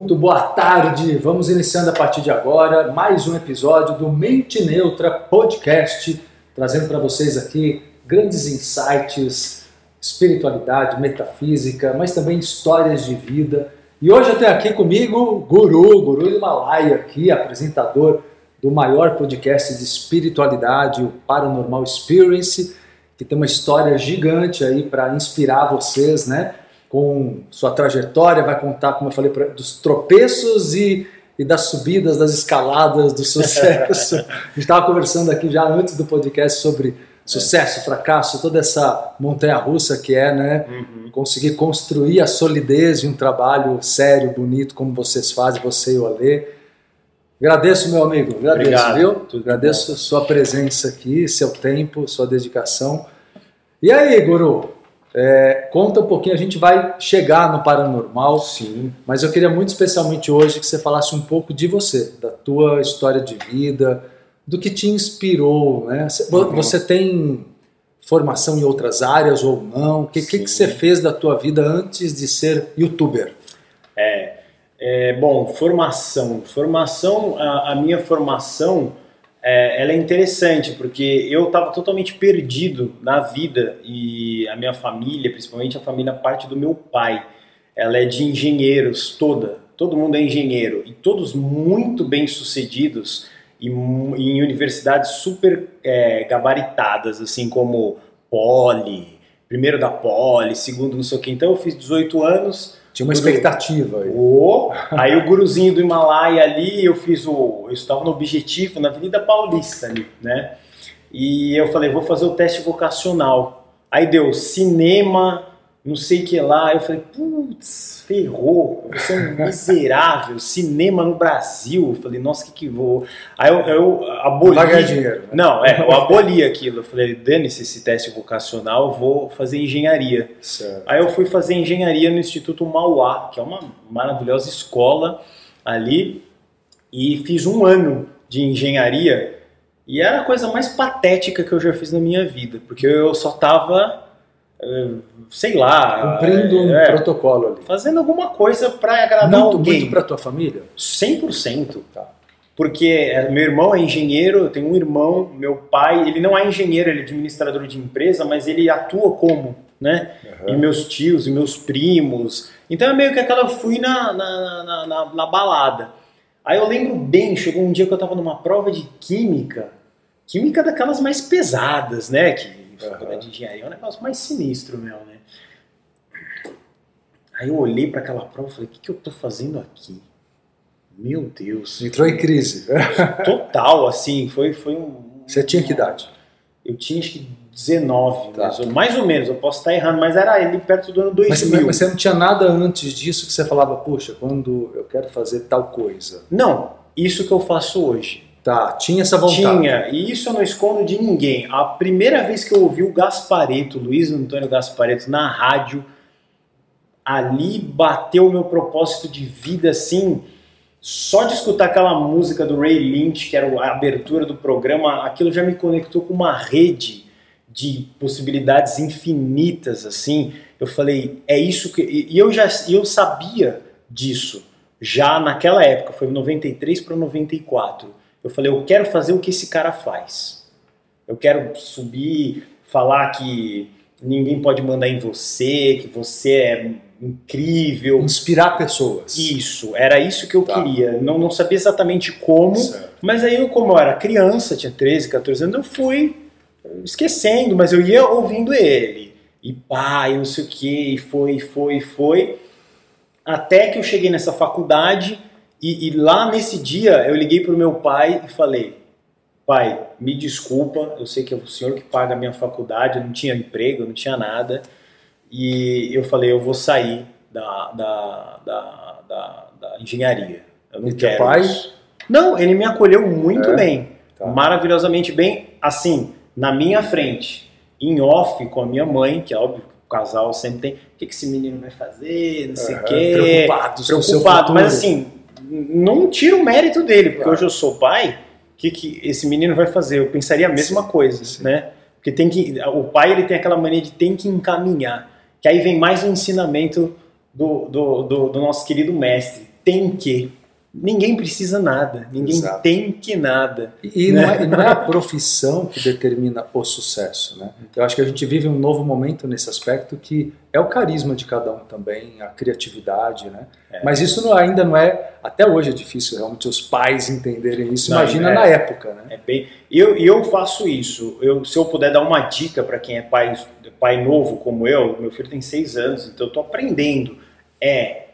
Muito boa tarde, vamos iniciando a partir de agora mais um episódio do Mente Neutra Podcast, trazendo para vocês aqui grandes insights, espiritualidade, metafísica, mas também histórias de vida. E hoje eu tenho aqui comigo Guru, Guru Himalaia aqui, apresentador do maior podcast de espiritualidade, o Paranormal Experience, que tem uma história gigante aí para inspirar vocês, né? Com sua trajetória, vai contar, como eu falei, dos tropeços e, e das subidas, das escaladas, do sucesso. a gente estava conversando aqui já antes do podcast sobre sucesso, fracasso, toda essa montanha-russa que é, né? Uhum. Conseguir construir a solidez de um trabalho sério, bonito, como vocês fazem, você e o Alê. Agradeço, meu amigo. Agradeço, Obrigado. viu? Tudo Agradeço bom. sua presença aqui, seu tempo, sua dedicação. E aí, Guru? É, conta um pouquinho, a gente vai chegar no paranormal, sim, mas eu queria muito especialmente hoje que você falasse um pouco de você, da tua história de vida, do que te inspirou, né? Uhum. Você tem formação em outras áreas ou não? O que, que, que, você fez da tua vida antes de ser youtuber? É, é bom, formação. Formação, a, a minha formação é, ela é interessante porque eu estava totalmente perdido na vida e a minha família, principalmente a família parte do meu pai, ela é de engenheiros toda, todo mundo é engenheiro. E todos muito bem sucedidos e, em universidades super é, gabaritadas, assim como Poli, primeiro da Poli, segundo não sei o que. Então eu fiz 18 anos tinha uma expectativa aí. Oh, aí o guruzinho do Himalaia ali, eu fiz o. Eu estava no objetivo, na Avenida Paulista ali, né? E eu falei, vou fazer o teste vocacional. Aí deu cinema, não sei o que lá. Eu falei, putz, ferrou, você é um miserável, cinema no Brasil. Eu falei, nossa, que que vou. Aí eu, eu aboli. Pagar dinheiro. Né? Não, é, eu aboli aquilo. Eu falei, dane-se esse teste vocacional, eu vou fazer engenharia. Certo. Aí eu fui fazer engenharia no Instituto Mauá, que é uma maravilhosa escola ali, e fiz um ano de engenharia. E era a coisa mais patética que eu já fiz na minha vida, porque eu só tava sei lá. Cumprindo um é, protocolo ali. Fazendo alguma coisa para agradar muito, alguém. Muito para tua família? 100%. Tá. Porque é, meu irmão é engenheiro, eu tenho um irmão, meu pai, ele não é engenheiro, ele é administrador de empresa, mas ele atua como, né? Uhum. E meus tios, e meus primos. Então é meio que aquela, eu fui na, na, na, na, na balada. Aí eu lembro bem, chegou um dia que eu estava numa prova de química, química daquelas mais pesadas, né? Que faculdade de engenharia é um negócio mais sinistro, meu, né? Aí eu olhei para aquela prova e falei, o que, que eu tô fazendo aqui? Meu Deus. Entrou em crise. Total, assim, foi, foi um... Você tinha que idade? Eu tinha acho que 19, tá. mais, ou, mais ou menos, eu posso estar errando, mas era ali perto do ano 2000. Mas, mas você não tinha nada antes disso que você falava, puxa, quando eu quero fazer tal coisa? Não, isso que eu faço hoje. Tá, tinha essa vontade. Tinha, e isso eu não escondo de ninguém. A primeira vez que eu ouvi o Gaspareto, Luiz Antônio Gaspareto, na rádio, ali bateu o meu propósito de vida assim. Só de escutar aquela música do Ray Lynch, que era a abertura do programa, aquilo já me conectou com uma rede de possibilidades infinitas, assim. Eu falei, é isso que. E eu já eu sabia disso já naquela época, foi 93 para 94 eu falei, eu quero fazer o que esse cara faz. Eu quero subir, falar que ninguém pode mandar em você, que você é incrível. Inspirar pessoas. Isso, era isso que eu tá. queria. Não, não sabia exatamente como, certo. mas aí, eu, como eu era criança, tinha 13, 14 anos, eu fui esquecendo, mas eu ia ouvindo ele. E pai, não sei o que, e foi, foi, foi. Até que eu cheguei nessa faculdade e, e lá nesse dia eu liguei para o meu pai e falei: pai, me desculpa, eu sei que é o senhor que paga a minha faculdade, eu não tinha emprego, não tinha nada. E eu falei: eu vou sair da, da, da, da, da engenharia. Eu não e quero. pai? Isso. Não, ele me acolheu muito é? bem, tá. maravilhosamente bem, assim, na minha frente, em off com a minha mãe, que é óbvio o casal sempre tem, o que, que esse menino vai fazer, não sei o quê. Preocupados preocupado, mas assim, não tiro o mérito dele, porque claro. hoje eu sou pai, o que, que esse menino vai fazer? Eu pensaria a mesma sim, coisa, sim. né? Porque tem que, o pai ele tem aquela mania de tem que encaminhar, que aí vem mais um ensinamento do, do, do, do nosso querido mestre, tem que. Ninguém precisa nada, ninguém Exato. tem que nada. E, e não é, não é a profissão que determina o sucesso, né? Eu acho que a gente vive um novo momento nesse aspecto que é o carisma de cada um também, a criatividade, né? É. Mas isso não- ainda não é, até hoje é difícil realmente os pais entenderem isso. Não, Imagina é. na época, né? É bem. E eu, eu faço isso. Eu, se eu puder dar uma dica para quem é pai, pai novo como eu, meu filho tem seis anos, então eu estou aprendendo. É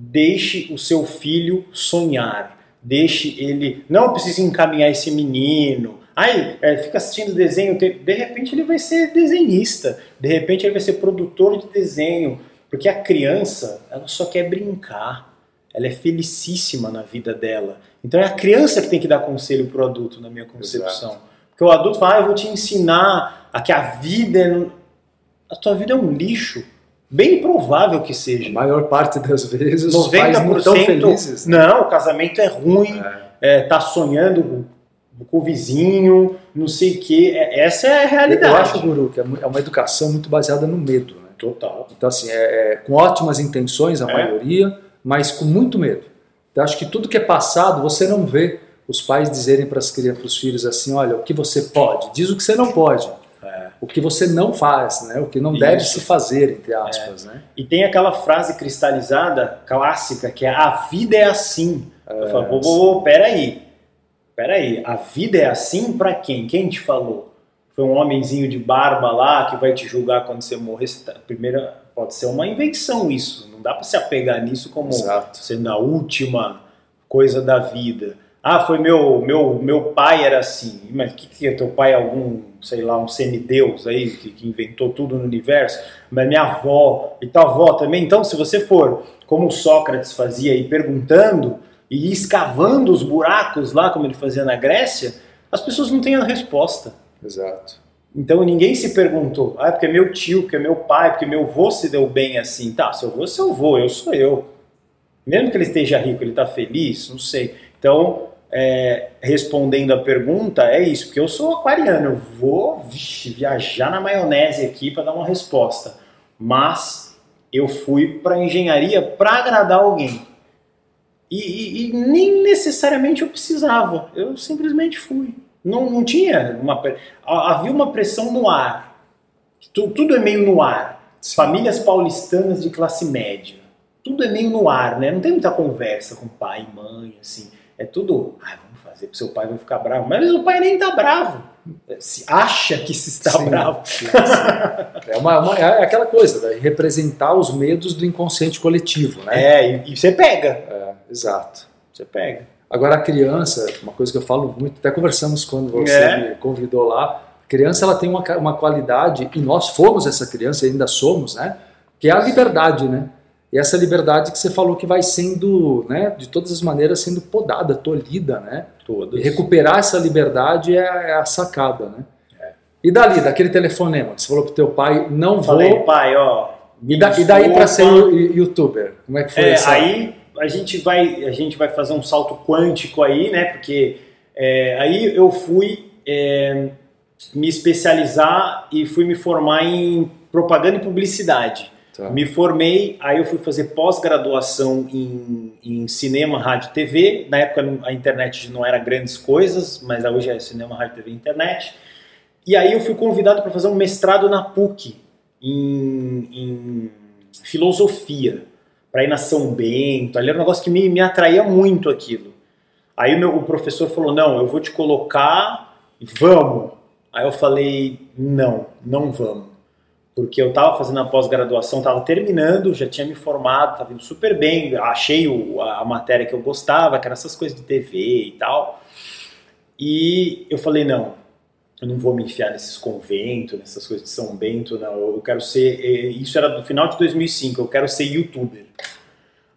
deixe o seu filho sonhar. Deixe ele. Não precisa encaminhar esse menino. Ai, é, fica assistindo desenho. De repente ele vai ser desenhista. De repente ele vai ser produtor de desenho. Porque a criança, ela só quer brincar. Ela é felicíssima na vida dela. Então é a criança que tem que dar conselho pro adulto, na minha concepção. Porque o adulto fala, ah, eu vou te ensinar a que a vida é... A tua vida é um lixo. Bem provável que A seja. maior parte das vezes os pais não estão 90% felizes. né? não, o casamento é ruim, é, tá sonhando com, o vizinho, não sei o quê. É- essa é a realidade. Eu acho, Guru, que é é uma educação muito baseada no medo, né? Total. Então, assim, é, é com ótimas intenções, a É. maioria, mas com muito medo. Então, acho que tudo que é passado, você não vê os pais dizerem para as crianças, para os filhos assim, olha, o que você pode, diz o que você não pode, É. o que você não faz, né? O que não deve Isso. se fazer, entre aspas, né? E tem aquela frase cristalizada, clássica, que é a vida é assim. Eu falo, pô, pô, peraí. Peraí, a vida é assim pra quem? Quem te falou? Foi um homenzinho de barba lá que vai te julgar quando você morrer? Você tá- Primeiro, pode ser uma invenção isso. Não dá pra se apegar nisso como Exato. sendo a última coisa da vida. Ah, foi meu meu meu pai era assim. Mas o que, que é teu pai? é Algum, sei lá, um semideus aí que, que inventou tudo no universo? Mas minha avó e tua avó também. Então, se você for como Sócrates fazia aí perguntando e escavando os buracos lá, como ele fazia na Grécia, as pessoas não têm a resposta. Exato. Então ninguém se perguntou, ah, porque é meu tio, porque é meu pai, porque meu avô se deu bem assim. Tá, seu avô é seu avô, eu sou eu. Mesmo que ele esteja rico, ele está feliz, não sei. Então, é, respondendo a pergunta, é isso, porque eu sou aquariano, eu vou vixe, viajar na maionese aqui para dar uma resposta. Mas eu fui para engenharia para agradar alguém. E, e- e nem necessariamente eu precisava, eu simplesmente fui. Não, não tinha uma. Havia uma pressão no ar. Tu- Tudo é meio no ar. Famílias paulistanas de classe média. Tudo é meio no ar, né? Não tem muita conversa com pai e mãe, assim. É tudo. Ah, vamos fazer, porque seu pai vai ficar bravo. Mas o pai nem tá bravo. Se acha que se está Sim, bravo. sim, sim. É, uma, uma- é aquela coisa, né? representar os medos do inconsciente coletivo, né? É, e, e você pega. É, exato. Você pega. Agora a criança, uma coisa que eu falo muito, até conversamos quando você É. me convidou lá, a criança ela tem uma, uma qualidade, e nós fomos essa criança, e ainda somos, né? Que é a liberdade, né? E essa liberdade que você falou que vai sendo, né, de todas as maneiras, sendo podada, tolhida, né? Todas. E recuperar essa liberdade é, é a sacada, né? É. E dali, daquele telefonema que você falou pro teu pai, não Falei, vou. pai, ó. E, da- e daí para ser youtuber? Como é que foi É, essa? aí a gente vai a gente vai fazer um salto quântico aí, né? Porque é, aí eu fui é, me especializar e fui me formar em propaganda e publicidade. Tá. Me formei, aí eu fui fazer pós-graduação em, em cinema, rádio e TV. Na época a internet não era grandes coisas, mas hoje é cinema, rádio, TV e internet. E aí eu fui convidado para fazer um mestrado na PUC em, em filosofia, para ir na São Bento. Ali era um negócio que me, me atraía muito aquilo. Aí o, meu, o professor falou: Não, eu vou te colocar, vamos. Aí eu falei: Não, não vamos. Porque eu estava fazendo a pós-graduação, estava terminando, já tinha me formado, estava indo super bem, achei o- a, a matéria que eu gostava, que eram essas coisas de TV e tal. E eu falei: Não, eu não vou me enfiar nesses conventos, nessas coisas de São Bento, não. Eu quero ser. eh, Isso era do final de 2005, eu quero ser youtuber.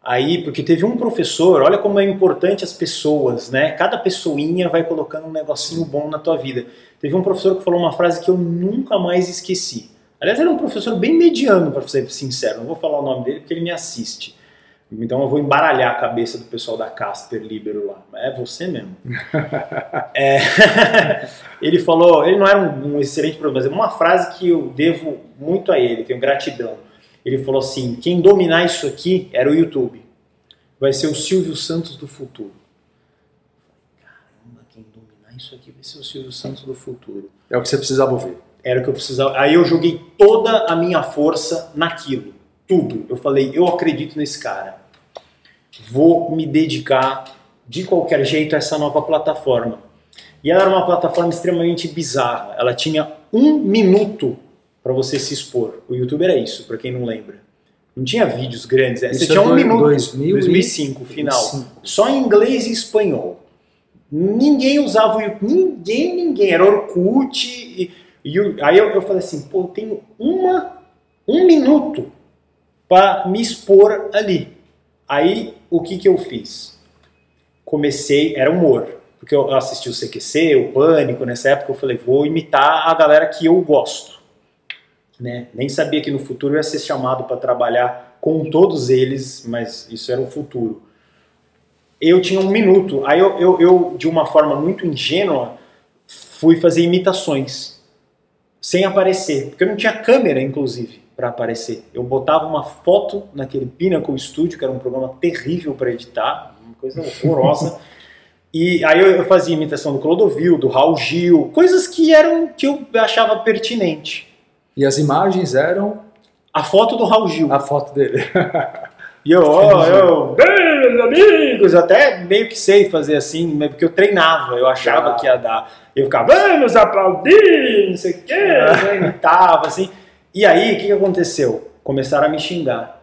Aí, porque teve um professor, olha como é importante as pessoas, né? Cada pessoinha vai colocando um negocinho bom na tua vida. Teve um professor que falou uma frase que eu nunca mais esqueci. Aliás, era um professor bem mediano, para ser sincero. Não vou falar o nome dele porque ele me assiste. Então eu vou embaralhar a cabeça do pessoal da Casper Libero lá. É você mesmo. É, ele falou, ele não era um, um excelente professor, mas é uma frase que eu devo muito a ele, tenho gratidão. Ele falou assim: quem dominar isso aqui era o YouTube. vai ser o Silvio Santos do futuro. Caramba, quem dominar isso aqui vai ser o Silvio Santos do futuro. É o que você precisava ouvir. Era o que eu precisava. Aí eu joguei toda a minha força naquilo. Tudo. Eu falei, eu acredito nesse cara. Vou me dedicar de qualquer jeito a essa nova plataforma. E ela era uma plataforma extremamente bizarra. Ela tinha um minuto para você se expor. O YouTube era isso, para quem não lembra. Não tinha vídeos grandes. Isso você tinha um minuto. 2000 2005, final. 2005. Só em inglês e espanhol. Ninguém usava o YouTube. Ninguém, ninguém. Era Orkut. E, e o- aí eu, eu falei assim, pô, eu tenho uma, um minuto para me expor ali. Aí, o que que eu fiz? Comecei, era humor. Porque eu assisti o CQC, o Pânico, nessa época eu falei, vou imitar a galera que eu gosto. Né? Nem sabia que no futuro eu ia ser chamado para trabalhar com todos eles, mas isso era o futuro. Eu tinha um minuto, aí eu, eu, eu, de uma forma muito ingênua, fui fazer imitações, sem aparecer, porque eu não tinha câmera, inclusive, para aparecer. Eu botava uma foto naquele Pinnacle Studio, que era um programa terrível para editar, uma coisa horrorosa. E aí eu fazia imitação do Clodovil, do Raul Gil, coisas que eram que eu achava pertinente. E as imagens eram A foto do Raul Gil. a foto dele. E eu, ó, eu, bem, meus amigos, eu até meio que sei fazer assim, porque eu treinava, eu achava Ah. que ia dar. Eu ficava, vamos aplaudir, não sei o quê, eu imitava, assim. E aí, o que, que aconteceu? Começaram a me xingar.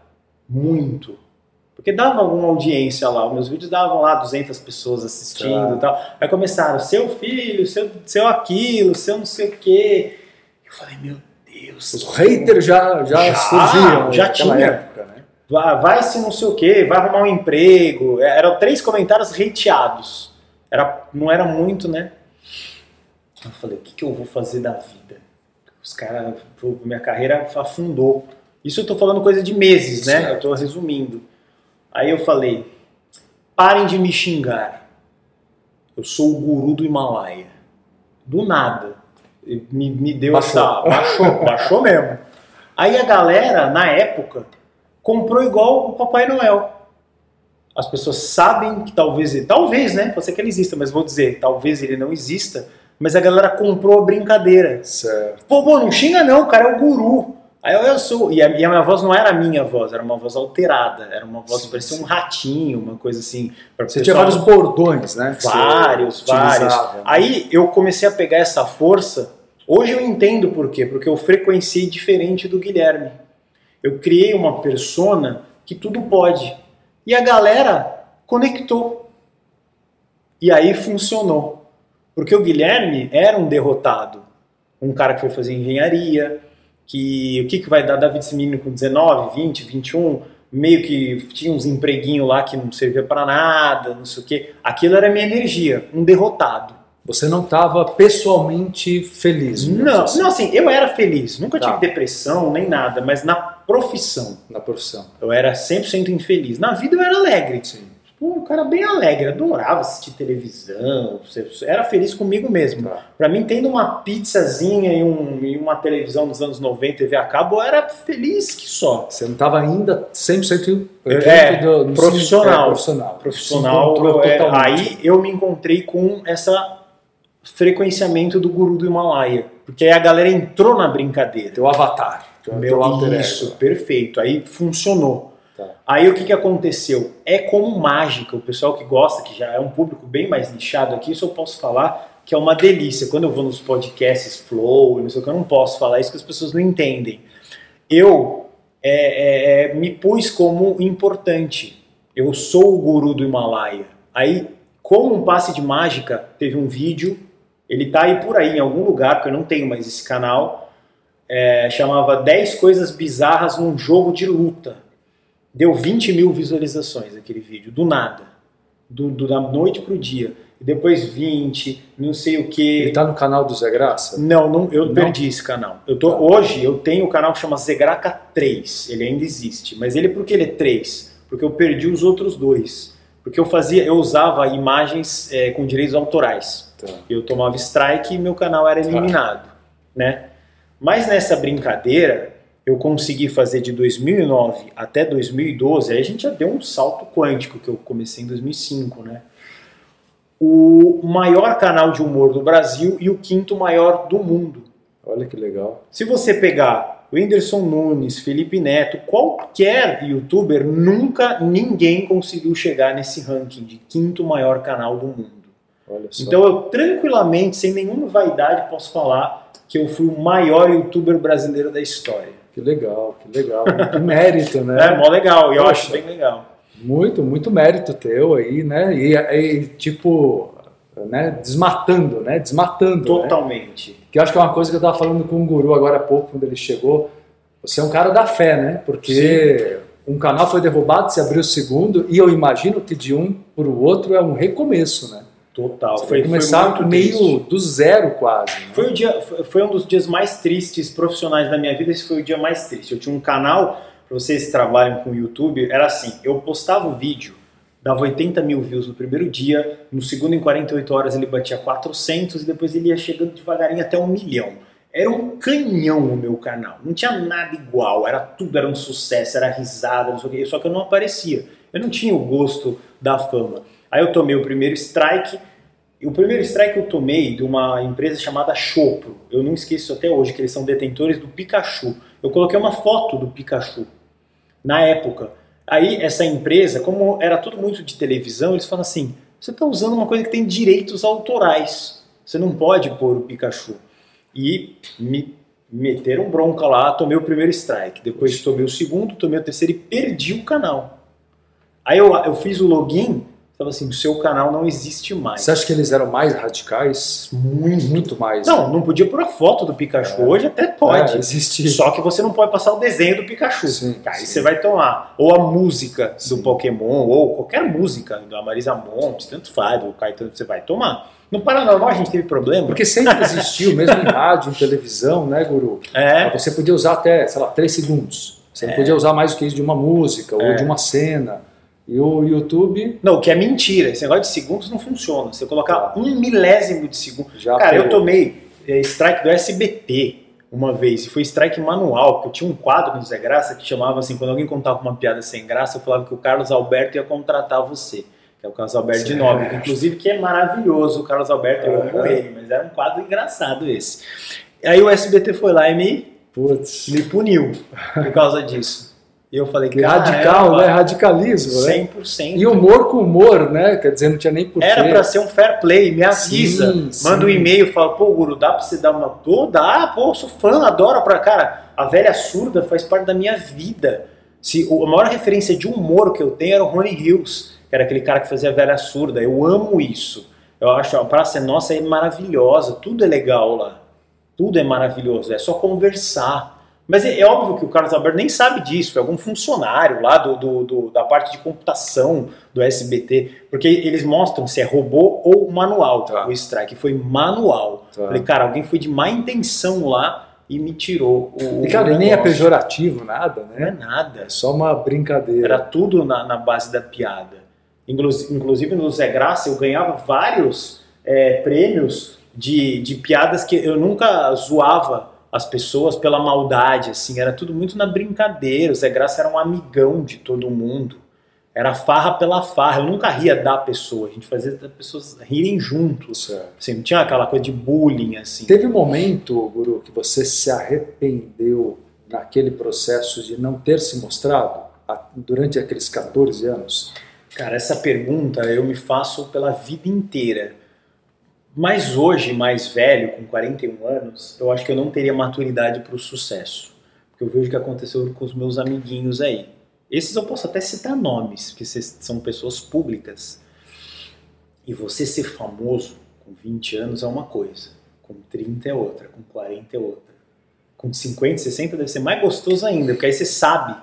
Muito. Porque dava alguma audiência lá, os meus vídeos davam lá 200 pessoas assistindo Tá. e tal. Aí começaram, seu filho, seu, seu aquilo, seu não sei o quê. Eu falei, meu Deus. Os haters já, já, Já, surgiam já tinha. época, né? Vai, se não sei o que, vai arrumar um emprego. É, Eram três comentários hateados. Era, não era muito, né? Eu falei, o que, que eu vou fazer da vida? Os caras, minha carreira afundou. Isso eu tô falando coisa de meses, né? Certo. Eu tô resumindo. Aí eu falei, parem de me xingar. Eu sou o guru do Himalaia. Do nada. Me, me deu Baixou. essa. Baixou, baixou mesmo. Aí a galera, na época, comprou igual o Papai Noel. As pessoas sabem que talvez ele, talvez, né? Pode ser que ele exista, mas vou dizer, talvez ele não exista. Mas a galera comprou a brincadeira. Certo. Pô, pô, não xinga não, o cara é o guru. Aí eu, eu sou. E a, e a minha voz não era a minha voz, era uma voz alterada. Era uma voz que parecia um ratinho, uma coisa assim. Você tinha pessoal- vários bordões, né? Vários, vários. né? Aí eu comecei a pegar essa força. Hoje eu entendo por quê, porque eu frequenciei diferente do Guilherme. Eu criei uma persona que tudo pode. E a galera conectou. E aí funcionou. Porque o Guilherme era um derrotado. Um cara que foi fazer engenharia, que o que, que vai dar David esse menino com 19, 20, 21, meio que tinha uns empreguinhos lá que não servia para nada, não sei o quê. Aquilo era minha energia, um derrotado. Você não estava pessoalmente feliz. Não, assim, não, assim, eu era feliz, nunca Tá. tive depressão nem nada, mas na profissão Na profissão. eu era 100% infeliz. Na vida eu era alegre. Sim. Pô, um cara bem alegre, adorava assistir televisão, era feliz comigo mesmo. Tá. Pra mim, tendo uma pizzazinha e, um- e uma televisão dos anos 90, TV a cabo, eu era feliz que só. Você não estava ainda 100% dentro É, do, do- profissional. é, profissional. Profissional, encontrou é, totalmente. aí eu me encontrei com essa frequenciamento do guru do Himalaia. Porque aí a galera entrou na brincadeira. Teu avatar. Teu, Meu, teu alter ego. isso, perfeito. Aí funcionou. Tá. Aí o que, que aconteceu? É como mágica. O pessoal que gosta, que já é um público bem mais nichado aqui, isso eu posso falar que é uma delícia. Quando eu vou nos podcasts Flow, não sei o que, eu não posso falar isso que as pessoas não entendem. Eu é, é, é, me pus como importante. Eu sou o guru do Himalaia. Aí, como um passe de mágica, teve um vídeo, ele tá aí por aí em algum lugar, porque eu não tenho mais esse canal, é, chamava 10 coisas bizarras num jogo de luta. Deu 20 mil visualizações aquele vídeo, do nada. Do, do- da noite pro dia. E depois 20, não sei o que. Ele tá no canal do Zé Graça? Não, não, eu Não? perdi esse canal. Eu tô, Hoje eu tenho o canal que chama Zegraca 3. Ele ainda existe. Mas ele por que ele é 3? Porque eu perdi os outros dois. Porque eu fazia, eu usava imagens é, com direitos autorais. Tá. Eu tomava strike e meu canal era eliminado, né? Mas nessa brincadeira, eu consegui fazer de 2009 até 2012, aí a gente já deu um salto quântico, que eu comecei em 2005, né? O maior canal de humor do Brasil e o quinto maior do mundo. Olha que legal. Se você pegar o Whindersson Nunes, Felipe Neto, qualquer youtuber, nunca ninguém conseguiu chegar nesse ranking de quinto maior canal do mundo. Então eu tranquilamente, sem nenhuma vaidade, posso falar que eu fui o maior youtuber brasileiro da história. Que legal, que legal. Muito mérito, né? É, mó legal, e eu acho bem legal. Muito, muito mérito teu aí, né? E, e tipo, né? desmatando, né? Desmatando. Né? Totalmente. Né? Que eu acho que é uma coisa que eu estava falando com o Guru agora há pouco, quando ele chegou. Você é um cara da fé, né? Porque Sim. um canal foi derrubado, se abriu o segundo, e eu imagino que de um para o outro é um recomeço, né? Total. Você foi começar foi meio triste. do zero quase. Né? Foi, o dia, foi um dos dias mais tristes profissionais da minha vida. Esse foi o dia mais triste. Eu tinha um canal, para vocês que trabalham com YouTube, era assim: eu postava o vídeo, dava 80 mil views no primeiro dia, no segundo, em 48 horas, ele batia 400 e depois ele ia chegando devagarinho até um milhão. Era um canhão o meu canal, não tinha nada igual, era tudo, era um sucesso, era risada, não sei o quê, só que eu não aparecia. Eu não tinha o gosto da fama. Aí eu tomei o primeiro strike. O primeiro strike eu tomei de uma empresa chamada Chopro. Eu não esqueço até hoje que eles são detentores do Pikachu. Eu coloquei uma foto do Pikachu na época. Aí essa empresa, como era tudo muito de televisão, eles falam assim: você está usando uma coisa que tem direitos autorais. Você não pode pôr o Pikachu. E me meteram bronca lá, tomei o primeiro strike. Depois tomei o segundo, tomei o terceiro e perdi o canal. Aí eu, eu fiz o login Falou assim, o seu canal não existe mais. Você acha que eles eram mais radicais? Muito, muito mais. Não, não podia pôr a foto do Pikachu. É. Hoje até pode. É, existe. Só que você não pode passar o desenho do Pikachu. Sim, Aí sim. você vai tomar. Ou a música sim. do Pokémon, ou qualquer música da Marisa Monte, tanto faz, do Caetano, você vai tomar. No Paranormal a gente teve problema. Porque sempre existiu, mesmo em rádio, em televisão, né, Guru? É. Você podia usar até, sei lá, três segundos. Você não é. podia usar mais do que isso de uma música ou é. de uma cena. E o YouTube. Não, o que é mentira. Esse negócio de segundos não funciona. Você colocar ah. um milésimo de segundo. Já Cara, pegou. eu tomei é, strike do SBT uma vez. E foi strike manual, porque eu tinha um quadro no Zé Graça que chamava assim: quando alguém contava uma piada sem graça, eu falava que o Carlos Alberto ia contratar você. Que é o Carlos Alberto certo. de Nobre, que inclusive que é maravilhoso o Carlos Alberto, eu amo ele, mas era um quadro engraçado esse. Aí o SBT foi lá e me, me puniu por causa disso. E eu falei, que radical, né? Radicalismo, né? 100%. E humor com humor, né? Quer dizer, não tinha nem porquê. Era para ser um fair play, me avisa. Sim, manda sim. um e-mail, fala, pô, Guru, dá pra você dar uma... Pô, dá, pô, sou fã, adoro pra... Cara, a velha surda faz parte da minha vida. Se, a maior referência de humor que eu tenho era o Ronnie Hills, que era aquele cara que fazia a velha surda. Eu amo isso. Eu acho a Praça é Nossa é maravilhosa, tudo é legal lá. Tudo é maravilhoso, é só conversar. Mas é, é, óbvio que o Carlos Alberto nem sabe disso, foi algum funcionário lá do, do, do, da parte de computação do SBT, porque eles mostram se é robô ou manual tá. o strike. Foi manual. Tá. Falei, cara, alguém foi de má intenção lá e me tirou o. E, cara, nem é pejorativo, nada, né? Não é nada. É só uma brincadeira. Era tudo na, na base da piada. Inclusive no Zé Graça eu ganhava vários é, prêmios de, de piadas que eu nunca zoava as pessoas pela maldade, assim, era tudo muito na brincadeira. O Zé Graça era um amigão de todo mundo. Era farra pela farra. Eu nunca ria da pessoa, a gente fazia as pessoas rirem juntos. Assim, não tinha aquela coisa de bullying, assim. Teve um momento, Guru, que você se arrependeu naquele processo de não ter se mostrado durante aqueles 14 anos? Cara, essa pergunta eu me faço pela vida inteira. Mas hoje, mais velho, com 41 anos, eu acho que eu não teria maturidade para o sucesso. Porque eu vejo o que aconteceu com os meus amiguinhos aí. Esses eu posso até citar nomes, porque são pessoas públicas. E você ser famoso com 20 anos é uma coisa, com 30 é outra, com 40 é outra. Com 50, 60 deve ser mais gostoso ainda, porque aí você sabe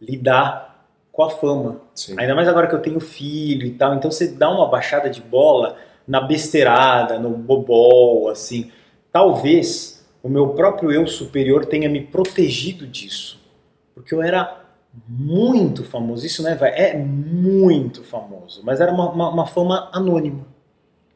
lidar com a fama. Sim. Ainda mais agora que eu tenho filho e tal, então você dá uma baixada de bola na besteirada, no bobol, assim. Talvez o meu próprio eu superior tenha me protegido disso. Porque eu era muito famoso. Isso, né, vai? É muito famoso. Mas era uma, uma, uma fama anônima.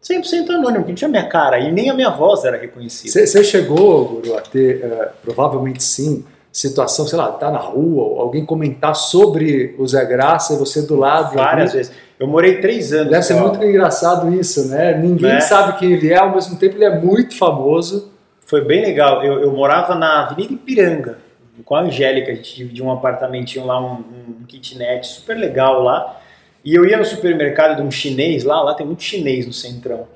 100% anônimo, que não tinha minha cara e nem a minha voz era reconhecida. Você chegou, Guru, a ter, uh, provavelmente sim, situação, sei lá, tá na rua, alguém comentar sobre o Zé Graça e você do lado. Várias vezes. Eu morei três anos. Deve ser muito engraçado isso, né? Ninguém é. sabe quem ele é, ao mesmo tempo ele é muito famoso. Foi bem legal. Eu, eu morava na Avenida Ipiranga, com a Angélica, a gente dividia um apartamentinho lá, um, um kitnet super legal lá. E eu ia no supermercado de um chinês lá, lá tem muito chinês no centrão.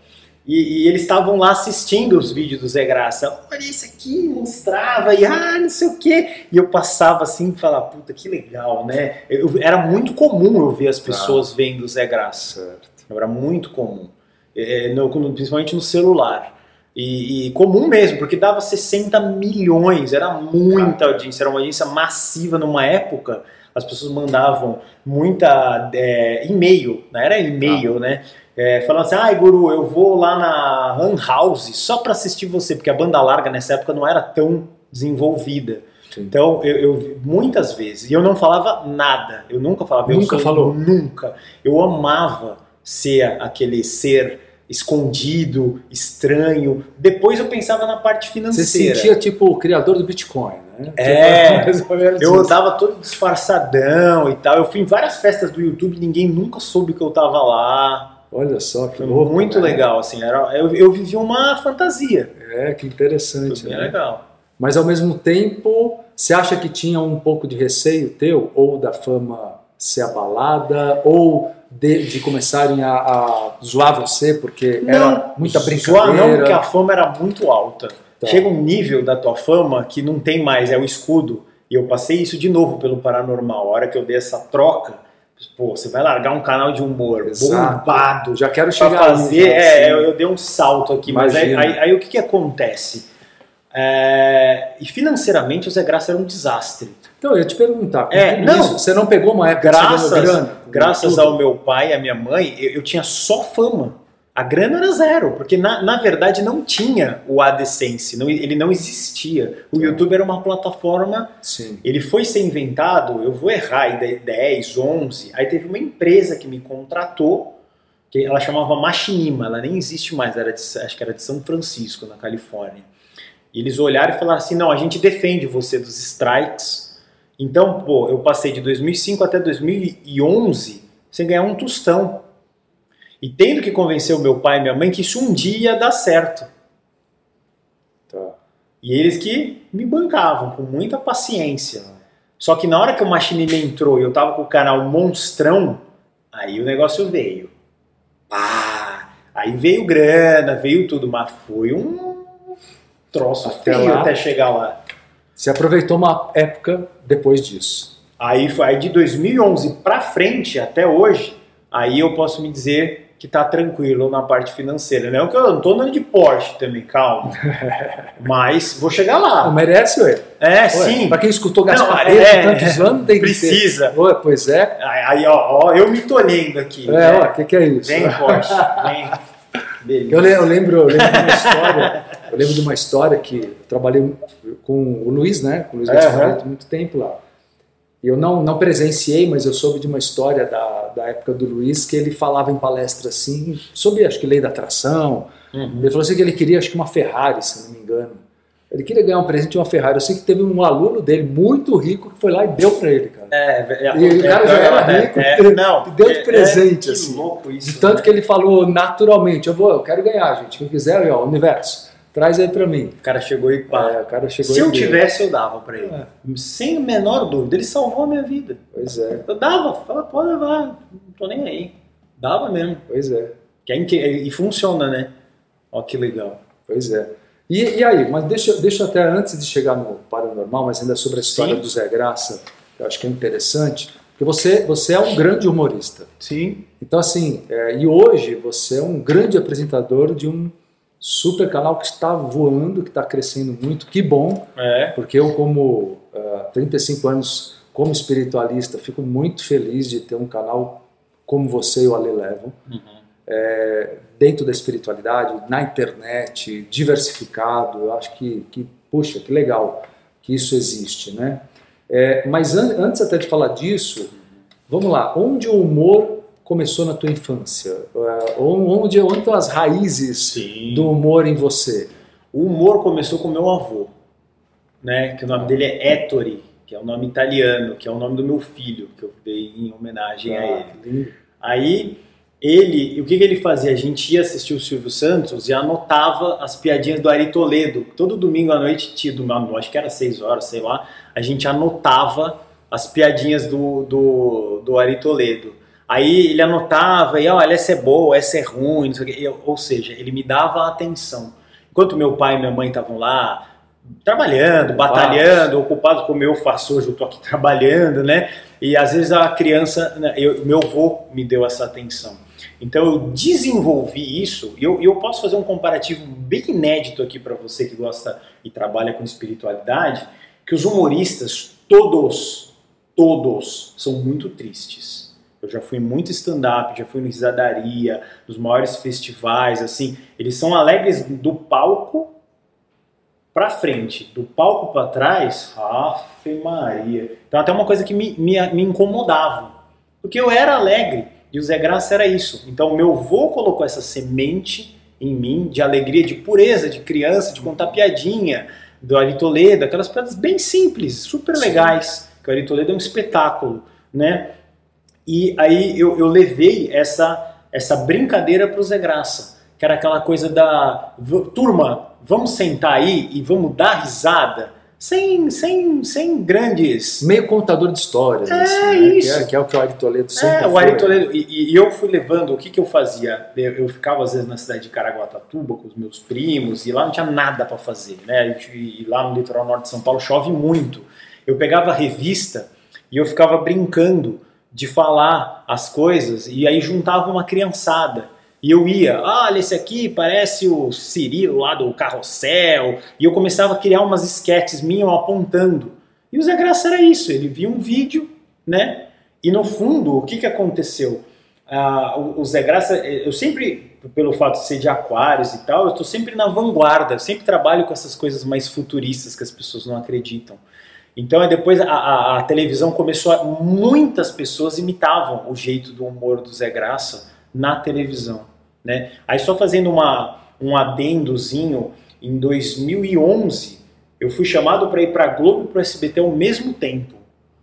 E, e, eles estavam lá assistindo os vídeos do Zé Graça. Olha isso aqui, mostrava, e ah, não sei o quê. E eu passava assim e falava, puta, que legal, né? Eu, era muito comum eu ver as pessoas ah, vendo o Zé Graça. Era muito comum. É, no, principalmente no celular. E, e, comum mesmo, porque dava 60 milhões, era muita audiência, era uma audiência massiva numa época. As pessoas mandavam muita é, e-mail, não era e-mail, ah. né? É, falando assim, ai ah, Guru, eu vou lá na Run House só para assistir você, porque a banda larga nessa época não era tão desenvolvida. Sim. Então, eu, eu, muitas vezes, e eu não falava nada, eu nunca falava, nunca eu falou, nunca. Eu amava ser aquele ser escondido, estranho. Depois eu pensava na parte financeira. Você sentia tipo o criador do Bitcoin, né? É, tipo, eu andava todo disfarçadão e tal. Eu fui em várias festas do YouTube, ninguém nunca soube que eu tava lá. Olha só que Foi louco, muito legal, assim, era, eu, eu vivi uma fantasia. É, que interessante. Foi bem né? legal. Mas ao mesmo tempo, você acha que tinha um pouco de receio teu, ou da fama ser abalada, ou de, de começarem a, a, zoar você, porque não, era muita brincadeira? Zoar não, porque a fama era muito alta. Tá. Chega um nível da tua fama que não tem mais, é o escudo. E eu passei isso de novo pelo paranormal. A hora que eu dei essa troca, Pô, você vai largar um canal de humor Exato. bombado. Já quero chegar pra fazer. Ali, é, eu, eu, dei um salto aqui, mas aí, aí, aí, o que, que acontece? É, e financeiramente o Zé Graça era um desastre. Então, eu ia te perguntar, é, não, isso, você não pegou uma época graças, grana? Graças ao meu pai e à minha mãe, eu, eu tinha só fama. A grana era zero, porque na, na verdade não tinha o AdSense, não, ele não existia. O YouTube era uma plataforma, Sim. ele foi ser inventado, eu vou errar, em 10, 11, aí teve uma empresa que me contratou, que ela chamava Machinima, ela nem existe mais, era de, acho que era de São Francisco, na Califórnia. E eles olharam e falaram assim, não, a gente defende você dos strikes, então, pô, eu passei de 2005 até 2011 sem ganhar um tostão. E tendo que convencer o meu pai e minha mãe que isso um dia ia dar certo. Tá. E eles que me bancavam com muita paciência. Só que na hora que o Machinima entrou e eu tava com o canal Monstrão, aí o negócio veio. Pá! Aí veio grana, veio tudo, mas foi um troço até feio lá, até chegar lá. Você aproveitou uma época depois disso. Aí, foi, aí de 2011 para frente, até hoje, aí eu posso me dizer que tá tranquilo na parte financeira. Não é que eu não tô andando de Porsche também, calma. Mas vou chegar lá. Não merece, ué? É, ué, sim. Pra quem escutou Gaspareto é, tantos anos, tem precisa. que Precisa. Pois é. Aí, ó, ó, eu me tolhendo aqui. É, né? ó, o que, que é isso? Vem, Porsche, vem. Eu, eu, lembro, eu lembro de uma história, eu lembro de uma história que eu trabalhei com o Luiz, né? Com o Luiz Gaspareto, muito tempo lá. Eu não, não presenciei, mas eu soube de uma história da, da época do Luiz que ele falava em palestra assim, sobre acho que lei da atração. Uhum. Ele falou assim que ele queria acho que uma Ferrari, se não me engano. Ele queria ganhar um presente de uma Ferrari. Eu sei que teve um aluno dele muito rico que foi lá e deu para ele, cara. É, é, e o cara já era é, rico, é, não, e deu de presente, é, assim. louco isso. De tanto né? que ele falou naturalmente, eu vou, eu quero ganhar, gente. Quem quiser, ó, universo traz aí para mim. O cara chegou e pá. É, o cara chegou Se eu deu. tivesse, eu dava para ele. É. Sem a menor dúvida. Ele salvou a minha vida. Pois é. Eu dava, fala, pode levar, não tô nem aí. Dava mesmo. Pois é. E funciona, né? Ó, que legal. Pois é. E, e aí, mas deixa, deixa até antes de chegar no paranormal, mas ainda sobre a história Sim. do Zé Graça, eu acho que é interessante, porque você, você é um grande humorista. Sim. Então, assim, é, e hoje você é um grande apresentador de um super canal que está voando, que está crescendo muito, que bom, é. porque eu como uh, 35 anos como espiritualista fico muito feliz de ter um canal como você e o Ale levam, uhum. é, dentro da espiritualidade, na internet, diversificado, eu acho que, que puxa, que legal que isso existe, né? É, mas an antes até de falar disso, vamos lá, onde o humor começou na tua infância? É, onde, onde estão as raízes Sim. do humor em você? O humor começou com meu avô. né? Que o nome dele é Ettore, que é o nome italiano, que é o nome do meu filho, que eu dei em homenagem a Ah, ele. lindo. Aí ele, o que, que ele fazia? A gente ia assistir o Silvio Santos e anotava as piadinhas do Ari Toledo. Todo domingo à noite, tinha, do- acho que era seis horas, sei lá, a gente anotava as piadinhas do, do, do Ari Toledo. Aí ele anotava e olha, essa é boa, essa é ruim, não sei o quê. Eu- ou seja, ele me dava atenção. Enquanto meu pai e minha mãe estavam lá trabalhando, batalhando, ocupados como eu faço hoje, eu tô aqui trabalhando, né? E às vezes a criança, né, eu- meu avô me deu essa atenção. Então eu desenvolvi isso, e eu, eu posso fazer um comparativo bem inédito aqui para você que gosta e trabalha com espiritualidade, que os humoristas, todos, todos, são muito tristes. Eu já fui muito stand-up, já fui no Risadaria, nos maiores festivais, assim, eles são alegres do palco pra frente, do palco pra trás, afe Maria. Então até uma coisa que me, me, me incomodava, porque eu era alegre e o Zé Graça era isso. Então meu avô colocou essa semente em mim de alegria, de pureza, de criança, de contar piadinha, do Ari Toledo, aquelas piadas bem simples, super legais, que o Ari Toledo é um espetáculo, né? E aí eu, eu levei essa, essa brincadeira pro Zé Graça, que era aquela coisa da "V- turma, vamos sentar aí e vamos dar risada, sem, sem, sem grandes. Meio contador de histórias. É, assim, né? isso. Que é, que é o que o Ari Toledo sempre É, o foi. Ari Toledo, e, e eu fui levando, o que, que eu fazia? Eu, eu ficava às vezes na cidade de Caraguatatuba com os meus primos, e lá não tinha nada para fazer, né? E, e lá no litoral norte de São Paulo chove muito. Eu pegava a revista e eu ficava brincando de falar as coisas, e aí juntava uma criançada. E eu ia, olha, esse aqui parece o Cirilo lá do Carrossel. E eu começava a criar umas esquetes minhas apontando. E o Zé Graça era isso, ele via um vídeo, né? E no fundo, o que, que aconteceu? Ah, o, Zé Graça, eu sempre, pelo fato de ser de aquários e tal, eu estou sempre na vanguarda, eu sempre trabalho com essas coisas mais futuristas que as pessoas não acreditam. Então, aí depois a, a- a televisão começou a. Muitas pessoas imitavam o jeito do humor do Zé Graça na televisão. Né? Aí, só fazendo uma, um adendozinho, em 2011, eu fui chamado para ir para a Globo e para o SBT ao mesmo tempo.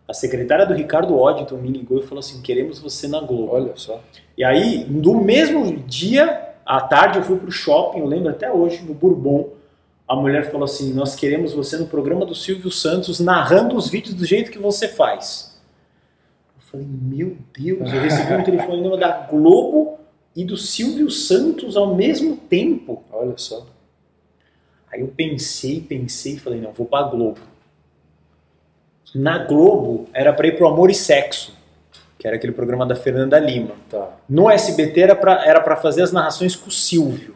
A secretária do Ricardo Oddington me ligou e falou assim: queremos você na Globo. Olha só. E aí, no mesmo dia, à tarde, eu fui pro shopping, eu lembro até hoje, no Bourbon. A mulher falou assim: Nós queremos você no programa do Silvio Santos, narrando os vídeos do jeito que você faz. Eu falei: Meu Deus, eu recebi um telefonema da Globo e do Silvio Santos ao mesmo tempo. Olha só. Aí eu pensei, pensei e falei: Não, vou pra Globo. Na Globo era pra ir pro Amor e Sexo, que era aquele programa da Fernanda Lima. Tá. No SBT era pra fazer as narrações com o Silvio.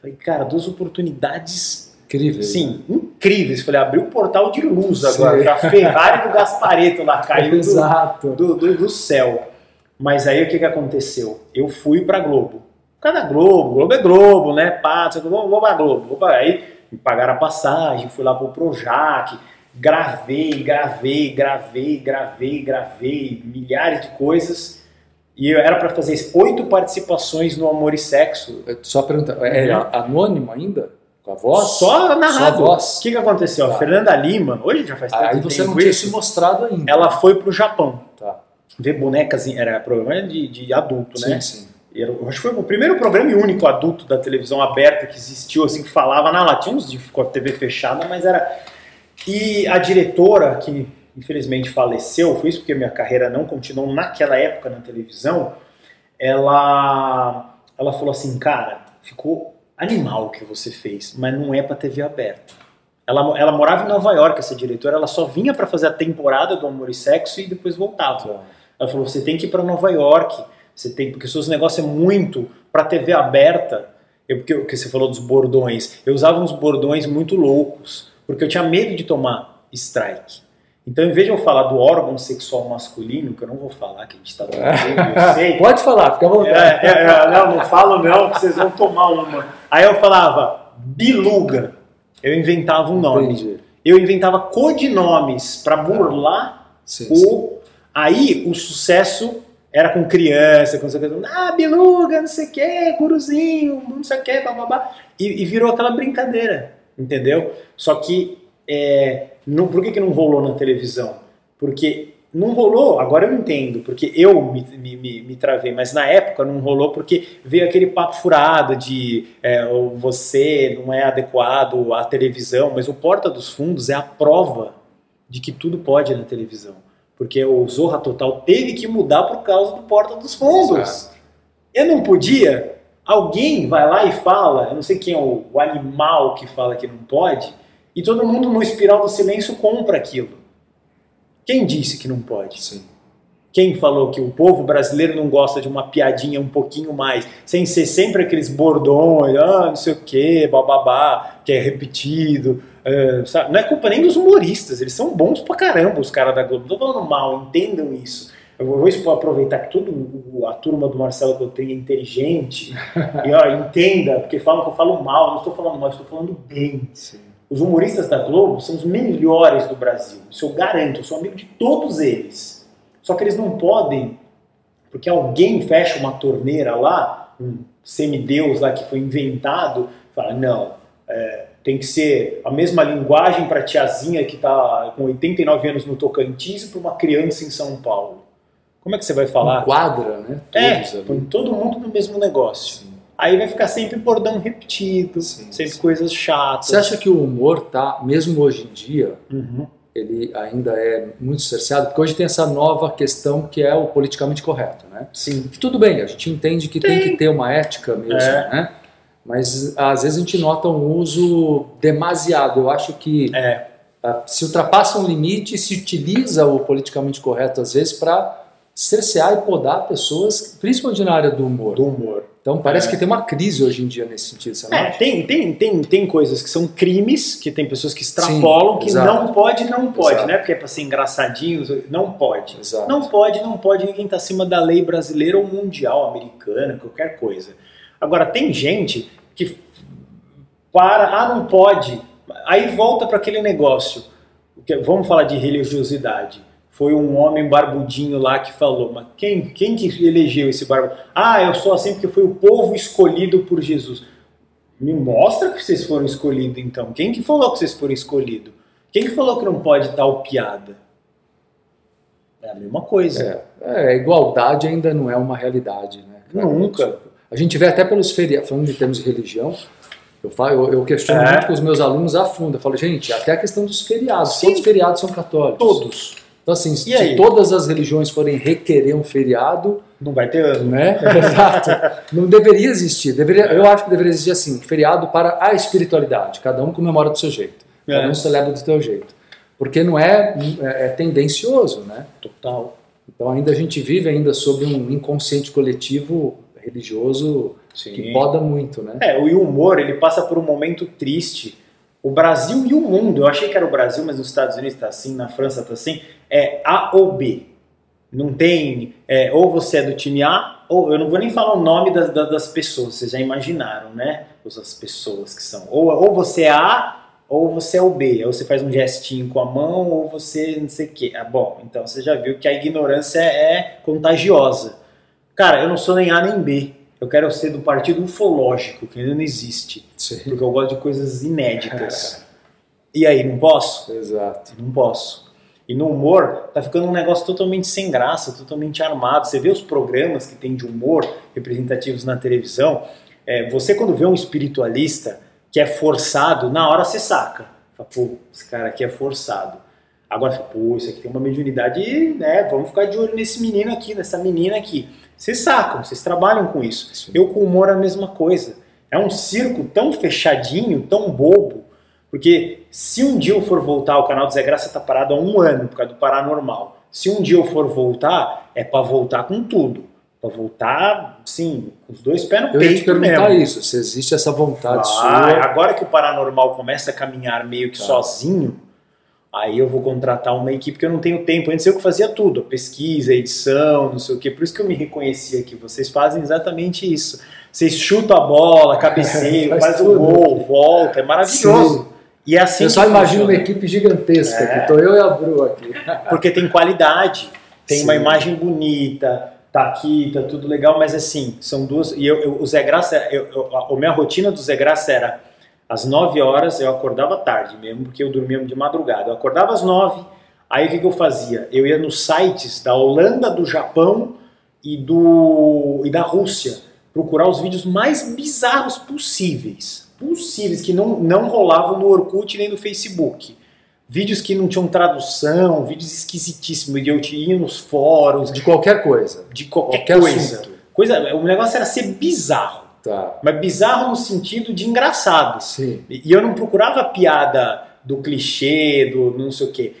Falei, cara, duas oportunidades, Incrível. sim, incríveis. Falei, abriu o portal de luz agora, que a Ferrari do Gaspareto lá caiu do, Exato. do, do- do céu. Mas aí o que, que aconteceu? Eu fui pra Globo. Cada Globo, Globo é Globo, né? Pá, não sei o que, vou, pra Globo. Vou pra... Aí me pagaram a passagem, fui lá pro Projac, gravei, gravei, gravei, gravei, gravei, milhares de coisas. E eu era pra fazer oito participações no Amor e Sexo. Só perguntar, é Uhum. anônimo ainda? Com a voz? Só narrado. Só a voz? O que, que aconteceu? Tá. A Fernanda Lima, hoje já faz tanto Aí você tempo não tinha se mostrado ainda. ela foi pro Japão. Tá. Ver bonecas, era programa de, de adulto, né? Sim, sim. Eu acho que foi o primeiro programa e único adulto da televisão aberta que existiu, assim, que falava na lá. Tinha uns de TV fechada, mas era. E a diretora, que infelizmente faleceu, foi isso porque minha carreira não continuou naquela época na televisão, ela, ela falou assim, cara, ficou animal que você fez, mas não é pra TV aberta. Ela, ela morava em Nova York, essa diretora, ela só vinha pra fazer a temporada do Amor e Sexo e depois voltava. Ela falou: você tem que ir para Nova York, você tem, porque seus negócios é muito para TV aberta. Eu, porque, porque você falou dos bordões, eu usava uns bordões muito loucos, porque eu tinha medo de tomar strike. Então, em vez de eu falar do órgão sexual masculino, que eu não vou falar, que a gente tá dando tempo, eu sei. Pode falar, fica à vontade. É, é, é, não, não falo não, que vocês vão tomar uma. Aí eu falava biluga. Eu inventava um nome. Entendi. Eu inventava codinomes para burlar Sim, sim. o... Aí o sucesso era com criança, com sei o que, ah, biluga, não sei o que, guruzinho, não sei o que, bababá. E, e virou aquela brincadeira, entendeu? Só que é, não, por que, que não rolou na televisão? Porque não rolou, agora eu entendo, porque eu me, me, me, travei, mas na época não rolou porque veio aquele papo furado de é, você não é adequado à televisão, mas o Porta dos Fundos é a prova de que tudo pode na televisão. Porque o Zorra Total teve que mudar por causa do Porta dos Fundos. Eu não podia. Alguém vai lá e fala, eu não sei quem é o, o animal que fala que não pode, e todo mundo no espiral do silêncio compra aquilo. Quem disse que não pode? Sim. Quem falou que o povo brasileiro não gosta de uma piadinha um pouquinho mais, sem ser sempre aqueles bordões, ah, não sei o que, bababá, que é repetido. É, não é culpa nem dos humoristas, eles são bons pra caramba, os caras da Globo. Não tô falando mal, entendam isso. Eu vou aproveitar que toda a turma do Marcelo Cotrim é inteligente e ó, entenda, porque falam que eu falo mal, não estou falando mal, estou falando bem. Sim. Os humoristas da Globo são os melhores do Brasil. Isso eu garanto, eu sou amigo de todos eles. Só que eles não podem, porque alguém fecha uma torneira lá, um semideus lá que foi inventado, fala, não, é, tem que ser a mesma linguagem para a tiazinha que está com 89 anos no Tocantins e para uma criança em São Paulo. Como é que você vai falar? Quadra, né? Todos é, põe todo mundo no mesmo negócio. Sim. Aí vai ficar sempre bordão repetido, sim, sempre sim. coisas chatas. Você acha que o humor tá, mesmo hoje em dia, uhum. ele ainda é muito cerceado? Porque hoje tem essa nova questão que é o politicamente correto, né? Sim. tudo bem, a gente entende que tem, tem que ter uma ética mesmo, é. né? Mas às vezes a gente nota um uso demasiado. Eu acho que é. se ultrapassa um limite, se utiliza o politicamente correto às vezes para cercear e podar pessoas, principalmente na área do humor. Do humor. Então parece é. que tem uma crise hoje em dia nesse sentido, você é, tem, tem, tem, tem coisas que são crimes, que tem pessoas que extrapolam, Sim, que exato. não pode, não pode, exato. né? Porque é para ser engraçadinho, não pode. Exato. Não pode, não pode, ninguém está acima da lei brasileira ou mundial, americana, qualquer coisa. Agora, tem gente que para, ah, não pode, aí volta para aquele negócio, vamos falar de religiosidade foi um homem barbudinho lá que falou, mas quem, quem que elegeu esse barbudo? Ah, eu sou assim porque foi o povo escolhido por Jesus. Me mostra que vocês foram escolhidos então. Quem que falou que vocês foram escolhidos? Quem que falou que não pode tal piada? É a mesma coisa. É, é igualdade ainda não é uma realidade, né? Cara? Nunca. A gente vê até pelos feriados, falando de termos de religião, eu, falo, eu, eu questiono é. muito com os meus alunos a fundo. Eu falo, gente, até a questão dos feriados. Sim. Quantos feriados são católicos? Todos. Então, assim, se aí? todas as religiões forem requerer um feriado. Não vai ter ano. Né? Exato. Não deveria existir. Deveria, eu acho que deveria existir assim: feriado para a espiritualidade. Cada um comemora do seu jeito. É. Cada um celebra do seu jeito. Porque não é, é, é tendencioso, né? Total. Então ainda a gente vive ainda sob um inconsciente coletivo religioso Sim. que poda muito, né? É, o humor ele passa por um momento triste o Brasil e o mundo, eu achei que era o Brasil, mas nos Estados Unidos está assim, na França está assim, é A ou B. Não tem, é, ou você é do time A, ou eu não vou nem falar o nome das, das pessoas, vocês já imaginaram, né? As pessoas que são. Ou, ou você é A, ou você é o B. Ou você faz um gestinho com a mão, ou você não sei o quê. Ah, bom, então você já viu que a ignorância é contagiosa. Cara, eu não sou nem A nem B. Eu quero ser do partido ufológico, que ainda não existe. Sim. Porque eu gosto de coisas inéditas. e aí, não posso? Exato. Não posso. E no humor, tá ficando um negócio totalmente sem graça, totalmente armado. Você vê os programas que tem de humor representativos na televisão. É, você, quando vê um espiritualista que é forçado, na hora você saca. Fala, pô, esse cara aqui é forçado. Agora, pô, isso aqui tem uma mediunidade, né? Vamos ficar de olho nesse menino aqui, nessa menina aqui. Vocês sacam, vocês trabalham com isso. Sim. Eu com humor é a mesma coisa. É um circo tão fechadinho, tão bobo, porque se um dia eu for voltar, o canal do Zé Graça está parado há um ano por causa do Paranormal. Se um dia eu for voltar, é para voltar com tudo. Para voltar, sim, com os dois pés no eu peito. Eu ia te perguntar mesmo. isso, se existe essa vontade ah, sua. Agora que o Paranormal começa a caminhar meio que tá. sozinho, Aí eu vou contratar uma equipe que eu não tenho tempo. Antes eu que fazia tudo, a pesquisa, a edição, não sei o quê. Por isso que eu me reconheci aqui. Vocês fazem exatamente isso. Vocês chutam a bola, cabeceiam, faz, faz o gol, volta. É maravilhoso. Sim. E é assim eu só imagino uma equipe gigantesca, é. que estou eu e a Bru aqui. Porque tem qualidade, tem Sim. uma imagem bonita, tá aqui, tá tudo legal, mas assim, são duas. E eu, eu o Zé Graça, eu, eu, a minha rotina do Zé Graça era Às 9 horas eu acordava tarde mesmo, porque eu dormia de madrugada. Eu acordava às 9, aí o que, que eu fazia? Eu ia nos sites da Holanda, do Japão e, do, e da Rússia procurar os vídeos mais bizarros possíveis. Possíveis, que não, não rolavam no Orkut nem no Facebook. Vídeos que não tinham tradução, vídeos esquisitíssimos, e eu ia nos fóruns. De qualquer coisa. De qualquer, qualquer coisa. Assunto. coisa. O negócio era ser bizarro. Tá. Mas bizarro no sentido de engraçado. Sim. E eu não procurava piada do clichê, do não sei o quê.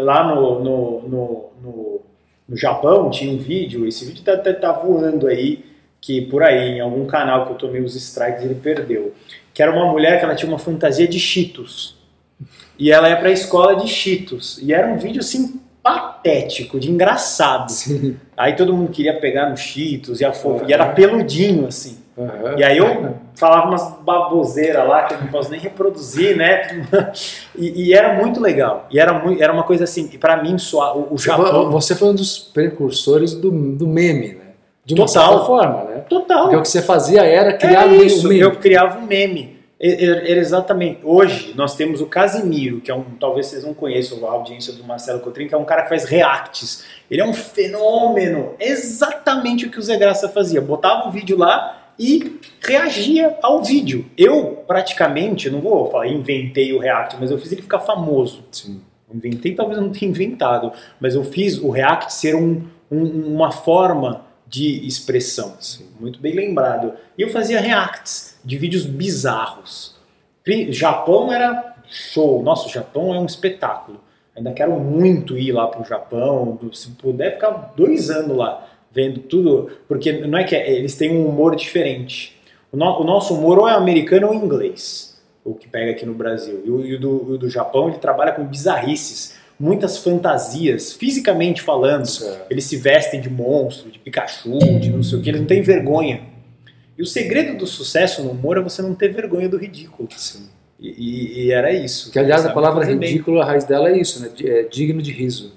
Lá no, no, no, no, no Japão tinha um vídeo, esse vídeo tá, tá, tá, voando aí, que por aí, em algum canal que eu tomei os strikes, ele perdeu. Que era uma mulher que ela tinha uma fantasia de cheetos. E ela ia pra escola de cheetos. E era um vídeo assim patético, de engraçado. Sim. Aí todo mundo queria pegar no cheetos e, a fofo, e era peludinho assim. Uhum. E aí eu falava umas baboseiras lá que eu não posso nem reproduzir, né? E, e era muito legal. E era, muito, era uma coisa assim, para mim, só, o, o Japão. Você foi um dos precursores do, do meme, né? De uma Total. certa forma, né? Total. Porque o que você fazia era criar é isso, um meme. Eu criava um meme. Era exatamente. Hoje nós temos o Casimiro, que é um. Talvez vocês não conheçam a audiência do Marcelo Cotrim, que é um cara que faz reacts. Ele é um fenômeno. Exatamente o que o Zé Graça fazia. Botava um vídeo lá e reagia ao vídeo. Eu, praticamente, não vou falar inventei o React, mas eu fiz ele ficar famoso. Sim. Inventei, talvez eu não tenha inventado, mas eu fiz o React ser um, um, uma forma de expressão. Sim. Muito bem lembrado. E eu fazia Reacts de vídeos bizarros. Japão era show. Nossa, o Japão é um espetáculo. Ainda quero muito ir lá para o Japão. Se puder ficar dois anos lá vendo tudo, porque não é que é, eles têm um humor diferente. O, no, o, nosso humor ou é americano ou inglês, o que pega aqui no Brasil. E o, e o, do, o do, Japão, ele trabalha com bizarrices, muitas fantasias, fisicamente falando. Certo. Eles se vestem de monstro, de Pikachu, de não sei o que, eles não têm vergonha. E o segredo do sucesso no humor é você não ter vergonha do ridículo. Sim. E, e, e era isso. Que, aliás, a palavra ridículo, bem. a raiz dela é isso, né? É digno de riso.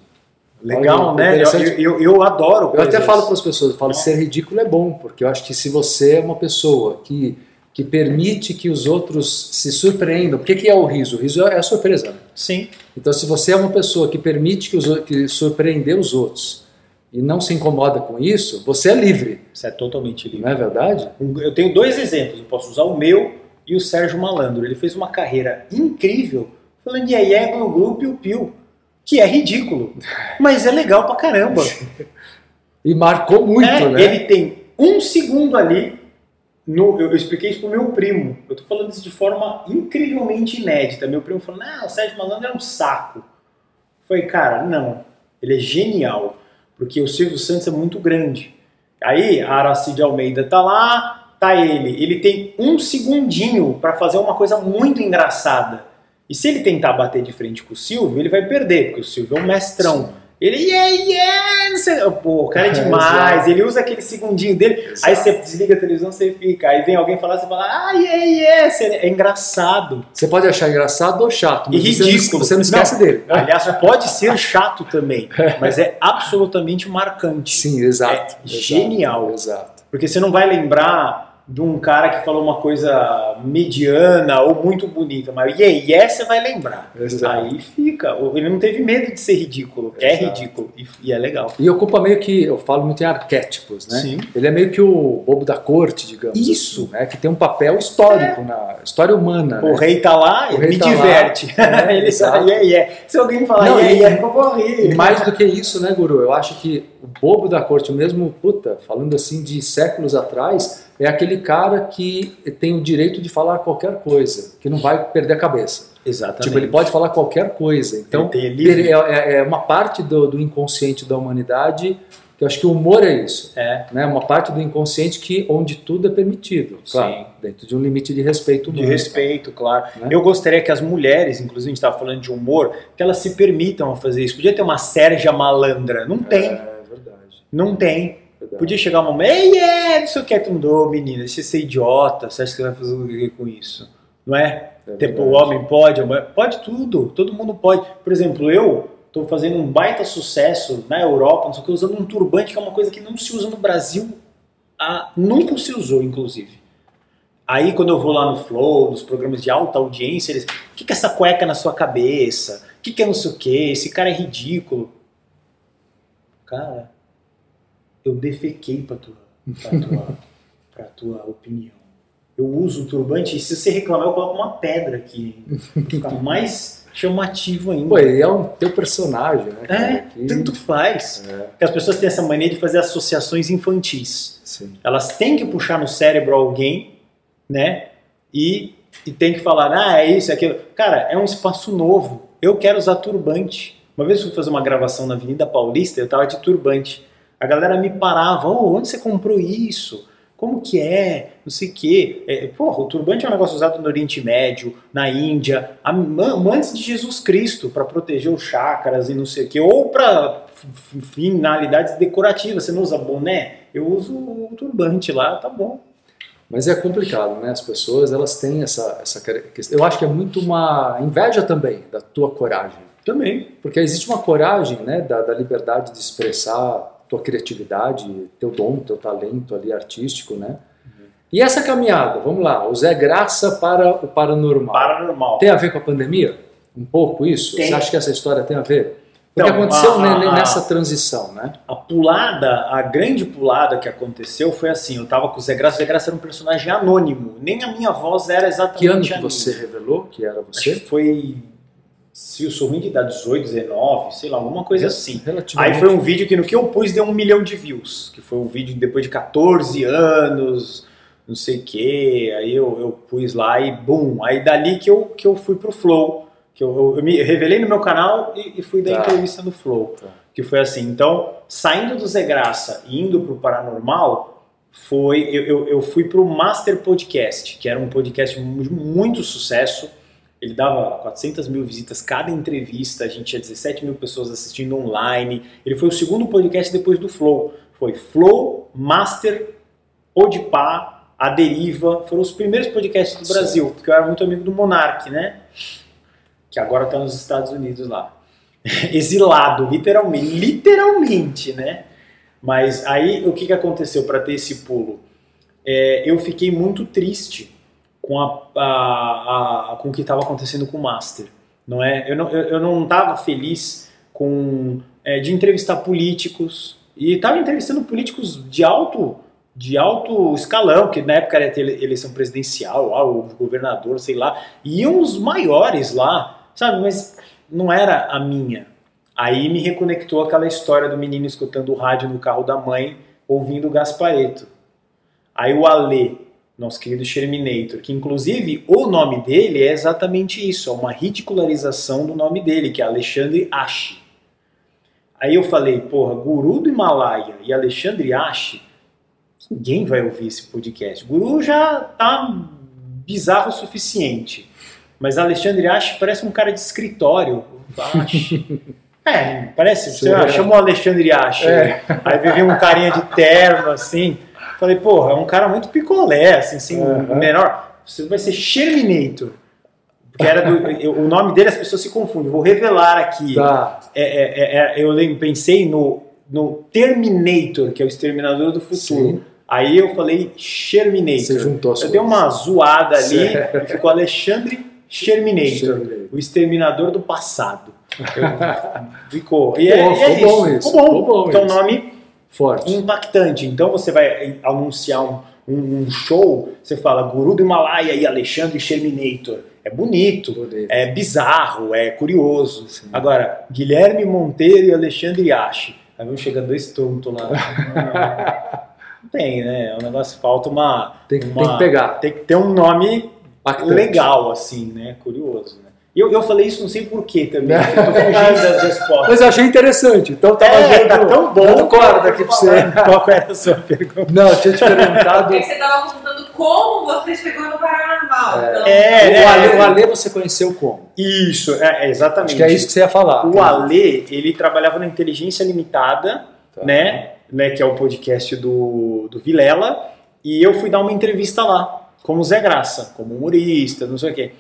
Legal, né? Eu, eu, eu, adoro. Eu até falo para as pessoas, eu falo, ser ridículo é bom, porque eu acho que se você é uma pessoa que, que permite que os outros se surpreendam, o que, que é o riso? O riso é a surpresa. Né? Sim. Então, se você é uma pessoa que permite que, os, que surpreender os outros e não se incomoda com isso, você é livre. Você é totalmente livre. Não é verdade? Eu tenho dois exemplos, eu posso usar o meu e o Sérgio Malandro. Ele fez uma carreira incrível falando de iê, glu, glu, piu, piu que é ridículo, mas é legal pra caramba. e marcou muito, é, né? Ele tem um segundo ali. No, eu, eu, expliquei isso pro meu primo. Eu tô falando isso de forma incrivelmente inédita. Meu primo falou: Ah, o Sérgio Malandro é um saco. Foi, cara, não. Ele é genial. Porque o Silvio Santos é muito grande. Aí a Aracide Almeida tá lá, tá ele. Ele tem um segundinho para fazer uma coisa muito engraçada. E se ele tentar bater de frente com o Silvio, ele vai perder, porque o Silvio é um mestrão. Ele, yeah, yeah, pô, o cara é demais, ele usa aquele segundinho dele, aí você desliga a televisão, você fica, aí vem alguém falar, você fala, ah, yeah, yeah, é engraçado. Você pode achar engraçado ou chato, mas e ridículo. Você não, você não esquece não, dele. Aliás, pode ser chato também, mas é absolutamente marcante. Sim, exato. É exato, genial. Exato. Porque você não vai lembrar de um cara que falou uma coisa mediana ou muito bonita, mas e aí, essa vai lembrar. Exato. Aí fica. Ele não teve medo de ser ridículo. É Exato. É ridículo e, e, é legal. E ocupa meio que, eu falo muito em arquétipos, né? Sim. Ele é meio que o bobo da corte, digamos. Isso. Assim, né? Que tem um papel histórico é. na história humana. O né? rei tá lá, ele me tá diverte. É, ele sabe, yeah, yeah. Se alguém falar não, yeah, yeah, eu vou rir. E mais do que isso, né, Guru? Eu acho que o bobo da corte, mesmo, puta, falando assim de séculos atrás é aquele cara que tem o direito de falar qualquer coisa, que não vai perder a cabeça. Exatamente. Tipo, ele pode falar qualquer coisa. Então, é, é, é, uma parte do, do, inconsciente da humanidade que eu acho que o humor é isso. É. Né? Uma parte do inconsciente que onde tudo é permitido. Claro, Sim. dentro de um limite de respeito humano. De respeito, claro. Né? Eu gostaria que as mulheres, inclusive a gente estava falando de humor, que elas se permitam a fazer isso. Podia ter uma Sérgia malandra. Não tem. É verdade. Não tem. Podia chegar uma mulher, ei, é, não sei o que, tu não, menina, você ser idiota, você acha que vai fazer o que com isso? Não é? é tipo, o homem pode, a mulher, pode tudo, todo mundo pode. Por exemplo, eu estou fazendo um baita sucesso na Europa, não sei o que, usando um turbante, que é uma coisa que não se usa no Brasil, a, nunca se usou, inclusive. Aí quando eu vou lá no Flow, nos programas de alta audiência, eles. O que, que é essa cueca na sua cabeça? O que, que é não sei o quê? Esse cara é ridículo. Cara, eu defequei pra tua, pra tua, pra tua opinião. Eu uso o turbante e se você reclamar, eu coloco uma pedra aqui. Pra ficar mais chamativo ainda. Pô, ele é um teu personagem, né? cara? É, Que- tanto faz. É, Porque as pessoas têm essa mania de fazer associações infantis. sim. Elas têm que puxar no cérebro alguém, né? E, e tem que falar, ah, é isso, é aquilo. Cara, é um espaço novo. Eu quero usar turbante. Uma vez eu fui fazer uma gravação na Avenida Paulista, eu tava de turbante. A galera me parava, "Ô, onde você comprou isso? Como que é? Não sei o quê. É, porra, o turbante é um negócio usado no Oriente Médio, na Índia, a- an- antes de Jesus Cristo, para proteger os chakras e não sei o quê. Ou para finalidades decorativas. Você não usa boné? Eu uso o turbante lá, tá bom. Mas é complicado, né? As pessoas, elas têm essa, essa questão. Eu acho que é muito uma inveja também da tua coragem. Também. Porque existe uma coragem, né, da, da liberdade de expressar tua criatividade, teu dom, teu talento ali artístico, né? E essa caminhada, vamos lá, o Zé Graça para o paranormal. Paranormal. Tem a ver com a pandemia? Um pouco isso? Tem. Você acha que essa história tem a ver? Porque Então, aconteceu a- a- nessa transição, né? A pulada, a grande pulada que aconteceu foi assim: eu tava com o Zé Graça, o Zé Graça era um personagem anônimo. Nem a minha voz era exatamente Que ano que você revelou que era Acho que você? foi. Se eu sou ruim de dar 18, 19, sei lá, alguma coisa assim. Aí foi um vídeo que no que eu pus deu um milhão de views. Que foi um vídeo depois de 14 anos, não sei o quê. Aí eu, eu pus lá e bum. Aí dali que eu, que eu fui pro Flow. Que eu, eu, eu me revelei no meu canal e, e fui dar Tá. entrevista no Flow. Tá. Que foi assim. Então, saindo do Zé Graça e indo pro Paranormal, foi. Eu, eu, eu fui pro Master Podcast, que era um podcast de muito sucesso. Ele dava 400 mil visitas cada entrevista, a gente tinha 17 mil pessoas assistindo online. Ele foi o segundo podcast depois do Flow. Foi Flow, Master, Podpah, A Deriva. Foram os primeiros podcasts do Certo. Brasil, porque eu era muito amigo do Monark, né? Que agora está nos Estados Unidos lá. Exilado, literalmente. Literalmente, né? Mas aí o que, que aconteceu para ter esse pulo? É, eu fiquei muito triste com, a, a- a- com o que estava acontecendo com o Master. Não é? Eu não eu, eu estava feliz com é, de entrevistar políticos e estava entrevistando políticos de alto de alto escalão, que na época era ter ele- eleição presidencial, ah, o governador, sei lá, e os maiores lá, sabe? Mas não era a minha. Aí me reconectou aquela história do menino escutando o rádio no carro da mãe, ouvindo o Gaspareto. Aí o Alê, nosso querido Sherminator, que inclusive o nome dele é exatamente isso, é uma ridicularização do nome dele, que é Alexandre Ashi. Aí eu falei, porra, Guru do Himalaia e Alexandre Ashi, ninguém vai ouvir esse podcast. Guru já tá bizarro o suficiente. Mas Alexandre Ashi parece um cara de escritório. Ashi. É, parece. Você Sim, é. chama o Alexandre Ashi. É. Aí vivia um carinha de terno, assim. Falei, porra, é um cara muito picolé, assim, assim Aham. menor. Você vai ser Sherminator. Porque era do, eu- o nome dele as pessoas se confundem. Vou revelar aqui. Tá. É, é, é, é, eu pensei no, no Terminator, que é o Exterminador do Futuro. Sim. Aí eu falei Sherminator. Você juntou Eu dei uma zoada ali Certo. e ficou Alexandre Sherminator, o exterminador do passado. Eu- ficou. E Pô, é, e é ficou bom isso, Ficou bom. ficou bom um isso. nome Forte. impactante. Então você vai anunciar um, um- um show, você fala Guru do Himalaia e Alexandre Sherminator. É bonito, é bizarro, é curioso. Sim. Agora, Guilherme Monteiro e Alexandre Ache. Aí vão chegar dois tontos lá. Não tem, né? O negócio falta uma. Tem, que- uma- tem que pegar. Tem que ter um nome Impactante. legal, assim, né? Curioso. Né? Eu, eu falei isso não sei porquê também. eu tô fugindo das respostas. Mas eu achei interessante. Então tava É, dando, tá tão bom. dando corda que eu aqui pra você. Qual era a sua pergunta? Não, eu tinha te perguntado. É que você tava contando como você chegou no Paranormal. É. Então, É, o, é. Ale, o Ale você conheceu como? Isso, é, é, exatamente. Acho que é isso que você ia falar. O Alê, ele trabalhava na Inteligência Limitada, Tá. né, né, que é o podcast do, do Vilela, e eu fui dar uma entrevista lá, como Zé Graça, como humorista, não sei o quê.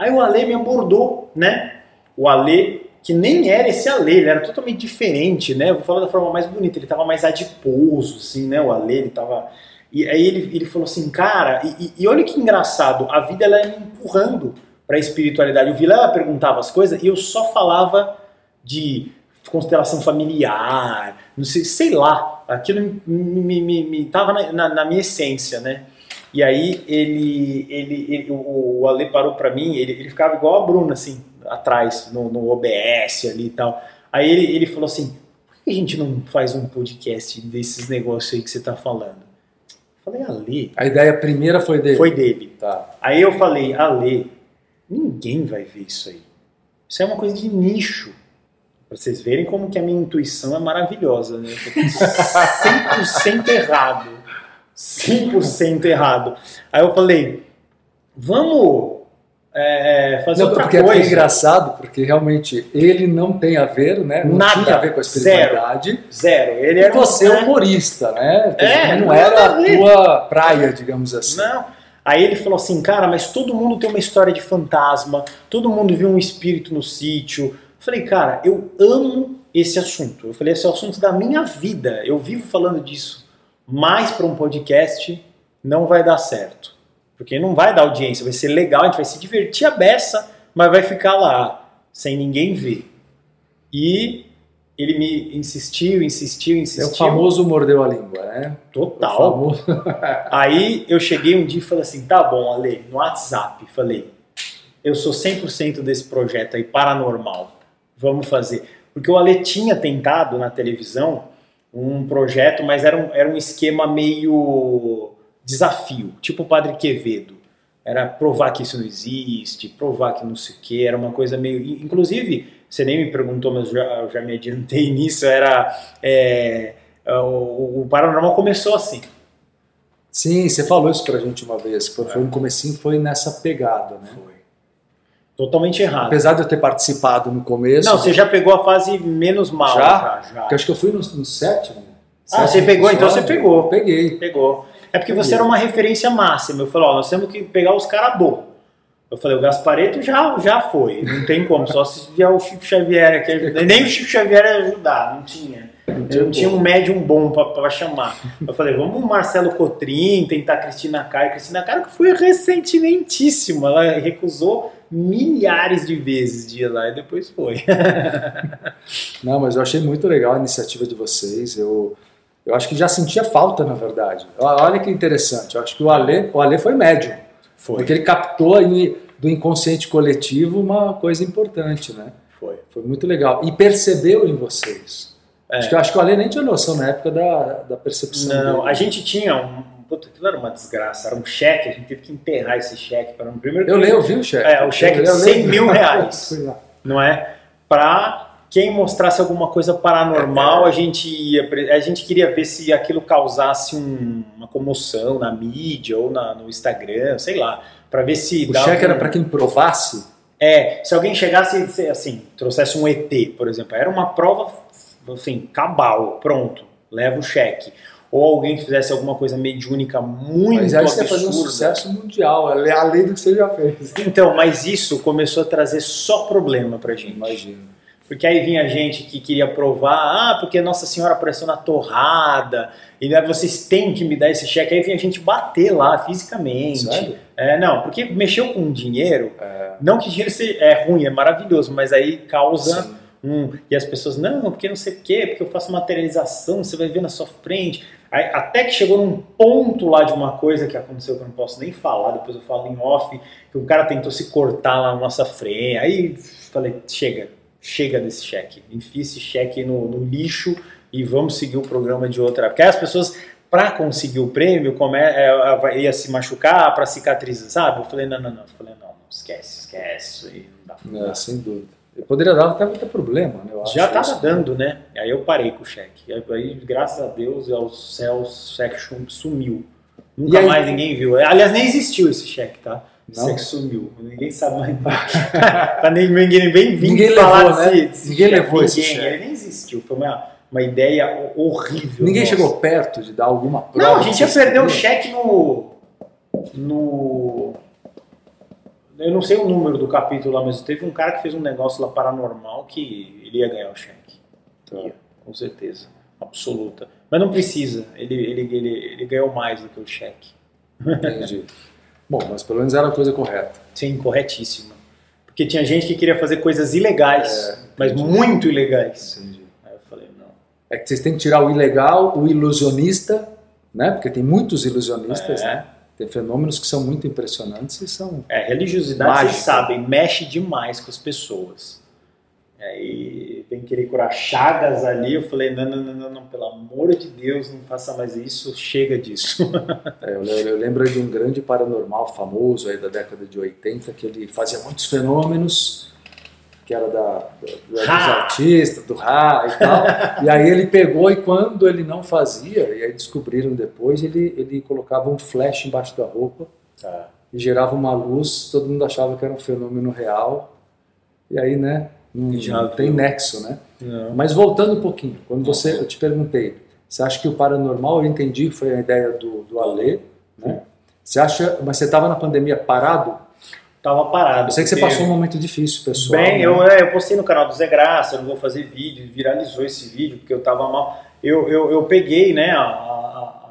Aí o Alê me abordou, né, o Alê, que nem era esse Alê, ele era totalmente diferente, né, eu vou falar da forma mais bonita, ele tava mais adiposo, assim, né, o Alê, ele tava... E aí ele, ele falou assim, cara, e, e- olha que engraçado, a vida ela ia me empurrando para a espiritualidade. O Vilela perguntava as coisas e eu só falava de constelação familiar, não sei, sei lá, aquilo me, me, me, me tava na, na, na minha essência, né? E aí ele, ele, ele- o, o Ale parou pra mim, ele, ele ficava igual a Bruna, assim, atrás, no, no OBS ali e tal. Aí ele, ele falou assim, por que a gente não faz um podcast desses negócios aí que você tá falando? Eu falei, Ale, A ideia primeira foi dele. foi dele. Tá. Aí eu falei, Ale, ninguém vai ver isso aí. Isso é uma coisa de nicho. Pra vocês verem como que a minha intuição é maravilhosa, né? Eu tô 100% errado. 100% errado. Aí eu falei, vamos é, é, fazer Não, outra porque é coisa. engraçado, porque realmente ele não tem a ver, né? Não Nada. tinha a ver com a espiritualidade. Zero. Ele E era um- você é né? humorista, né? É, não era a tua praia, digamos assim. Não. Aí ele falou assim, cara, mas todo mundo tem uma história de fantasma, todo mundo viu um espírito no sítio. Eu falei, cara, eu amo esse assunto. Eu falei, esse é o assunto da minha vida. Eu vivo falando disso. Mas para um podcast não vai dar certo. Porque não vai dar audiência, vai ser legal, a gente vai se divertir a beça, mas vai ficar lá, sem ninguém ver. E ele me insistiu, insistiu, É insistiu. o famoso mordeu a língua, né? O Total. famoso... Aí eu cheguei um dia e falei assim, tá bom, Ale, no WhatsApp, falei, eu sou 100% desse projeto aí, paranormal, vamos fazer. Porque o Ale tinha tentado na televisão um projeto, mas era um, era um esquema meio desafio, tipo o Padre Quevedo. Era provar que isso não existe, provar que não sei o que, era uma coisa meio... Inclusive, você nem me perguntou, mas eu já, eu já me adiantei nisso, era... é, o, o Paranormal começou assim. Sim, você falou isso pra gente uma vez. Foi, foi no comecinho, foi nessa pegada, né? Foi. Totalmente errado. Apesar de eu ter participado no começo... Não, você já pegou a fase menos mal. Já? Já, já. Porque acho que eu fui no, no sétimo. Ah, você pegou, então você pegou. Peguei. Pegou. É porque você era uma referência máxima. Eu falei, ó, nós temos que pegar os caras bons. Eu falei, o Gaspareto já, já foi. Não tem como, só se vier o Chico Xavier aqui ajudar. Nem o Chico Xavier ajudar, não tinha. Eu não tinha um médium bom pra chamar. Eu falei, vamos Marcelo Cotrim, tentar Cristina Caio. Cristina Caio que foi recentementíssimo. Ela recusou milhares de vezes de ir lá e depois foi. Não, mas eu achei muito legal a iniciativa de vocês. Eu, eu acho que já sentia falta, na verdade. Olha que interessante. Eu acho que o Ale, o Ale foi médium. Foi. Porque ele captou do inconsciente coletivo uma coisa importante, né? Foi. Foi muito legal. E percebeu em vocês. É. Acho, que, acho que o Ale nem tinha noção na época da, da percepção Não, dele. a gente tinha um. Puta, aquilo era uma desgraça, era um cheque, a gente teve que enterrar esse cheque para primeiro. Eu leio, eu vi o cheque. É, o cheque Eu- de eu 100 lembro. mil reais. Não é? Para quem mostrasse alguma coisa paranormal, a gente ia, a gente queria ver se aquilo causasse um- uma comoção na mídia ou na- no Instagram, sei lá, para ver se O cheque era um- para quem provasse. é, se alguém chegasse e assim, trouxesse um ET, por exemplo, era uma prova assim, cabal, pronto, leva o cheque. Ou alguém que fizesse alguma coisa mediúnica muito Mas aí você ia fazer um absurda. sucesso mundial, ale- além do que você já fez. Então, mas isso começou a trazer só problema pra gente. Imagina. Porque aí vinha gente que queria provar, ah, porque Nossa Senhora apareceu na torrada, e daí vocês têm que me dar esse cheque. Aí vinha gente bater lá fisicamente. Sério? É, não, porque mexeu com dinheiro, não que dinheiro seja, é ruim, é maravilhoso, mas aí causa Sim. Um. E as pessoas, não, porque não sei o quê, porque eu faço materialização, você vai ver na sua frente. Aí, até que chegou num ponto lá de uma coisa que aconteceu que eu não posso nem falar, depois eu falo em off, que o cara tentou se cortar lá na nossa frente. Aí falei, chega, chega desse cheque. Enfia esse cheque no, no lixo e vamos seguir o programa de outra. Porque aí as pessoas, para conseguir o prêmio, come, é, vai- ia se machucar para cicatrizar, sabe? Eu falei, não, não, não. Eu falei, não, não, esquece, esquece. Não dá. não. É, sem dúvida. Poderia dar até muito problema, né? Eu acho Já tava isso. dando, né? Aí eu parei com o cheque. Aí, graças a Deus e aos céus, o cheque sum- sumiu. Nunca aí- mais ninguém viu. Aliás, nem existiu esse cheque, tá? O Não? cheque sumiu. Ninguém sabe mais. pra nem, ninguém vem vir Ninguém falar levou, né? desse, desse Ninguém cheque. levou esse Ninguém. cheque. Ele nem existiu. Foi uma, uma ideia horrível. Ninguém nossa. chegou perto de dar alguma prova. Não, a gente ia que perder o cheque no. No. Eu não sei o número do capítulo lá, mas teve um cara que fez um negócio lá paranormal que ele ia ganhar o cheque. Tá. Com certeza. absoluta. Mas não precisa, ele, ele, ele, ele ganhou mais do que o cheque. Entendi. Bom, mas pelo menos era a coisa correta. Sim, corretíssima. Porque tinha gente que queria fazer coisas ilegais, É, mas muito ilegais. Entendi. Aí eu falei, não. É que vocês têm que tirar o ilegal, o ilusionista, né? Porque tem muitos ilusionistas, É. né? Tem fenômenos que são muito impressionantes e são. É, religiosidade, Mágica. vocês sabem, mexe demais com as pessoas. E aí vem querer curar chagas ali, eu falei, não, não, não, não, não, pelo amor de Deus, não faça mais isso, chega disso. É, eu lembro de um grande paranormal famoso aí da década de 80 que ele fazia muitos fenômenos, que era da, da- dos artistas, do Ra e tal. e aí ele pegou e quando ele não fazia, e aí descobriram depois, ele, ele colocava um flash embaixo da roupa e gerava uma luz, todo mundo achava que era um fenômeno real. E aí, né, não, Já não tem nexo, né? Não. Mas voltando um pouquinho, quando você, eu te perguntei, você acha que o paranormal, eu entendi que foi a ideia do, do Alê, né? Você acha, mas você estava na pandemia parado? Tava parado. Eu sei que você passou um momento difícil, pessoal. Bem, né? eu, é, eu postei no canal do Zé Graça, eu não vou fazer vídeo, viralizou esse vídeo porque eu tava mal. Eu, eu, eu peguei, né, a, a-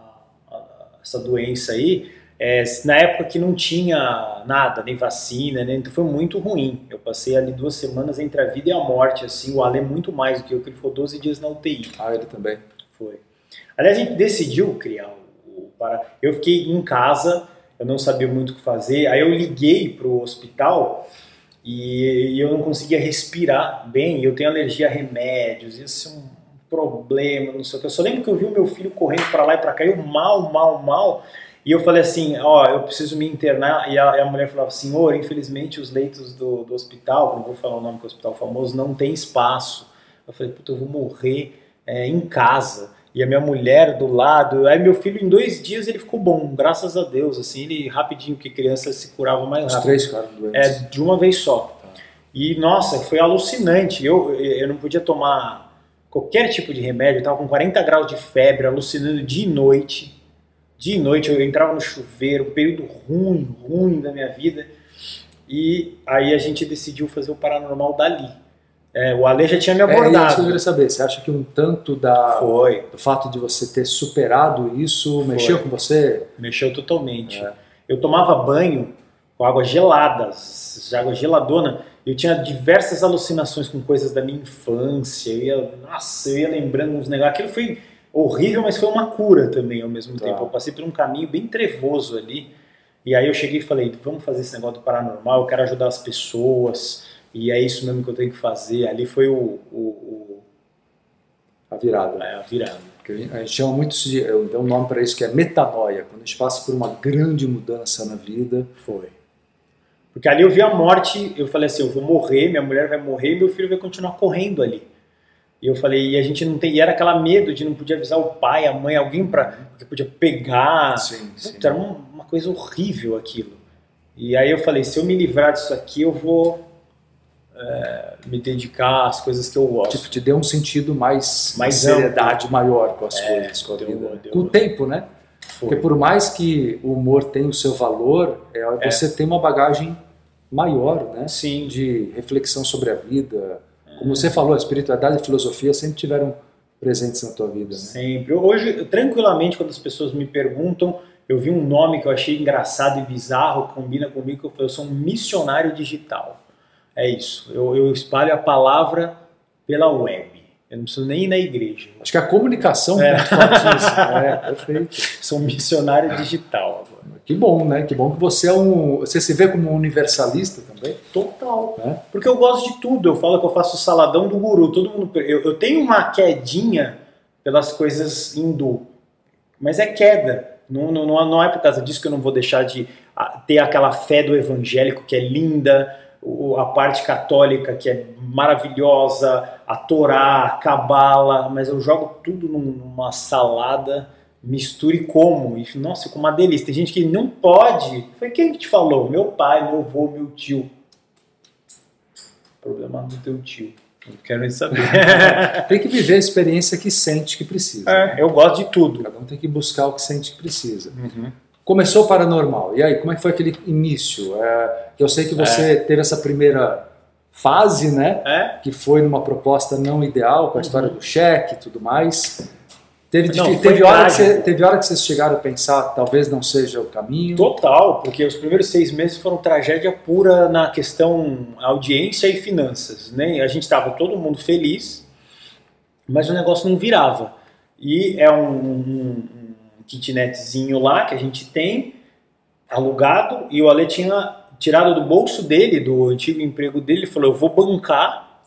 a- essa doença aí, é, na época que não tinha nada, nem vacina, né, então foi muito ruim. Eu passei ali duas semanas entre a vida e a morte, assim, o Ale muito mais do que eu, que ele ficou 12 dias na UTI. Ah, ele também. Foi. Aliás, a gente decidiu criar o, o para. Eu fiquei em casa, eu não sabia muito o que fazer. Aí eu liguei pro hospital e, e eu não conseguia respirar bem. Eu tenho alergia a remédios, isso é um problema, não sei o que. Eu só lembro que eu vi o meu filho correndo para lá e para cá, eu mal, mal, mal. E eu falei assim, ó, eu preciso me internar. E a, e a mulher falava, senhor, infelizmente os leitos do, do hospital, não vou falar o nome que é o hospital famoso, não tem espaço. Eu falei, puta, eu vou morrer é, em casa. E a minha mulher do lado. Aí meu filho, em dois dias, ele ficou bom, graças a Deus. Assim, ele rapidinho, que criança se curava mais Os rápido. três ficaram É, doentes. de uma vez só. E, nossa, foi alucinante. Eu, eu não podia tomar qualquer tipo de remédio. Eu tava com 40 graus de febre, alucinando de noite. De noite, eu entrava no chuveiro, um período ruim, ruim da minha vida. E aí a gente decidiu fazer o paranormal dali. É, o Ale já tinha me É, é isso que eu abordado. queria saber. Você acha que um tanto da, Foi, do fato de você ter superado isso mexeu com você? mexeu totalmente. É. Eu tomava banho com água gelada, água geladona. Eu tinha diversas alucinações com coisas da minha infância. Eu ia, nossa, eu ia lembrando uns negócios. Aquilo foi horrível, mas foi uma cura também ao mesmo Tá. tempo. Eu passei por um caminho bem trevoso ali. E aí eu cheguei e falei, vamos fazer esse negócio do paranormal, eu quero ajudar as pessoas. E é isso mesmo que eu tenho que fazer. Ali foi o, o, A virada. o- é, a virada. Porque a gente- chama muito isso de. Eu dei um nome para isso que é metanoia. Quando a gente passa por uma grande mudança na vida. Foi. Porque ali eu vi a morte, eu falei assim, eu vou morrer, minha mulher vai morrer meu filho vai continuar correndo ali. E eu falei, e a gente não tem, e era aquela medo de não podia avisar o pai, a mãe, alguém para que podia pegar. Sim, sim. Puta, era uma, uma coisa horrível aquilo. E aí eu falei, se eu me livrar disso aqui, eu vou é, me dedicar às coisas que eu gosto. Tipo, te deu um sentido mais. Mais seriedade maior com as É, coisas, com a deu- vida. deu- Com o tempo, né? Foi. Porque por mais que o humor tenha o seu valor, é, você tem uma bagagem maior, né? Sim, De reflexão sobre a vida. Como você falou, a espiritualidade e a filosofia sempre tiveram presentes na tua vida, né? Sempre. Hoje, tranquilamente, quando as pessoas me perguntam, eu vi um nome que eu achei engraçado e bizarro, combina comigo, eu sou um missionário digital. É isso. Eu, eu espalho a palavra pela web. Eu não preciso nem ir na igreja. Acho que a comunicação É. é muito fortíssima. É, perfeito. Sou um missionário digital agora. Que bom, né? Que bom que você é um. Você se vê como um universalista também. Total. Né? Porque eu gosto de tudo. Eu falo que eu faço o saladão do guru. Todo mundo. Eu, eu tenho uma quedinha pelas coisas hindu. Mas é queda. Não, não, não é por causa disso que eu não vou deixar de ah, ter aquela fé do evangélico que é linda, a parte católica que é maravilhosa, a Torá, a Cabala, mas eu jogo tudo num- numa salada, misturo e como. E, nossa, com uma delícia. Tem gente que não pode. Foi quem que te falou? Meu pai, meu avô, meu tio. Problema do teu tio. Não quero nem saber. Tem que viver a experiência que sente que precisa. É, eu gosto de tudo. Cada um tem que buscar o que sente que precisa. Começou paranormal. E aí, como é que foi aquele início? É, eu sei que você teve essa primeira fase, né? É? Que foi numa proposta não ideal, com a história do cheque e tudo mais. Teve, Não, teve, hora que você, teve hora que vocês chegaram a pensar talvez não seja o caminho. Total, porque os primeiros seis meses foram tragédia pura na questão audiência e finanças. Né? A gente estava todo mundo feliz, mas o negócio não virava. E é um, um kitnetzinho lá que a gente tem, alugado, e o Ale tinha tirado do bolso dele, do antigo emprego dele, ele falou, eu vou bancar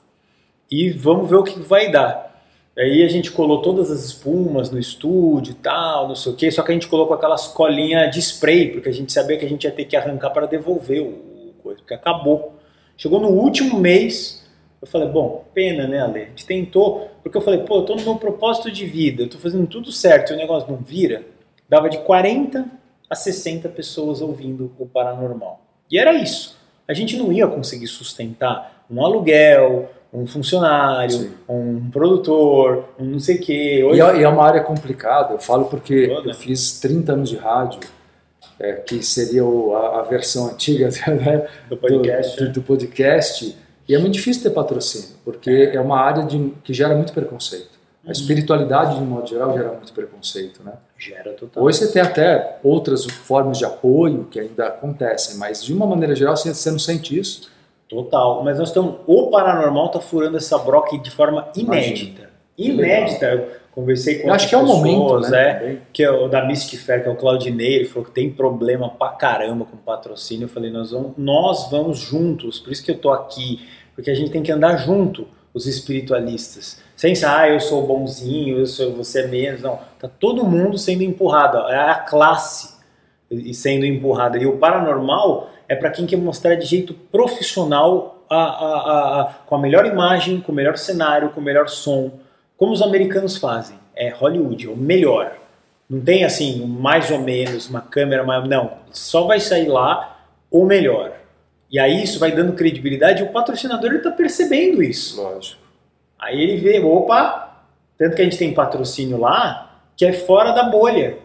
e vamos ver o que vai dar. Aí a gente colou todas as espumas no estúdio tal, não sei o que, só que a gente colocou aquelas colinhas de spray, porque a gente sabia que a gente ia ter que arrancar para devolver o, coisa, porque acabou. Chegou no último mês, eu falei, bom, pena, né, Ale? A gente tentou, porque eu falei, pô, eu tô no meu propósito de vida, eu tô fazendo tudo certo e o negócio não vira. Dava de 40 a 60 pessoas ouvindo o paranormal. E era isso. A gente não ia conseguir sustentar um aluguel, um funcionário, Sim. um produtor, um não sei o quê. E Hoje, é, e é uma área complicada, eu falo porque eu fiz 30 anos de rádio, é, que seria o- a, a versão antiga né, do podcast. do, do- do podcast, e é muito difícil ter patrocínio, porque é uma área de, que gera muito preconceito. A Uhum. espiritualidade, de modo geral, gera muito preconceito, né? Gera total. Hoje você tem até outras formas de apoio que ainda acontecem, mas de uma maneira geral você não sente isso. Total. Mas nós estamos. O paranormal tá furando essa broca de forma inédita. Inédita. Eu conversei com acho que é o momento, né? é, que é o da Mystic Fair, que é o Claudinei, ele falou que tem problema pra caramba com patrocínio. Eu falei, nós vamos, nós vamos juntos, por isso que eu tô aqui, porque a gente tem que andar junto, os espiritualistas. Sem ser, ah, eu sou bonzinho, eu sou, você é menos. Não, tá todo mundo sendo empurrado, é a classe sendo empurrada. E o paranormal é para quem quer mostrar de jeito profissional, a, a, a, com a melhor imagem, com o melhor cenário, com o melhor som, como os americanos fazem. É Hollywood, é o melhor. Não tem assim, mais ou menos, uma câmera mais. Não, só vai sair lá o melhor. E aí isso vai dando credibilidade e o patrocinador está percebendo isso. Lógico. Aí ele vê, opa, tanto que a gente tem patrocínio lá que é fora da bolha.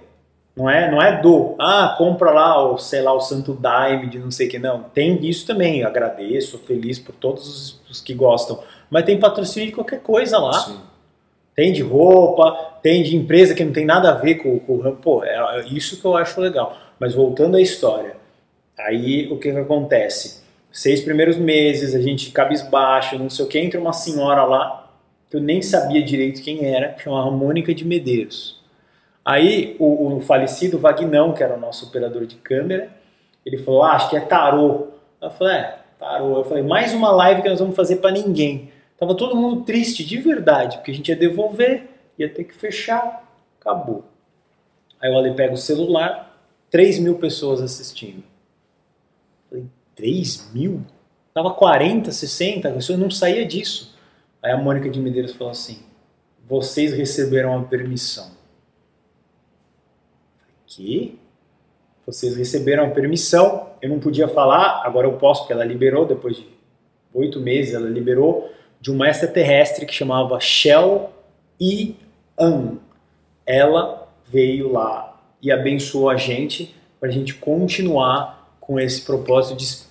Não é, não é do, ah, compra lá o, sei lá, o Santo Daime de não sei o que, não. Tem isso também, eu agradeço, sou feliz por todos os, que gostam. Mas tem patrocínio de qualquer coisa lá. Sim. Tem de roupa, tem de empresa que não tem nada a ver com com o ramo. Pô, é é isso que eu acho legal. Mas voltando à história, aí o que, que acontece? Seis primeiros meses, a gente cabisbaixo, não sei o que, entra uma senhora lá, que eu nem sabia direito quem era, que chamava Mônica de Medeiros. Aí o, o falecido Vagnão, que era o nosso operador de câmera, ele falou: ah, acho que é tarô. Eu falei: é, tarô. Eu falei: mais uma live que nós vamos fazer para ninguém. Tava todo mundo triste, de verdade, porque a gente ia devolver, ia ter que fechar, acabou. Aí o Ale pega o celular, 3 mil pessoas assistindo. Falei, 3 mil? Tava 40, 60, a pessoa não saía disso. Aí a Mônica de Medeiros falou assim: vocês receberam a permissão. Que? Vocês receberam a permissão, eu não podia falar, agora eu posso, porque ela liberou, depois de oito meses, ela liberou, de uma extraterrestre que chamava Shell Ian. Ela veio lá e abençoou a gente para a gente continuar com esse propósito de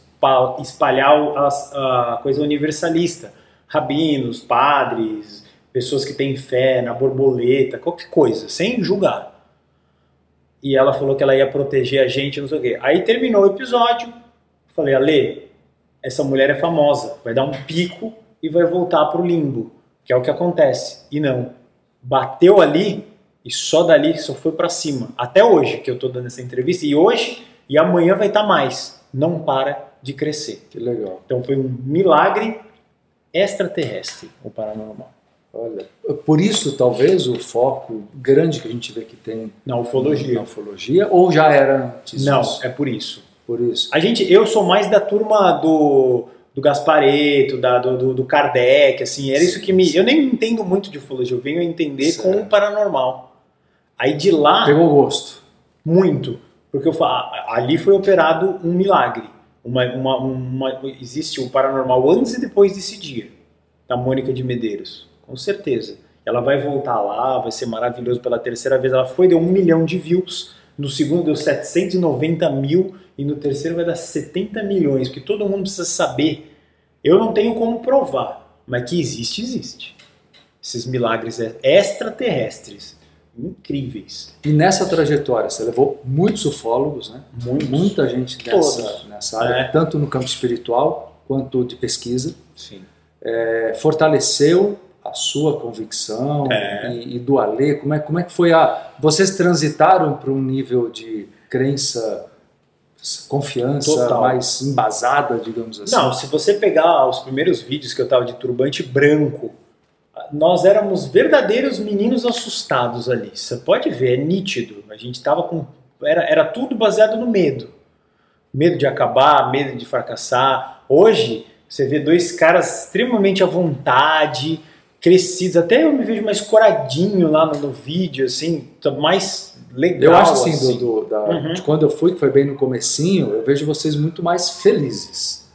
espalhar a coisa universalista. Rabinos, padres, pessoas que têm fé na borboleta, qualquer coisa, sem julgar. E ela falou que ela ia proteger a gente, não sei o quê. Aí terminou o episódio, falei, Ale, essa mulher é famosa, vai dar um pico e vai voltar pro limbo, que é o que acontece. E não. Bateu ali e só dali só foi para cima. Até hoje que eu tô dando essa entrevista e hoje e amanhã vai estar mais. Não para de crescer. Que legal. Então foi um milagre extraterrestre o paranormal. Olha, por isso talvez o foco grande que a gente vê que tem Na ufologia. na ufologia, ou já era antes Não, disso? é por isso. Por isso. A gente, eu sou mais da turma do, do Gaspareto, da, do, do, Kardec, assim, era isso que me. Eu nem entendo muito de ufologia, eu venho a entender com Certo. o paranormal. Aí de lá, Pegou gosto. muito. Porque eu fa- ali foi operado um milagre. Uma, uma, uma- existe o paranormal antes e depois desse dia, da Mônica de Medeiros, com certeza. Ela vai voltar lá, vai ser maravilhoso pela terceira vez. Ela foi, deu um milhão de views. No segundo deu 790 mil e no terceiro vai dar 70 milhões, porque todo mundo precisa saber. Eu não tenho como provar, mas que existe, existe. Esses milagres extraterrestres incríveis. E nessa trajetória, você levou muitos ufólogos, né? Muitos. Muita gente nessa, nessa área, É. tanto no campo espiritual quanto de pesquisa. Sim. É, fortaleceu a sua convicção É. e, e do Alê. Como é, como é que foi a. Vocês transitaram para um nível de crença, confiança Total. mais embasada, digamos assim? Não, se você pegar os primeiros vídeos que eu tava de turbante branco, nós éramos verdadeiros meninos assustados ali. Você pode ver, é nítido. A gente tava com. Era, era tudo baseado no medo. Medo de acabar, medo de fracassar. Hoje, você vê dois caras extremamente à vontade, crescidos. Até eu me vejo mais coradinho lá no, no vídeo, assim, mais legal. Eu acho assim, do, do- da- Uhum. de quando eu fui, que foi bem no comecinho, eu vejo vocês muito mais felizes.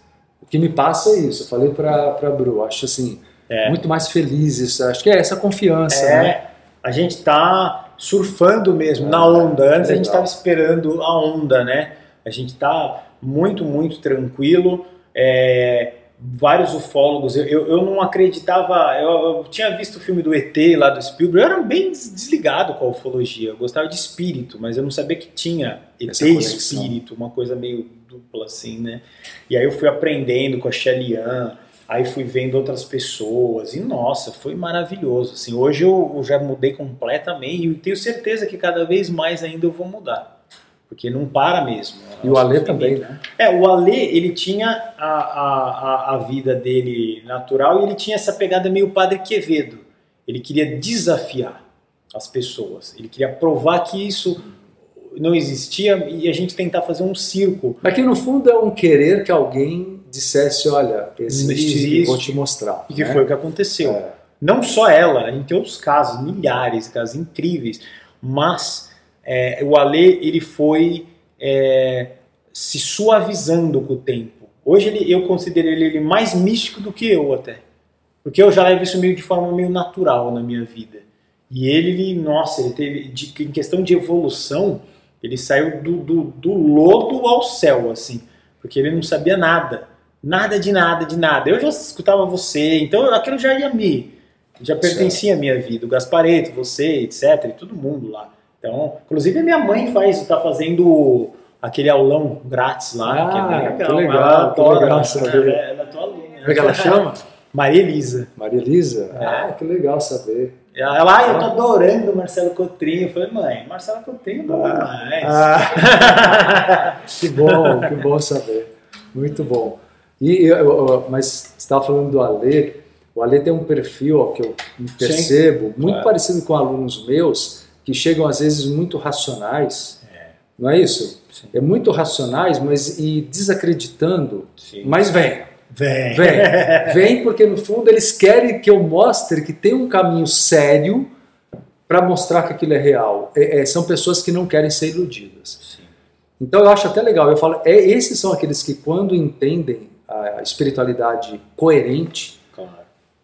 O que me passa é isso. Eu falei pra, pra Bru, acho assim, É. muito mais felizes. Acho que é essa confiança, É, né? a gente tá surfando mesmo na onda. Antes a gente legal. estava esperando a onda, né? A gente tá muito, muito tranquilo. É, vários ufólogos, eu, eu, eu não acreditava. Eu, eu tinha visto o filme do ET lá do Spielberg, eu era bem des- desligado com a ufologia. Eu gostava de espírito, mas eu não sabia que tinha ET espírito, uma coisa meio dupla assim, né? E aí eu fui aprendendo com a Shelian, aí fui vendo outras pessoas, e nossa, foi maravilhoso. Assim, hoje eu, eu já mudei completamente e tenho certeza que cada vez mais ainda eu vou mudar. Porque não para mesmo. E o infinito. também, né? É, o Alê, ele tinha a, a, a, a vida dele natural e ele tinha essa pegada meio Padre Quevedo. Ele queria desafiar as pessoas. Ele queria provar que isso não existia e a gente tentar fazer um circo. Mas que no fundo é um querer que alguém dissesse, olha, existe, Existe. vou te mostrar. E que né? foi o que aconteceu. É. Não só ela, a gente tem outros casos, milhares de casos incríveis, mas é, o Alê ele foi é, se suavizando com o tempo. Hoje ele, eu considero ele, ele mais místico do que eu até, porque eu já levo isso meio de forma meio natural na minha vida. E ele, ele, nossa, ele teve, de- em questão de evolução, ele saiu do, do, do lodo ao céu, assim, porque ele não sabia nada, nada de nada, de nada. Eu já escutava você, então aquilo já ia me, já pertencia à minha vida, o Gaspareto, você, etc, e todo mundo lá. Então, inclusive a minha mãe faz, tá fazendo aquele aulão grátis lá, que é Ah, legal. que legal, ela que adora, legal ela, saber. ela, ela tua aluna. Como é que ela chama? Maria Elisa. Maria Elisa? É. Ah, que legal saber. Ela, ela, ah, eu tô adorando o Marcelo Cotrinho. Eu falei, mãe, Marcelo Cotrinho é bom demais. Ah, que bom, que bom saber. Muito bom. E, eu- eu- mas você estava falando do Alê. O Alê tem um perfil ó, que eu percebo muito claro. parecido com alunos meus que chegam às vezes muito racionais. Não é isso? Sim. É muito racionais, mas e desacreditando. Sim. Mas vem, Vem. vem, vem porque no fundo eles querem que eu mostre que tem um caminho sério para mostrar que aquilo é real. É- é, são pessoas que não querem ser iludidas. Sim. Então eu acho até legal. Eu falo, é, esses são aqueles que quando entendem a espiritualidade coerente, Claro.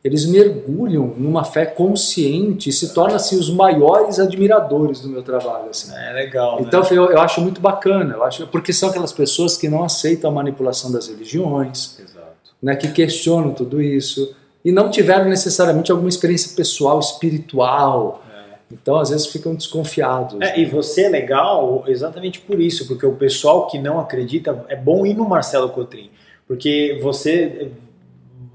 eles mergulham numa fé consciente e se tornam assim os maiores admiradores do meu trabalho. Assim. É legal. Então né? eu, eu acho muito bacana. Eu acho porque são aquelas pessoas que não aceitam a manipulação das religiões, Exato. Né, que questionam tudo isso e não tiveram necessariamente alguma experiência pessoal, espiritual. Então às vezes ficam desconfiados. É, e você é legal exatamente por isso, porque o pessoal que não acredita é bom ir no Marcelo Cotrim, porque você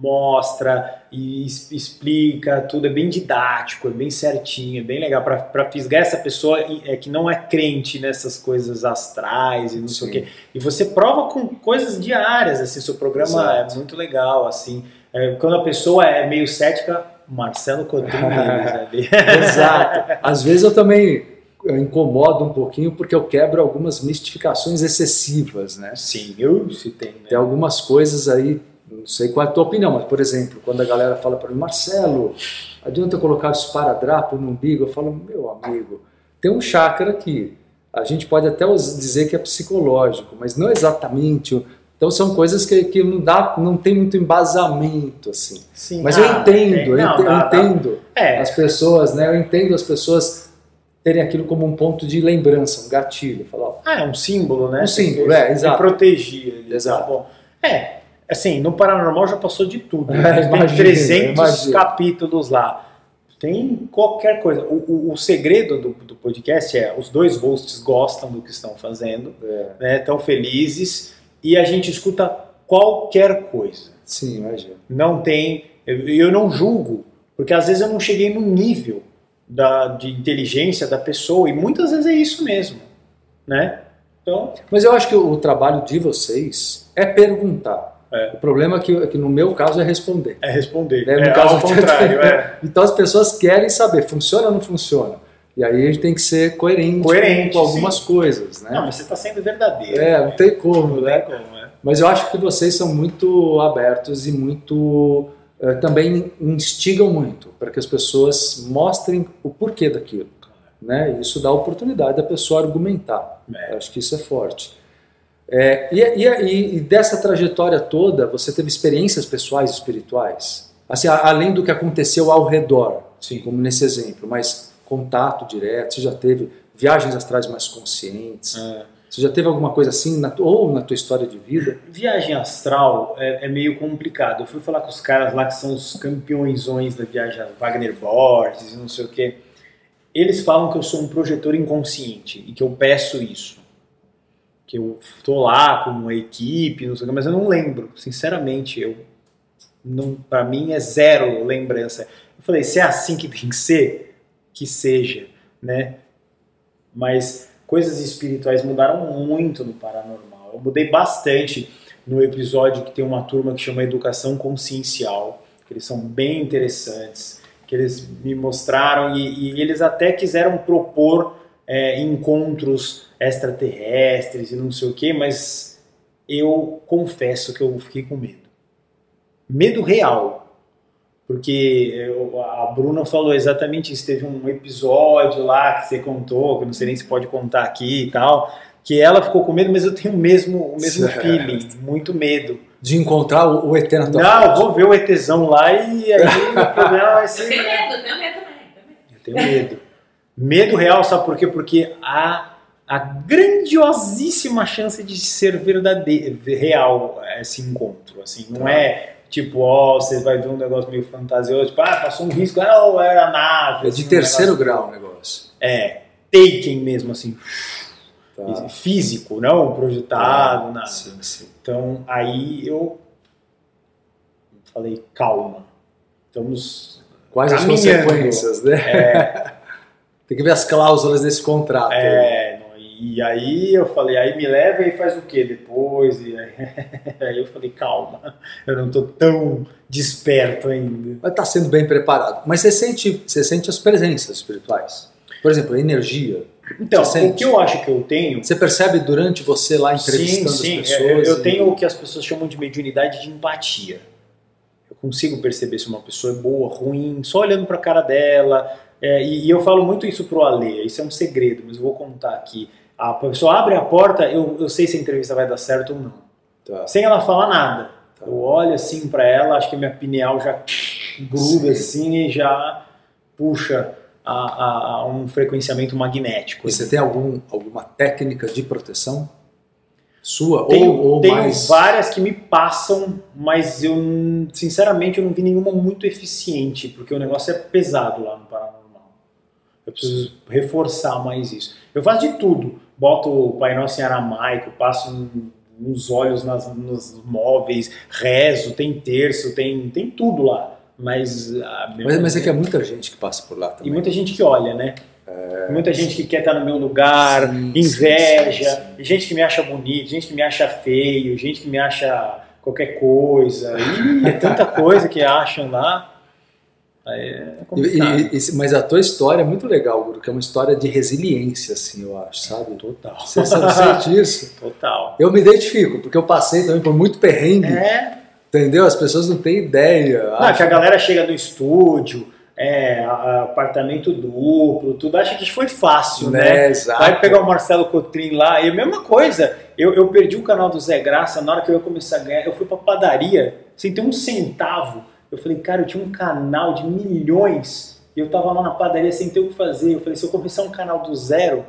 mostra e explica tudo, é bem didático, é bem certinho, é bem legal para fisgar essa pessoa é, que não é crente nessas coisas astrais e não sei o Sim. quê. E você prova com coisas diárias, assim, seu programa Exato. é muito legal, assim. É, quando a pessoa é meio cética, Marcelo deles ali. Exato. Às vezes eu também eu incomodo um pouquinho porque eu quebro algumas mistificações excessivas, né? Sim, eu se tem, né? Tem algumas coisas aí, não sei qual é a tua opinião, mas por exemplo, quando a galera fala para mim, Marcelo, adianta eu colocar esparadrapo no umbigo? Eu falo, meu amigo, tem um chakra aqui. A gente pode até dizer que é psicológico, mas não exatamente. o- Então são coisas que, que não dá, não tem muito embasamento assim. Sim. Mas Ah, eu entendo, Não, eu dá- dá- entendo É, as pessoas, né? Eu entendo as pessoas terem aquilo como um ponto de lembrança, um gatilho. Falar, ó, ah, é um símbolo, né? Um símbolo, é, exato. protegia ele. Exato. Tá bom. É, assim, no Paranormal já passou de tudo. É, né? Tem imagino, 300 imagino. capítulos lá. Tem qualquer coisa. O, o, o segredo do, do podcast é os dois hosts gostam do que estão fazendo, É, né, estão felizes e a gente escuta qualquer coisa. sim, imagina. Não tem. Eu, eu não julgo, porque às vezes eu não cheguei no nível da, de inteligência da pessoa e muitas vezes é isso mesmo, né? Então, Mas eu acho que o, o trabalho de vocês é perguntar. É. O problema é que, é que no meu caso é responder. é responder. né? No é caso ao contrário, é. Então as pessoas querem saber, funciona ou não funciona? E aí a gente tem que ser coerente, Coerente, com algumas coisas, né? Não, mas você está sendo verdadeiro. É, não tem como, Não né? tem como, é. Mas eu acho que vocês são muito abertos e muito eh, também instigam muito para que as pessoas mostrem o porquê daquilo. Né? Isso dá oportunidade da pessoa argumentar. É. Acho que isso é forte. É, e, e- e dessa trajetória toda, você teve experiências pessoais espirituais? Assim, a- além do que aconteceu ao redor, Sim. como nesse exemplo, mas contato direto, você já teve viagens astrais mais conscientes? É. Você já teve alguma coisa assim, na ou na tua história de vida? Viagem astral é, é meio complicado. Eu fui falar com os caras lá que são os campeõezões da viagem, Wagner Borges e não sei o quê. Eles falam que eu sou um projetor inconsciente e que eu peço isso. Que eu tô lá com uma equipe, não sei o quê, mas eu não lembro. Sinceramente, eu não, para mim é zero lembrança. Eu falei, se é assim que tem que ser, que seja, né? Mas coisas espirituais mudaram muito no paranormal. Eu mudei bastante no episódio que tem uma turma que chama Educação Consciencial, que eles são bem interessantes, que eles me mostraram e, e eles até quiseram propor é, encontros extraterrestres e não sei o que, mas eu confesso que eu fiquei com medo. Medo real. Porque eu- a Bruna falou exatamente isso. Teve um episódio lá que você contou, que não sei nem se pode contar aqui e tal, que ela ficou com medo, mas eu tenho o mesmo, o mesmo Certo. feeling, muito medo. De encontrar o, o ET na tua Não, frente? vou ver o ETzão lá e aí o problema vai Eu ser. tenho medo, eu tenho medo também. tenho medo. Eu tenho medo. Medo real, sabe por quê? Porque há a grandiosíssima chance de ser verdadeiro, real esse encontro. Assim, não Tá. é tipo, ó, você vai ver um negócio meio fantasioso, tipo, ah, passou um risco, ah, era a nave. É assim, de um terceiro negócio- grau o negócio. É, taken mesmo, assim, Tá. físico, não projetado, nada. Sim, sim. Então, aí eu falei, calma, estamos Quais as Caminhando. consequências, né? É, Tem que ver as cláusulas desse contrato. É, não, e aí eu falei, aí me leva e faz o que depois? E aí, aí eu falei, calma, eu não tô tão desperto ainda. Mas está sendo bem preparado. Mas você sente, você sente as presenças espirituais. Por exemplo, a energia. Então, Você o sente? que eu acho que eu tenho. Você percebe durante você lá entrevistando sim, sim, as é, pessoas? eu e- tenho o que as pessoas chamam de mediunidade de empatia. Eu consigo perceber se uma pessoa é boa, ruim, só olhando para a cara dela. É, e, e eu falo muito isso pro Alê, isso é um segredo, mas eu vou contar aqui. A pessoa abre a porta, eu, eu sei se a entrevista vai dar certo ou não. Tá. sem ela falar nada. Tá. Eu olho assim pra ela, acho que a minha pineal já gruda assim e já puxa a, a- a um frequenciamento magnético. E você tem algum, alguma técnica de proteção? Sua? Tenho, ou ou tenho mais. várias que me passam, mas eu sinceramente eu não vi nenhuma muito eficiente, porque o negócio é pesado lá no paranormal. Eu preciso reforçar mais isso. Eu faço de tudo. Boto o Pai Nosso em aramaico, passo uns olhos nas, nos móveis, rezo, tem terço, tem, tem tudo lá. Mas, Mas, mas é que é muita gente que passa por lá E também. muita gente que olha, né? Muita gente que quer estar no meu lugar, Sim, inveja, sim, sim, gente que me acha bonito, gente que me acha feio, gente que me acha qualquer coisa. Ih, é tanta coisa que acham lá. Aí é E- e- mas a tua história é muito legal, Guru, que é uma história de resiliência, assim, eu acho, sabe? Total. Você sabe sente isso? Total. Eu me identifico, porque eu passei também por muito perrengue, É. entendeu? As pessoas não têm ideia. Não, acham- que a galera chega no estúdio, é, apartamento duplo, tudo acha que foi fácil, né? né? Exato. Vai pegar o Marcelo Cotrim lá, e a mesma coisa. Eu, eu perdi o canal do Zé Graça na hora que eu ia começar a ganhar. Eu fui pra padaria sem ter um centavo. Eu falei, cara, eu tinha um canal de milhões e eu tava lá na padaria sem ter o que fazer. Eu falei, se eu começar um canal do zero, eu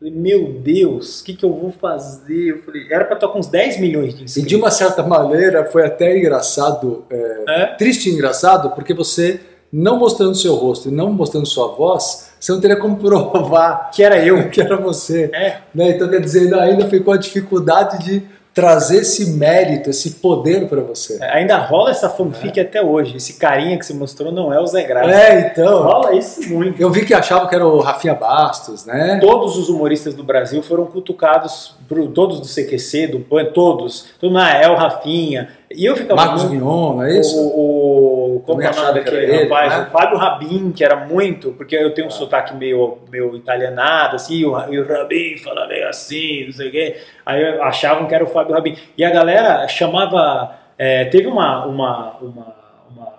falei, meu Deus, o que, que eu vou fazer? Eu falei, era pra estar com uns 10 milhões de E inscritos. de uma certa maneira foi até engraçado, é, É? triste e engraçado, porque você não mostrando seu rosto e não mostrando sua voz, você não teria como provar Que era eu. que era você. É. Né? Então, quer dizer, ainda ficou a dificuldade de trazer esse mérito, esse poder para você. Ainda rola essa fanfic até hoje. Esse carinha que você mostrou não é o Zé Graça. É, então. Rola isso muito. Eu vi que achavam que era o Rafinha Bastos, né? Todos os humoristas do Brasil foram cutucados, por, todos do CQC, do PAN, todos. Todo mundo, ah, é o Rafinha. E eu ficava Marcos muito- Mion, é isso? O, o, como é o nome daquele ele, rapaz? né? O Fábio Rabin, que era muito, porque eu tenho um Ah. sotaque meio, meio italianado, assim, e o, o Rabin fala meio assim, não sei o quê. Aí achavam que era o Fábio Rabin. E a galera chamava. é, teve uma, uma, uma, uma,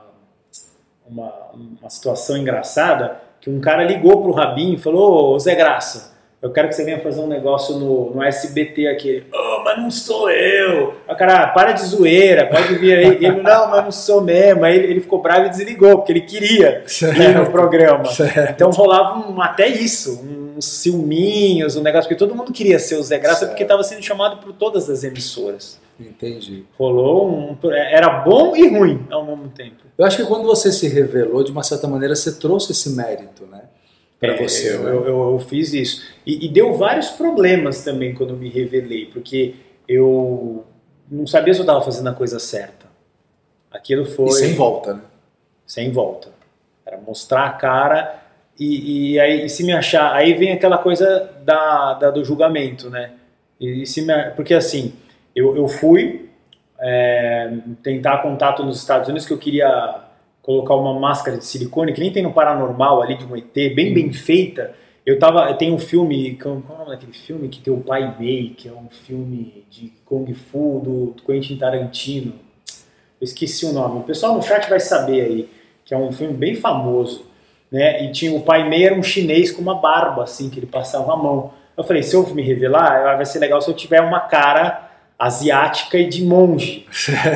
uma, uma situação engraçada que um cara ligou pro Rabin e falou: Ô Zé Graça. Eu quero que você venha fazer um negócio no, no SBT aqui. Oh, mas não sou eu. Aí cara, "Ah, para de zoeira, pode vir aí. Ele, não, mas não sou mesmo. Aí ele, ele ficou bravo e desligou, porque ele queria ir no programa. Certo. Então rolava um- até isso, uns ciúminhos, um negócio, porque todo mundo queria ser o Zé Graça, Certo. porque estava sendo chamado por todas as emissoras. Entendi. Rolou um. Era bom e ruim ao mesmo tempo. Eu acho que quando você se revelou, de uma certa maneira, você trouxe esse mérito, né? Para É, você. Eu, né? eu, eu- eu fiz isso. E, e deu vários problemas também quando eu me revelei, porque eu não sabia se eu estava fazendo a coisa certa. Aquilo foi. E sem volta, né? sem volta. Era mostrar a cara e, e aí e se me achar. Aí vem aquela coisa da, da- do julgamento, né? E, e se me- porque assim, eu, eu fui é, tentar contato nos Estados Unidos que eu queria colocar uma máscara de silicone, que nem tem no Paranormal ali de um ET, bem bem feita. Eu tava. Tem um filme. Qual é o nome daquele filme que tem o Pai Mei, que é um filme de Kung Fu do Quentin Tarantino. Eu esqueci o nome. O pessoal no chat vai saber aí, que é um filme bem famoso. Né? E tinha o Pai Mei era um chinês com uma barba, assim, que ele passava a mão. Eu falei, se eu me revelar, vai ser legal se eu tiver uma cara asiática e de monge.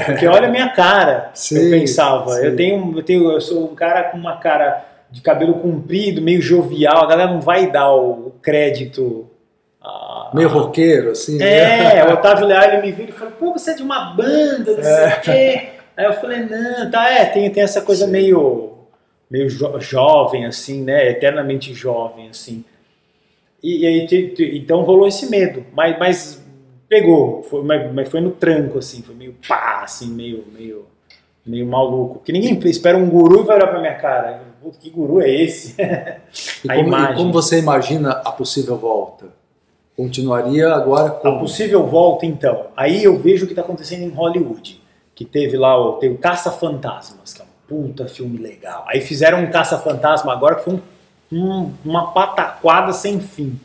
Porque olha a minha cara, Sim, eu pensava. sim. Eu tenho, eu tenho, eu sou um cara com uma cara de cabelo comprido, meio jovial. A galera não vai dar o crédito. a- Meio roqueiro, assim. né? é, o Otávio Leal ele me viu e falou, pô, você é de uma banda, não sei o quê. Aí eu falei, não, tá, é, tem, tem essa coisa Sim. meio, meio jo- jovem, assim, né? Eternamente jovem, assim. E, e então rolou esse medo, mas, mas pegou, foi, mas, mas foi no tranco, assim, foi meio pá, assim, meio, meio, meio maluco. Que ninguém espera um guru e vai olhar pra minha cara. Que guru é esse? E a como, e como você imagina a possível volta? Continuaria agora A com. possível volta, então. Aí eu vejo o que está acontecendo em Hollywood. Que teve lá o, o Caça-Fantasmas, que é um puta filme legal. Aí fizeram um Caça-Fantasma agora que foi um- um- uma pataquada sem fim.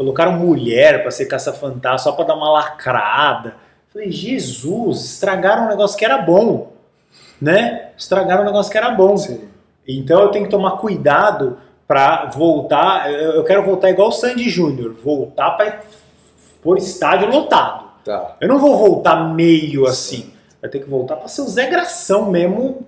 Colocaram mulher para ser Caça-Fantasma só para dar uma lacrada. Falei, Jesus, estragaram um negócio que era bom. Né? Estragaram um negócio que era bom. Sim. Então eu tenho que tomar cuidado para voltar. Eu quero voltar igual o Sandy Júnior, voltar para por estádio lotado. Tá. Eu não vou voltar meio assim. Vai ter que voltar para ser o Zé Gração mesmo,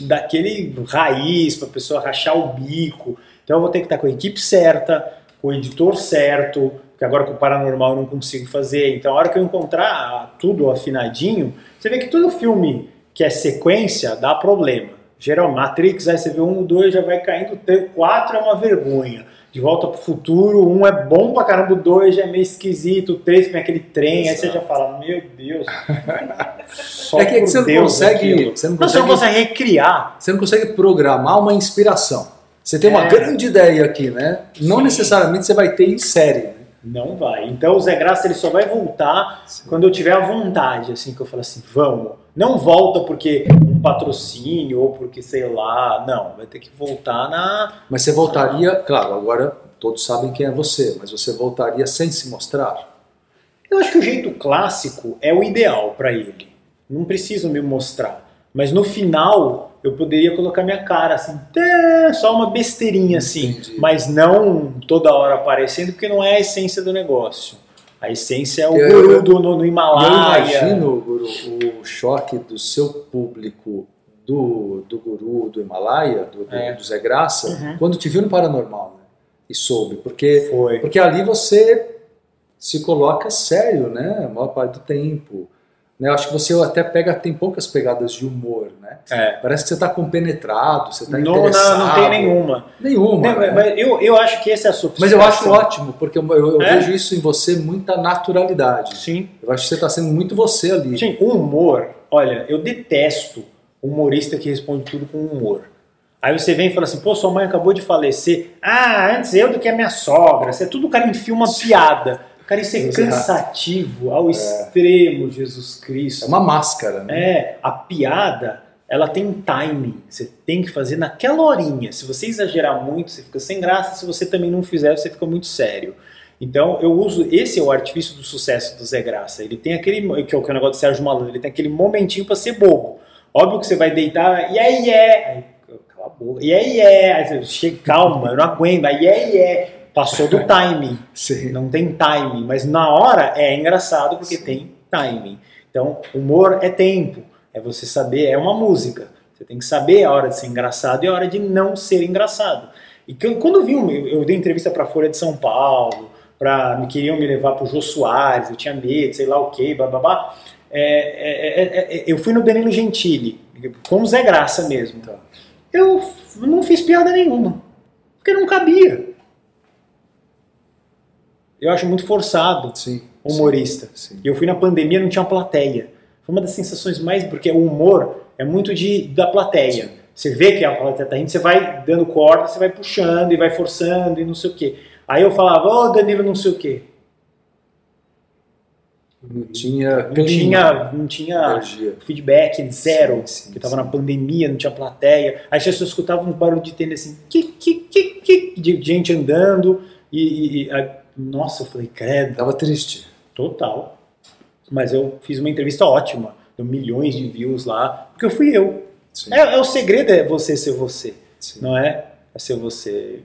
daquele raiz, para a pessoa rachar o bico. Então eu vou ter que estar com a equipe certa, o editor certo, que agora com o Paranormal eu não consigo fazer. Então a hora que eu encontrar tudo afinadinho, você vê que todo filme que é sequência dá problema. Geralmente, Matrix, aí você vê um, dois, já vai caindo, o quatro é uma vergonha. De volta pro futuro, um é bom pra caramba, dois já é meio esquisito, o três tem aquele trem, aí você já fala, meu Deus. Só É que, é que você não Deus consegue. Você não Não, você não consegue, consegue recriar. você não consegue programar uma inspiração. Você tem uma É. grande ideia aqui, né? Não necessariamente você vai ter em série. Né? Não vai. Então o Zé Graça ele só vai voltar quando eu tiver a vontade, assim, que eu falo assim, vamos. Não volta porque um patrocínio ou porque sei lá, não. Vai ter que voltar na. Mas você voltaria, claro, agora todos sabem quem é você, mas você voltaria sem se mostrar. Eu acho que o jeito clássico é o ideal para ele. Não preciso me mostrar. Mas no final eu poderia colocar minha cara assim, só uma besteirinha assim, Entendi. mas não toda hora aparecendo, porque não é a essência do negócio. A essência é o Eu- guru do, no, no Himalaia. eu imagino, Guru, o choque do seu público do, do Guru do Himalaia, do, do, É. do Zé Graça, Uhum. quando te viu no Paranormal, né? E soube. Porque, Foi. porque ali você se coloca sério, né? A maior parte do tempo. Né? Eu acho que você até pega, tem poucas pegadas de humor, né? É. Parece que você está compenetrado, você está Não, interessado. não, não tem nenhuma. Nenhuma. Não, né? mas eu, eu acho que esse é a sua Mas eu acho ótimo, porque eu, eu- eu É? vejo isso em você muita naturalidade. Sim. Eu acho que você está sendo muito você ali. Gente, o humor, olha, eu detesto humorista que responde tudo com humor. Aí você vem e fala assim, pô, sua mãe acabou de falecer. Ah, antes eu do que a minha sogra. Isso é tudo o cara enfia uma piada. Cara, isso é cansativo ao extremo, Jesus Cristo. É uma máscara, né? É, a piada, ela tem um timing. Você tem que fazer naquela horinha. Se você exagerar muito, você fica sem graça. Se você também não fizer, você fica muito sério. Então, eu uso. Esse é o artifício do sucesso do Zé Graça. Ele tem aquele. Que é o é negócio do Sérgio Malandro. Ele tem aquele momentinho pra ser bobo. Óbvio que você vai deitar. E aí é. Aí, cala a boca. E aí é. Aí você chega, calma, eu não aguento. Aí é, é. Passou do timing. Sim. Não tem timing, mas na hora é engraçado porque tem timing. Então, humor é tempo, é você saber, é uma música. Você tem que saber a hora de ser engraçado e a hora de não ser engraçado. E quando eu vi, um- eu, dei entrevista para a Folha de São Paulo, para me queriam me levar para o Jô Soares, eu tinha medo, sei lá o quê, bababá. É, é, é, é, eu fui no Danilo Gentili, com o Zé Graça mesmo. Tá. Eu não fiz piada nenhuma, porque não cabia. Eu acho muito forçado Sim. humorista. Sim. E eu fui na pandemia, não tinha plateia. Foi uma das sensações mais. Porque o humor é muito de, da plateia. Sim. Você vê que a plateia tá rindo, você vai dando corda, você vai puxando e vai forçando e não sei o quê. Aí eu falava, ô Danilo, não sei o quê. Não tinha Não clima, tinha, não tinha energia. feedback, zero. Sim, sim, que tava sim. na pandemia, não tinha plateia. Aí as pessoas escutavam um barulho de tênis assim, que, que, que, que, de gente andando. E, e- e- nossa, eu falei, credo. Tava triste. Total. Mas eu fiz uma entrevista ótima, deu milhões de views lá, porque eu fui eu. É, é o segredo é você ser você, Sim. não é? É ser você.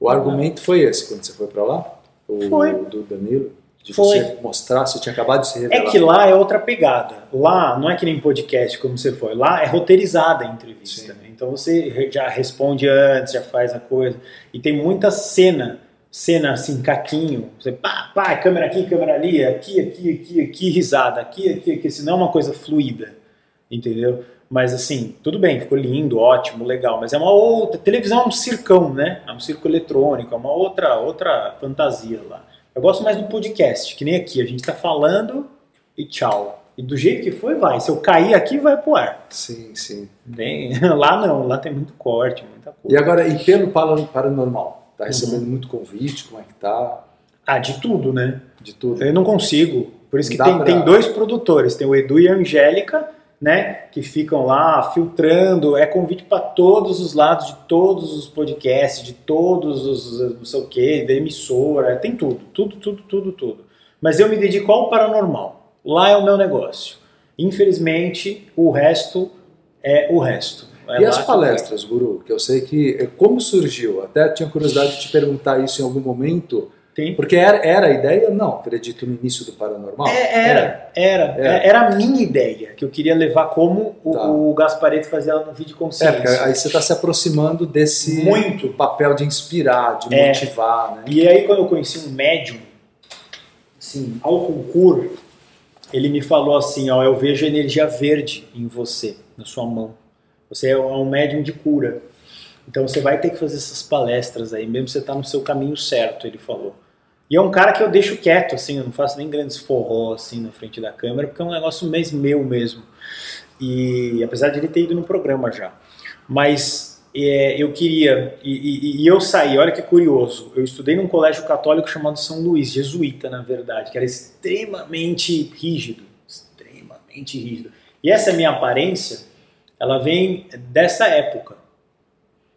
O argumento foi esse quando você foi pra lá? O Foi. do Danilo? De Foi. você mostrar, você tinha acabado de se É revelar. que lá é outra pegada. Lá não é que nem podcast como você foi. Lá é roteirizada a entrevista. Né? Então você já responde antes, já faz a coisa. E tem muita cena, cena assim, caquinho. Você pá, pá, câmera aqui, câmera ali, aqui, aqui, aqui, aqui, risada, aqui, aqui, aqui. Senão é uma coisa fluida. Entendeu? Mas assim, tudo bem, ficou lindo, ótimo, legal. Mas é uma outra. Televisão é um circão, né? É um circo eletrônico, é uma outra, outra fantasia lá. Eu gosto mais do podcast, que nem aqui. A gente tá falando e tchau. E do jeito que foi, vai. Se eu cair aqui, vai pro ar. Sim, sim. Nem- Lá não, lá tem muito corte, muita E coisa. agora, e pelo para- paranormal? Tá recebendo Uhum. muito convite? Como é que tá? Ah, de tudo, né? De tudo? Eu não consigo. Por isso que tem, pra- tem dois produtores. Tem o Edu e a Angélica, né? Que ficam lá filtrando. É convite para todos os lados de todos os podcasts, de todos os não sei o quê, da emissora. Tem tudo, tudo, tudo, tudo, tudo. Mas eu me dedico ao paranormal. Lá é o meu negócio. Infelizmente, o resto é o resto. É E lá as palestras, Guru? Que eu sei que. eh, Como surgiu? Até tinha curiosidade de te perguntar isso em algum momento. Tem Porque era, era a ideia? Não, acredito no início do paranormal. É, era, era, É. era a minha ideia, que eu queria levar como o, Tá. o Gaspareto fazia lá no vídeo É, consciência. porque aí você está se aproximando desse Muito. papel de inspirar, de É. motivar, né? E aí quando eu conheci um médium, assim, ao concurso, ele me falou assim, ó, eu vejo energia verde em você, na sua mão. Você é um médium de cura. Então você vai ter que fazer essas palestras aí, mesmo você tá no seu caminho certo, ele falou. E é um cara que eu deixo quieto, assim, eu não faço nem grandes forró, assim, na frente da câmera, porque é um negócio mais meu mesmo. E apesar de ele ter ido no programa já. Mas é, eu queria, e, e- e eu saí, olha que curioso, eu estudei num colégio católico chamado São Luís, jesuíta na verdade, que era extremamente rígido, extremamente rígido. E essa minha aparência, ela vem dessa época,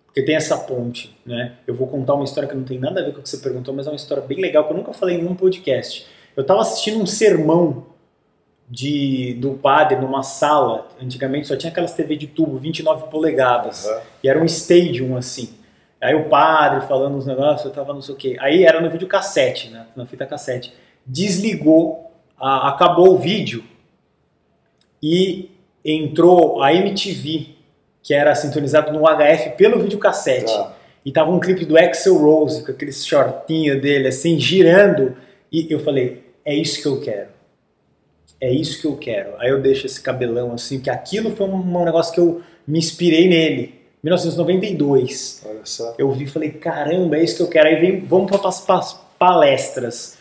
porque tem essa ponte, né? Eu vou contar uma história que não tem nada a ver com o que você perguntou, mas é uma história bem legal que eu nunca falei em nenhum podcast. Eu estava assistindo um sermão de, do padre numa sala, antigamente só tinha aquelas TV de tubo, 29 polegadas. Aham. E era um stadium, assim. Aí o padre falando uns negócios, eu tava não sei o quê. Aí era no vídeo cassete, né? Na fita cassete. Desligou, a- acabou o vídeo e entrou a MTV, que era sintonizado no HF pelo vídeo cassete. Tá. E tava um clipe do Axel Rose, com aquele shortinho dele, assim, girando. E eu falei, é isso que eu quero. é isso que eu quero. Aí eu deixo esse cabelão assim, que aquilo foi um, um negócio que eu me inspirei nele. 1992. Olha só. Eu vi e falei, caramba, é isso que eu quero. Aí vem, vamos para as palestras.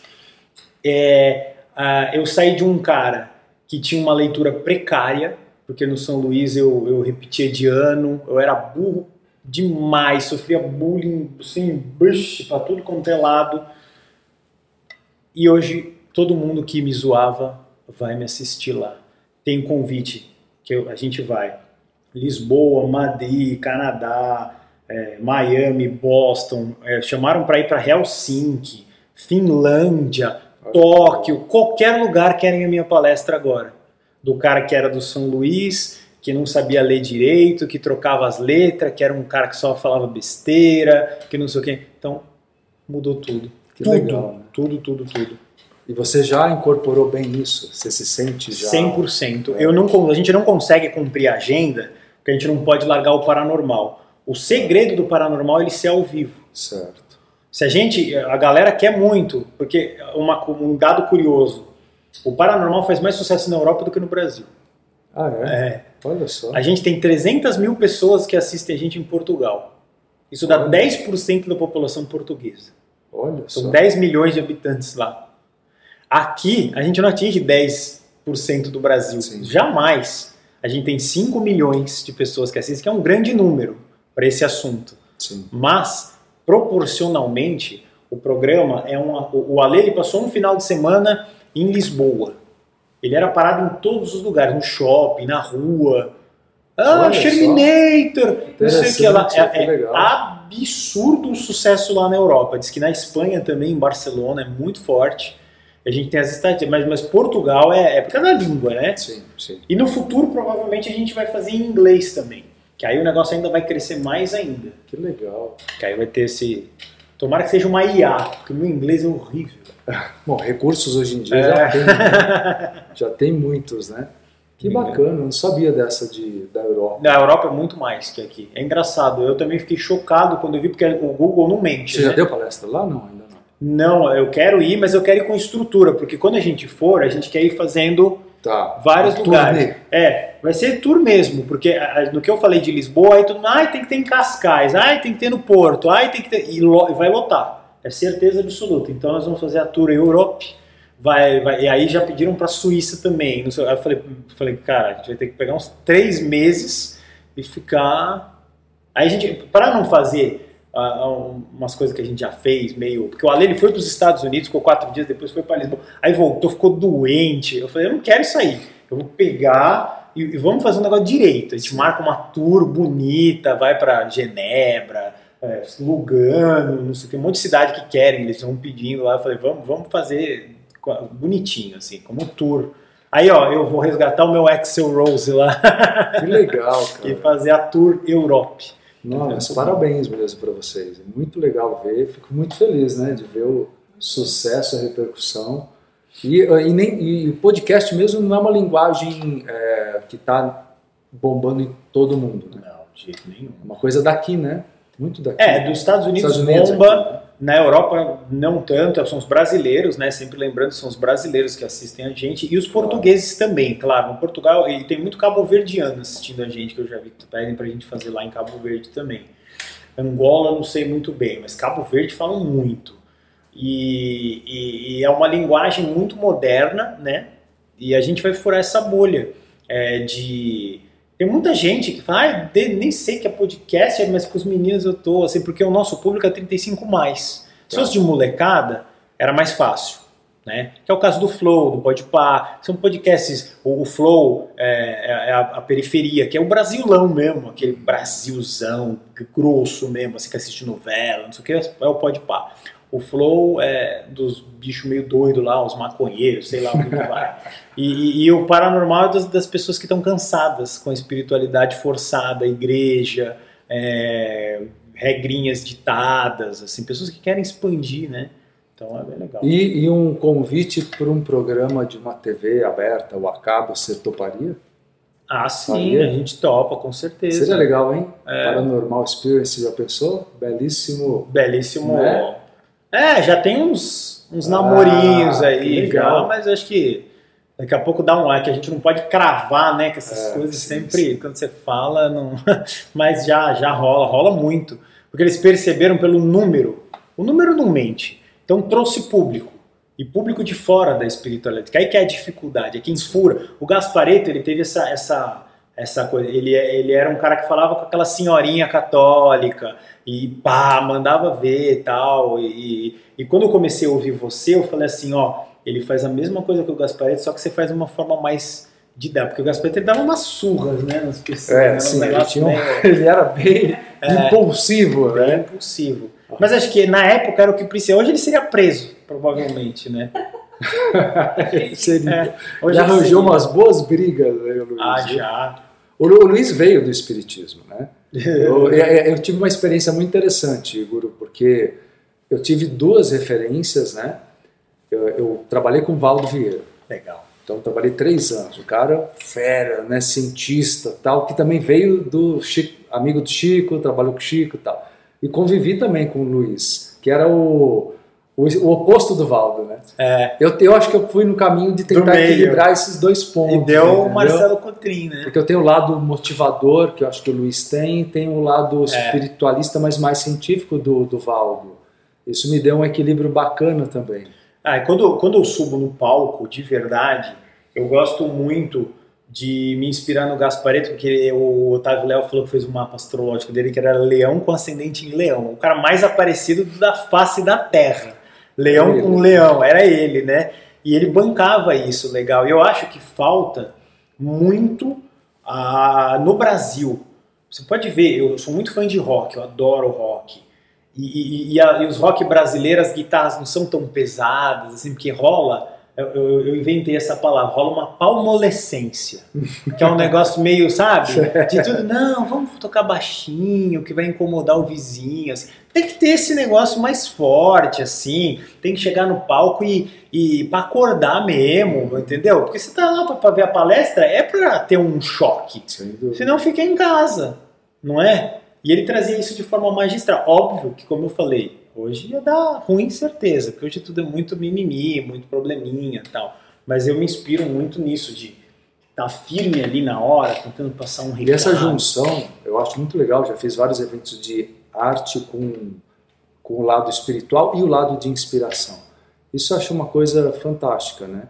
É, ah, eu saí de um cara que tinha uma leitura precária, porque no São Luís eu, eu repetia de ano, eu era burro demais, sofria bullying, assim, bush, pra tudo quanto é lado. E hoje todo mundo que me zoava vai me assistir lá. Tem um convite que eu- a gente vai. Lisboa, Madrid, Canadá, é, Miami, Boston, é, chamaram para ir para Helsinki, Finlândia, Tóquio, qualquer lugar querem a minha palestra agora. Do cara que era do São Luís, que não sabia ler direito, que trocava as letras, que era um cara que só falava besteira, que não sei o quê. Então, mudou tudo. Que tudo, legal, né? tudo, tudo, tudo. E você já incorporou bem isso? Você se sente já? 100%. Eu não, a gente não consegue cumprir a agenda, porque a gente não pode largar o paranormal. O segredo do paranormal é ele ser ao vivo. Certo. Se a gente, a galera quer muito, porque uma, um dado curioso, o paranormal faz mais sucesso na Europa do que no Brasil. Ah, é? É. Olha só. A gente tem 300 mil pessoas que assistem a gente em Portugal. Isso dá Olha. 10% da população portuguesa. Olha São só. 10 milhões de habitantes lá. Aqui, a gente não atinge 10% do Brasil. Sim. Jamais. A gente tem 5 milhões de pessoas que assistem, que é um grande número para esse assunto. Sim. Mas, proporcionalmente, o programa é uma. O o Ale ele passou um final de semana em Lisboa. Ele era parado em todos os lugares, no shopping, na rua. Ah, Olha. Terminator! Não sei o que lá. É, é absurdo o sucesso lá na Europa. Diz que na Espanha também, em Barcelona, é muito forte. A gente tem as estatísticas, mas, mas Portugal é, é por causa da língua, né? Sim, sim. E no futuro, provavelmente, a gente vai fazer em inglês também. Que aí o negócio ainda vai crescer mais ainda. Que legal. Que aí vai ter esse. Tomara que seja uma IA, porque o meu inglês é horrível. Bom, recursos hoje em dia É. já tem, né? já tem muitos, né? Que Legal. bacana, eu não sabia dessa de, da Europa. Na Europa é muito mais que aqui. É engraçado. Eu também fiquei chocado quando eu vi, porque o Google não mente. Você já né? deu palestra lá? Não, ainda não. Não, eu quero ir, mas eu quero ir com estrutura, porque quando a gente for, a gente quer ir fazendo Tá. vários lugares. turnê. É, vai ser tour mesmo, porque no que eu falei de Lisboa, aí mundo, ai, tem que ter em Cascais, ai, tem que ter no Porto, ai, tem que ter. E vai lotar. É certeza absoluta. Então nós vamos fazer a tour Europe. Vai, vai, e aí já pediram para Suíça também. Não sei, aí eu falei, falei, cara, a gente vai ter que pegar uns três meses e ficar. Aí a gente, para não fazer um- umas coisas que a gente já fez, meio. Porque o Ale ele foi para os Estados Unidos, ficou quatro dias, depois foi para Lisboa. Aí voltou, ficou doente. Eu falei, eu não quero isso aí. Eu vou pegar e, e vamos fazer um negócio direito. A gente marca uma tour bonita, vai para Genebra, é, Lugano, não sei o que, um monte de cidade que querem, eles estão pedindo lá. Eu falei, vamos, vamos fazer bonitinho, assim, como um tour. Aí, ó, eu vou resgatar o meu Axel Rose lá Que legal, e cara. fazer a tour Europe. Nossa, parabéns mesmo para vocês. É muito legal ver. Fico muito feliz, né, de ver o sucesso, a repercussão. E, e, nem, e o podcast mesmo não é uma linguagem é, que está bombando em todo mundo, né? Não, de jeito nenhum. Uma coisa daqui, né? Muito daqui. É, dos Estados Unidos, Estados Unidos bomba, aqui, né? na Europa não tanto, são os brasileiros, né? Sempre lembrando, são os brasileiros que assistem a gente e os portugueses também, claro. No Portugal, e tem muito cabo-verdiano assistindo a gente, que eu já vi que pedem pra gente fazer lá em Cabo Verde também. Angola, não sei muito bem, mas Cabo Verde falam muito. E, e- e é uma linguagem muito moderna, né? E a gente vai furar essa bolha é, de. Tem muita gente que fala, ah, nem sei que é podcast, mas com os meninos eu tô, assim, porque o nosso público é 35 mais. Se fosse de molecada, era mais fácil. Né? Que é o caso do Flow, do Podpah, são podcasts, o, Flow é, é a, a periferia, que é o Brasilão mesmo, aquele Brasilzão grosso mesmo, assim que assiste novela, não sei o que, é o Podpah. O Flow é dos bichos meio doidos lá, os maconheiros, sei lá o que vai. E, e- e o paranormal é das, das pessoas que estão cansadas com a espiritualidade forçada, igreja, é, regrinhas ditadas, assim, pessoas que querem expandir, né? Então é bem legal. E, e um convite para um programa de uma TV aberta, o Acabo, você toparia? Ah, sim, Faria? a gente topa, com certeza. Seria legal, hein? É. Paranormal Experience, já pensou? Belíssimo. Belíssimo. Né? É, já tem uns, uns Ah, namorinhos que aí, legal. já, mas acho que Daqui a pouco dá um like, a gente não pode cravar, né? Que essas É, coisas sim, sempre, quando você fala, não. Mas já, já rola, rola muito. Porque eles perceberam pelo número. O número não mente. Então trouxe público. E público de fora da espiritualidade. Que aí que é a dificuldade, é quem fura. O Gaspareto, ele teve essa, essa, essa coisa. Ele, ele era um cara que falava com aquela senhorinha católica. E pá, mandava ver e tal. E, e quando eu comecei a ouvir você, eu falei assim, ó, ele faz a mesma coisa que o Gaspareto, só que você faz de uma forma mais didática. Porque o Gaspareto ele dava umas surras, né, nas pessoas. né, É, uns sim, ele, tinha um- ele era bem É. impulsivo, bem né? impulsivo. Mas acho que na época era o que precisa. Hoje ele seria preso, provavelmente, né? Seria. É, hoje ele arranjou seria. umas boas brigas, né, o Luiz? Ah, já. O Luiz veio do espiritismo, né? Eu, eu- eu tive uma experiência muito interessante, Guru, porque eu tive duas referências, né? Eu, eu trabalhei com o Valdo Vieira, Legal. então eu trabalhei três anos. O cara fera, né? Cientista, tal, que também veio do Chico, amigo do Chico, trabalhou com o Chico, e tal. E convivi também com o Luiz, que era o, o, o oposto do Valdo, né? É, Eu, eu acho que eu fui no caminho de tentar equilibrar esses dois pontos. e deu o? Marcelo Cotrim, né? Porque eu tenho o lado motivador, que eu acho que o Luiz tem, e tenho o lado É. espiritualista, mas mais científico do, do Valdo. Isso me deu um equilíbrio bacana também. Ah, quando, quando eu subo no palco, de verdade, eu gosto muito de me inspirar no Gaspareto, porque o Otávio Léo falou que fez um mapa astrológico dele que era leão com ascendente em leão. O cara mais aparecido da face da Terra. Leão com leão, era ele, né? E ele bancava isso legal. E eu acho que falta muito ah, no Brasil. Você pode ver, eu sou muito fã de rock, eu adoro rock. E, e- e a- e os rock brasileiros, as guitarras não são tão pesadas, assim, porque rola. Eu, eu- inventei essa palavra, rola uma palmolescência. Que é um negócio meio, sabe? De tudo, não, vamos tocar baixinho, que vai incomodar o vizinho. assim. Tem que ter esse negócio mais forte, assim. Tem que chegar no palco e, e para acordar mesmo, entendeu? Porque você tá lá pra, pra ver a palestra, é pra ter um choque. Senão fica em casa, não é? E ele trazia isso de forma magistral. Óbvio que, como eu falei, hoje ia dar ruim certeza, porque hoje tudo é muito mimimi, muito probleminha tal. Mas eu me inspiro muito nisso, de estar firme ali na hora, tentando passar um recado. E essa junção, eu acho muito legal. Já fiz vários eventos de arte com, com o lado espiritual e o lado de inspiração. Isso eu acho uma coisa fantástica, né?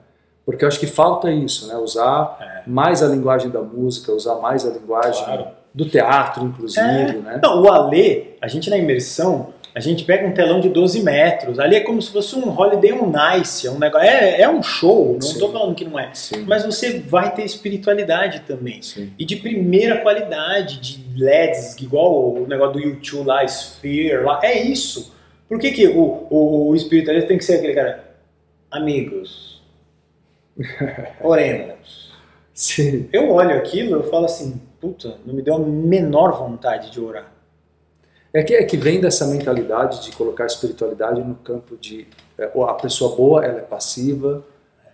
Porque eu acho que falta isso, né? Usar É. mais a linguagem da música, usar mais a linguagem Claro. do teatro, inclusive, É. né? Não, o Alê, a gente na imersão, a gente pega um telão de 12 metros. Ali é como se fosse um Holiday on Ice, é um negócio, é, é um show, não estou falando que não é. Sim. Mas você vai ter espiritualidade também. Sim. E de primeira qualidade, de LEDs, igual o negócio do YouTube lá, Sphere, lá, é isso. Por que, que o, o, o espiritualista tem que ser aquele cara? Amigos, oremos. Sim. Eu olho aquilo eu falo assim, puta, não me deu a menor vontade de orar. É que, é que vem dessa mentalidade de colocar a espiritualidade no campo de é, a pessoa boa, ela é passiva,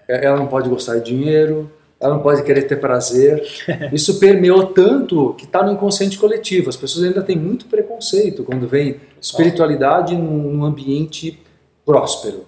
é, ela não pode gostar de dinheiro, ela não pode querer ter prazer. Isso permeou tanto que está no inconsciente coletivo. As pessoas ainda têm muito preconceito quando vem espiritualidade num, num ambiente próspero,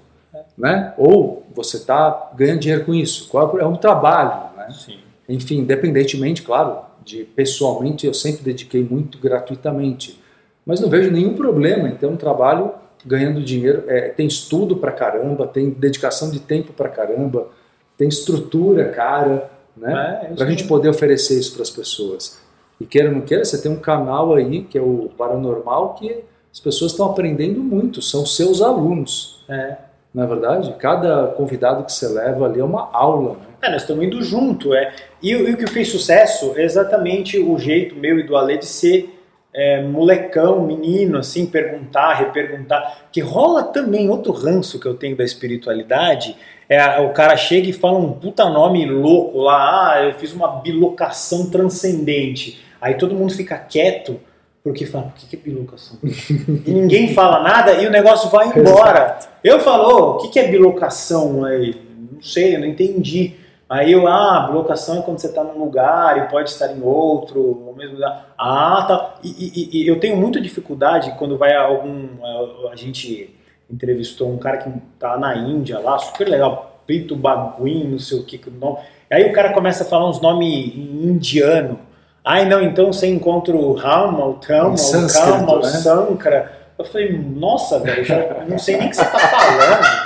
né? Ou você está ganhando dinheiro com isso. Qual é um trabalho, né? Sim. enfim, independentemente, claro, de pessoalmente eu sempre dediquei muito gratuitamente, mas não vejo nenhum problema em ter um trabalho ganhando dinheiro. É, tem estudo pra caramba, tem dedicação de tempo pra caramba, tem estrutura cara, né? É, Pra gente poder oferecer isso para as pessoas. E queira ou não queira, você tem um canal aí que é o Paranormal que as pessoas estão aprendendo muito, são seus alunos, É. não é verdade? Cada convidado que você leva ali é uma aula, né? É, nós estamos indo junto. É. E, o- e o que fez sucesso é exatamente o jeito meu e do Ale de ser é, molecão, menino, assim, perguntar, reperguntar. Que rola também outro ranço que eu tenho da espiritualidade. É o cara chega e fala um puta nome louco lá, ah, eu fiz uma bilocação transcendente. Aí todo mundo fica quieto, porque fala, o que é bilocação? e ninguém fala nada e o negócio vai embora. Eu falo, "Ô, o que que é bilocação aí? Não sei, eu não entendi. Aí eu, ah, bilocação é quando você está num lugar e pode estar em outro, ao mesmo lugar. Ah, tá. E, e- e eu tenho muita dificuldade quando vai a algum. A, a gente entrevistou um cara que tá na Índia lá, super legal. Brito Baguin, não sei o que que o nome. Aí o cara começa a falar uns nomes indiano. Ai, não, então você encontra o Rama, o Kama, o Kama, o né? Sankara. Eu falei, nossa, velho, já não sei nem o que você tá falando.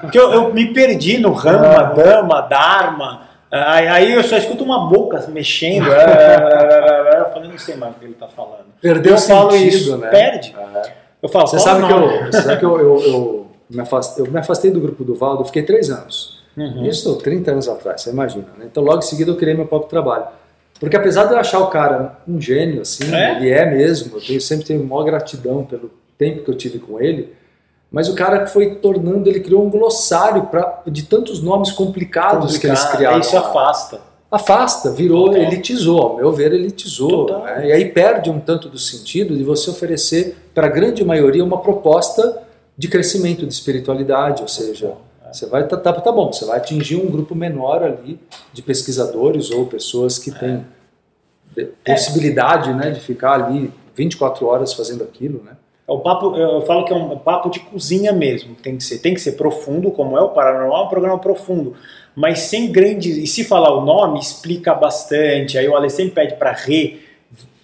Porque eu, eu me perdi no Rama, Dama, Dharma. Aí, aí eu só escuto uma boca mexendo. Eu falei, não sei mais o que ele tá falando. Perdeu eu falo sentido, isso, né? perde. É. Eu falo, Você sabe que, eu, você sabe que eu, eu, eu me afastei, eu me afastei do grupo do Valdo, fiquei três anos. Uhum. Isso 30 anos atrás, você imagina. Né? Então logo em seguida eu criei meu próprio trabalho. Porque apesar de eu achar o cara um gênio, assim, É? ele é mesmo, eu tenho, sempre tenho maior gratidão pelo tempo que eu tive com ele, mas o cara foi tornando, ele criou um glossário pra, de tantos nomes complicados que eles Complicado. criaram. Isso lá. afasta. Afasta, virou, Total. elitizou, ao meu ver, elitizou. Né? E aí perde um tanto do sentido de você oferecer para a grande maioria uma proposta de crescimento, de espiritualidade, ou seja, você vai, tá, tá, tá bom, você vai atingir um grupo menor ali de pesquisadores ou pessoas que têm de- possibilidade né, de ficar ali 24 horas fazendo aquilo, né? É o papo, eu falo que é um papo de cozinha mesmo. Tem que ser, tem que ser profundo, como é o Paranormal, é um programa profundo. Mas sem grandes. E se falar o nome, explica bastante. Aí o Alessandro pede para re,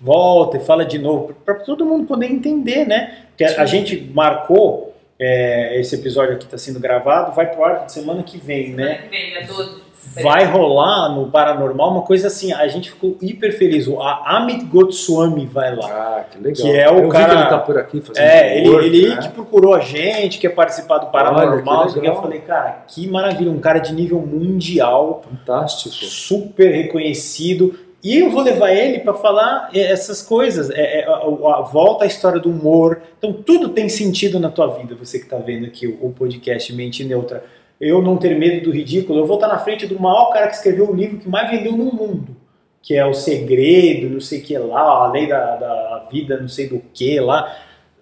volta e fala de novo, para todo mundo poder entender, né? Porque a, a gente marcou, é, esse episódio aqui está sendo gravado, vai pro ar semana que vem, né? Semana que vem, dia 12 de setembro. Vai rolar no Paranormal uma coisa assim, a gente ficou hiper feliz. O a Amit Goswami vai lá. Ah, que legal. Que é o eu cara- que ele tá por aqui fazendo É, ele, work, ele né? que procurou a gente, quer participar do Paranormal. Olha, que que. eu falei, cara, que maravilha, um cara de nível mundial, Fantástico. super reconhecido. E eu vou levar ele para falar eh, essas coisas. É, é, a, a- volta à história do humor. Então, tudo tem sentido na tua vida, você que está vendo aqui o, o podcast Mente Neutra. Eu não ter medo do ridículo. Eu vou estar na frente do maior cara que escreveu o livro que mais vendeu no mundo, que é O Segredo, não sei o que lá, a lei da, da vida, não sei do que lá.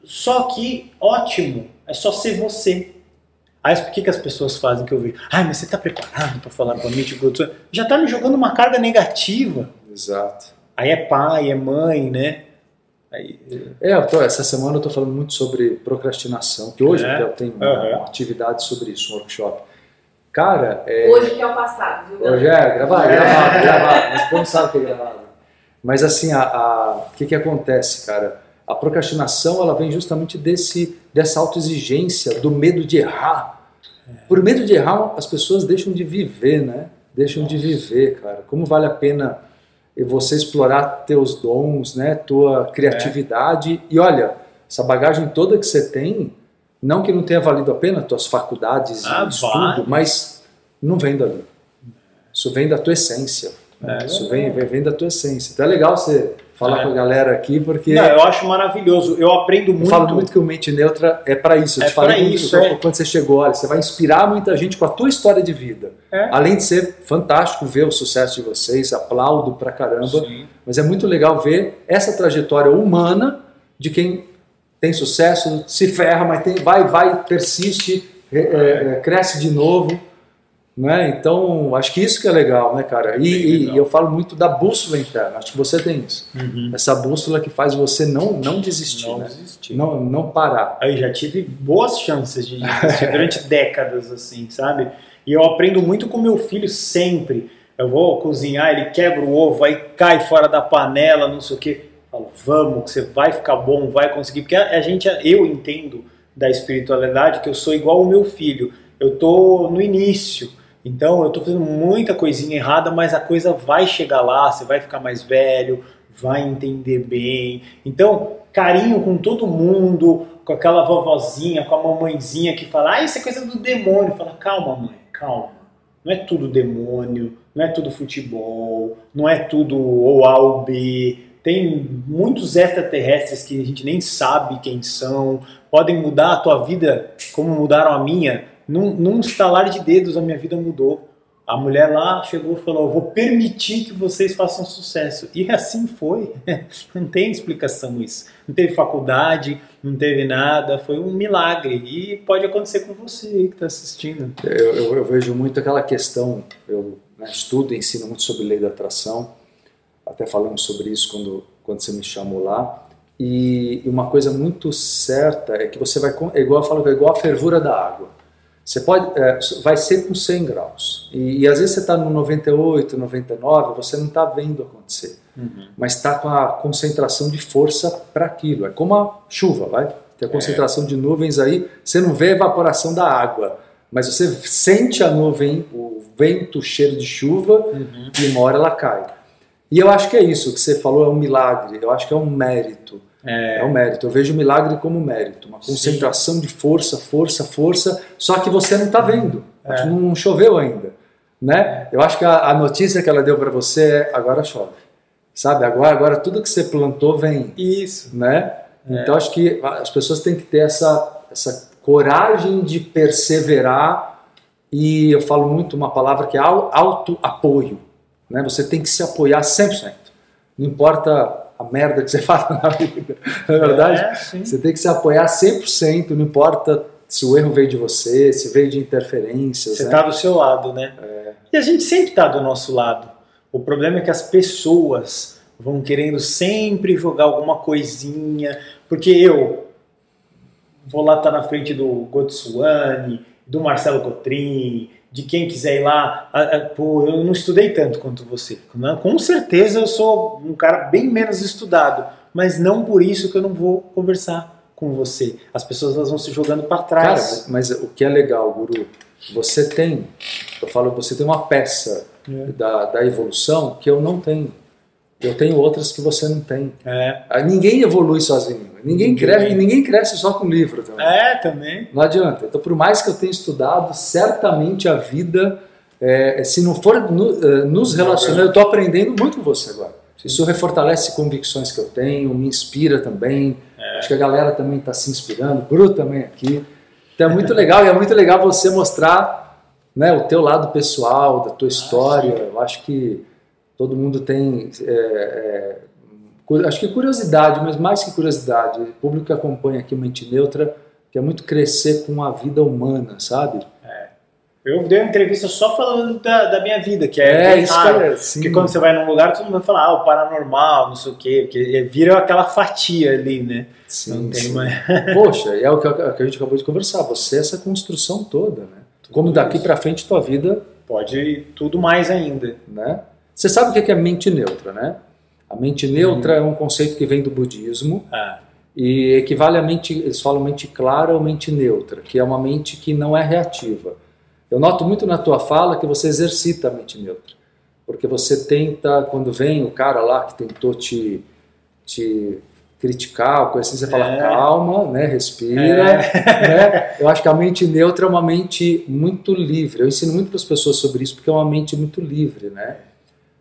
Só que, ótimo, é só ser você. Aí por que, que as pessoas fazem que eu vejo? Ai, mas você tá preparado para falar com a Gotsuan? Já tá me jogando uma carga negativa. Exato. Aí é pai, é mãe, né? Aí, É, tô- essa semana eu estou falando muito sobre procrastinação, que hoje É. até eu tenho uma, Aham. uma atividade sobre isso, um workshop. Cara, é, Hoje que é o passado, viu? hoje é gravar, gravar, gravar, mas mundo sabe que é gravado. Mas assim, a- a- o que, que acontece, cara? A procrastinação ela vem justamente desse, dessa autoexigência, do medo de errar. Por medo de errar, as pessoas deixam de viver, né? Deixam de viver, cara. Como vale a pena você explorar teus dons, né? Tua criatividade. E olha, essa bagagem toda que você tem, não que não tenha valido a pena, tuas faculdades Ah, e estudo, vale. mas não vem dali. Isso vem da tua essência. É. Isso vem, vem, vem da tua essência. Então é legal você falar É. com a galera aqui, porque Não, eu acho maravilhoso. Eu aprendo eu muito. falo muito que o Mente Neutra é para isso. Eu É quando- isso, é. quando você chegou, olha, você vai inspirar muita gente com a tua história de vida. É. Além de ser fantástico ver o sucesso de vocês, aplaudo pra caramba, Sim. mas é muito legal ver essa trajetória humana de quem tem sucesso, se ferra, mas tem, vai, vai, persiste, é, é, cresce de novo. Né? Então, acho que isso que é legal, né, cara? E, e- legal. e eu falo muito da bússola interna. Acho que você tem isso. Uhum. Essa bússola que faz você não, não desistir, Não né? desistir. Não, não parar. Aí já tive boas chances de desistir durante décadas, assim, sabe? E eu aprendo muito com meu filho sempre. Eu vou cozinhar, ele quebra o ovo, aí cai fora da panela, não sei o quê. Eu falo, vamos, que você vai ficar bom, vai conseguir. Porque a, a gente, eu entendo da espiritualidade que eu sou igual o meu filho. Eu tô no início. Então eu tô fazendo muita coisinha errada, mas a coisa vai chegar lá, você vai ficar mais velho, vai entender bem. Então, carinho com todo mundo, com aquela vovozinha, com a mamãezinha que fala, ah, isso é coisa do demônio. Fala, calma, mãe, calma. Não é tudo demônio, não é tudo futebol, não é tudo ou A ou B. Tem muitos extraterrestres que a gente nem sabe quem são, podem mudar a tua vida como mudaram a minha. Num, num estalar de dedos a minha vida mudou. A mulher lá chegou e falou: "Eu vou permitir que vocês façam sucesso. E assim foi. Não tem explicação isso. Não teve faculdade, não teve nada. Foi um milagre. E pode acontecer com você que está assistindo. Eu, eu- eu vejo muito aquela questão, eu né, estudo e ensino muito sobre lei da atração, até falamos sobre isso quando, quando você me chamou lá, e, uma coisa muito certa é que você vai, é igual eu falo, é igual a fervura da água. Você pode, é, vai ser com 100 graus. E, e às vezes você está no 98, 99, você não está vendo acontecer. Uhum. Mas está com a concentração de força para aquilo. É como a chuva, vai? Tem a concentração de nuvens aí, você não vê a evaporação da água, mas você sente a nuvem, o vento, o cheiro de chuva, Uhum. e uma hora ela cai. E eu acho que é isso que você falou, é um milagre, eu acho que é um mérito. É, É um mérito. Eu vejo o milagre como mérito, uma concentração de força, força, força, só que você não está vendo. Que não choveu ainda, né? Eu acho que a, a notícia que ela deu para você é agora chove, sabe? Agora, agora tudo que você plantou vem, isso. né? Então acho que as pessoas têm que ter essa essa coragem de perseverar e eu falo muito uma palavra que é au- auto-apoio, né? Você tem que se apoiar 100%. Não importa a merda que você fala na vida, não é verdade? É. Você tem que se apoiar 100%, não importa se o erro veio de você, se veio de interferências. Você né? está do seu lado, né? E a gente sempre está do nosso lado. O problema é que as pessoas vão querendo sempre jogar alguma coisinha, porque eu vou lá estar na frente do Gotsuani, do Marcelo Cotrim, de quem quiser ir lá. Pô, eu não estudei tanto quanto você. né? Com certeza eu sou um cara bem menos estudado, mas não por isso que eu não vou conversar com você. As pessoas elas vão se jogando para Cara, trás. mas o que é legal, Guru, você tem, eu falo, você tem uma peça É. da, da evolução que eu não tenho. Eu tenho outras que você não tem. É, Ah, Ninguém evolui sozinho. Ninguém, cresce, ninguém cresce só com livro também. é também. Não adianta. Então, por mais que eu tenha estudado, certamente a vida, é, se não for no- eh, nos relacionar, eu estou aprendendo muito com você agora. Isso refortalece convicções que eu tenho, me inspira também. Acho que a galera também está se inspirando, o Bru também aqui. Então é muito legal e é muito legal você mostrar né, o teu lado pessoal, da tua história. eu acho que todo mundo tem, é, é, acho que curiosidade, mas mais que curiosidade, o público que acompanha aqui Mente Neutra quer muito crescer com a vida humana, sabe? Eu dei uma entrevista só falando da, da minha vida, que é, bem isso, raro. cara. Sim. Porque quando você vai num lugar, todo mundo vai falar, ah, o paranormal, não sei o quê, porque vira aquela fatia ali, né? Sim, não tem sim. mais. Poxa, é o que a gente acabou de conversar. Você é essa construção toda, né? Como daqui para frente tua vida Pode ir tudo mais ainda. né? Você sabe o que é mente neutra, né? A mente neutra é um conceito que vem do budismo Ah, e equivale a mente, eles falam mente clara ou mente neutra, que é uma mente que não é reativa. Eu noto muito na tua fala que você exercita a mente neutra, porque você tenta, quando vem o cara lá que tentou te, te criticar, coisa assim, você fala É. calma, né? Respira, né? Eu acho que a mente neutra é uma mente muito livre. Eu ensino muito para as pessoas sobre isso porque é uma mente muito livre, né?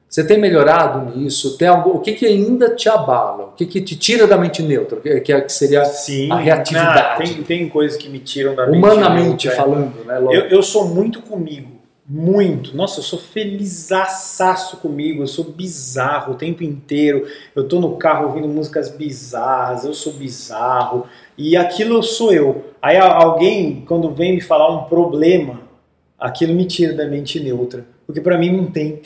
Você tem melhorado nisso? Tem algo, o que, que ainda te abala? O que, que te tira da mente neutra? Que, que, que seria sim. a reatividade. Ah, tem, tem coisas que me tiram da mente. humanamente neutra. falando, né? Eu, eu sou muito comigo. Muito. Nossa, eu sou felizaçaço comigo. Eu sou bizarro o tempo inteiro. Eu tô no carro ouvindo músicas bizarras. Eu sou bizarro. E aquilo sou eu. Aí alguém, quando vem me falar um problema, aquilo me tira da mente neutra. Porque pra mim não tem.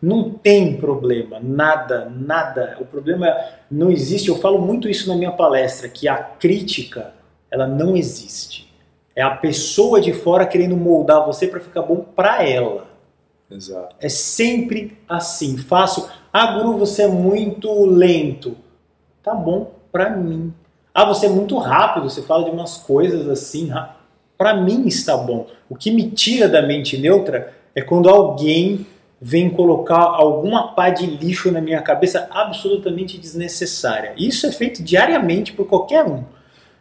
Não tem problema. Nada, nada. O problema não existe. Eu falo muito isso na minha palestra, que a crítica, ela não existe. É a pessoa de fora querendo moldar você para ficar bom para ela. Exato. É sempre assim. Faço. Ah, Guru, você é muito lento. Tá bom para mim. Ah, você é muito rápido. Você fala de umas coisas assim. Para mim está bom. O que me tira da mente neutra é quando alguém vem colocar alguma pá de lixo na minha cabeça absolutamente desnecessária. Isso é feito diariamente por qualquer um.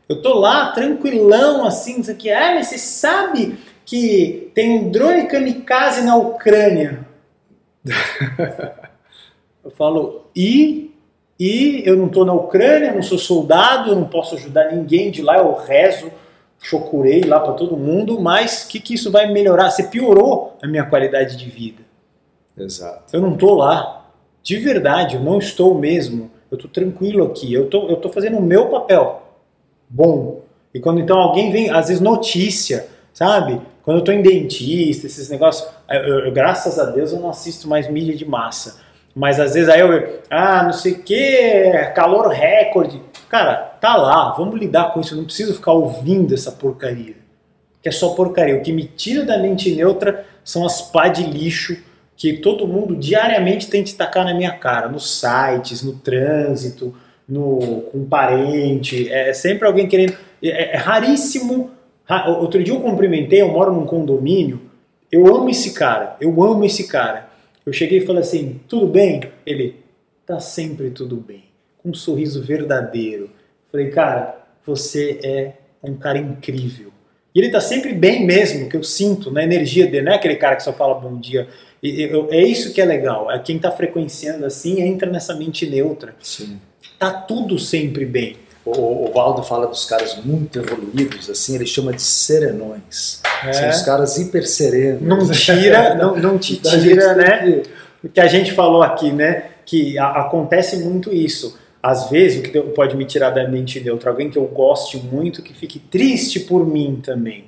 Eu tô lá tranquilão assim, isso aqui. Ah, mas você sabe que tem um drone kamikaze na Ucrânia? eu falo, e? E eu não tô na Ucrânia, não sou soldado, não posso ajudar ninguém de lá, eu rezo, chocurei lá para todo mundo, mas o que, que isso vai melhorar? Você piorou a minha qualidade de vida. Exato. Eu não tô lá. De verdade, eu não estou mesmo. Eu tô tranquilo aqui. Eu tô, eu tô fazendo o meu papel. Bom. E quando então alguém vem, às vezes notícia, sabe? Quando eu tô em dentista, esses negócios. eu- eu- graças a Deus eu não assisto mais mídia de massa. Mas às vezes aí eu. Ah, não sei o que, calor recorde. Cara, tá lá, vamos lidar com isso. Eu não preciso ficar ouvindo essa porcaria. que é só porcaria. O que me tira da mente neutra são as pá de lixo que todo mundo diariamente tem que tacar na minha cara, nos sites, no trânsito, no, com um parente. É sempre alguém querendo. É, é raríssimo. Outro dia eu cumprimentei, eu moro num condomínio. Eu amo esse cara, eu amo esse cara. Eu cheguei e falei assim: tudo bem? Ele, tá sempre tudo bem. Com um sorriso verdadeiro. Falei, cara, você é um cara incrível. E ele tá sempre bem mesmo, que eu sinto na energia dele. Não é aquele cara que só fala bom dia. É isso que é legal. É quem tá frequenciando assim entra nessa mente neutra. Sim. Tá tudo sempre bem. O, o Valdo fala dos caras muito evoluídos, assim, ele chama de serenões. É. São os caras hiper serenos. Não tira, não, não te tira, né? O que a gente falou aqui, né? Que a, acontece muito isso. Às vezes, o que pode me tirar da mente neutra, alguém que eu goste muito, que fique triste por mim também.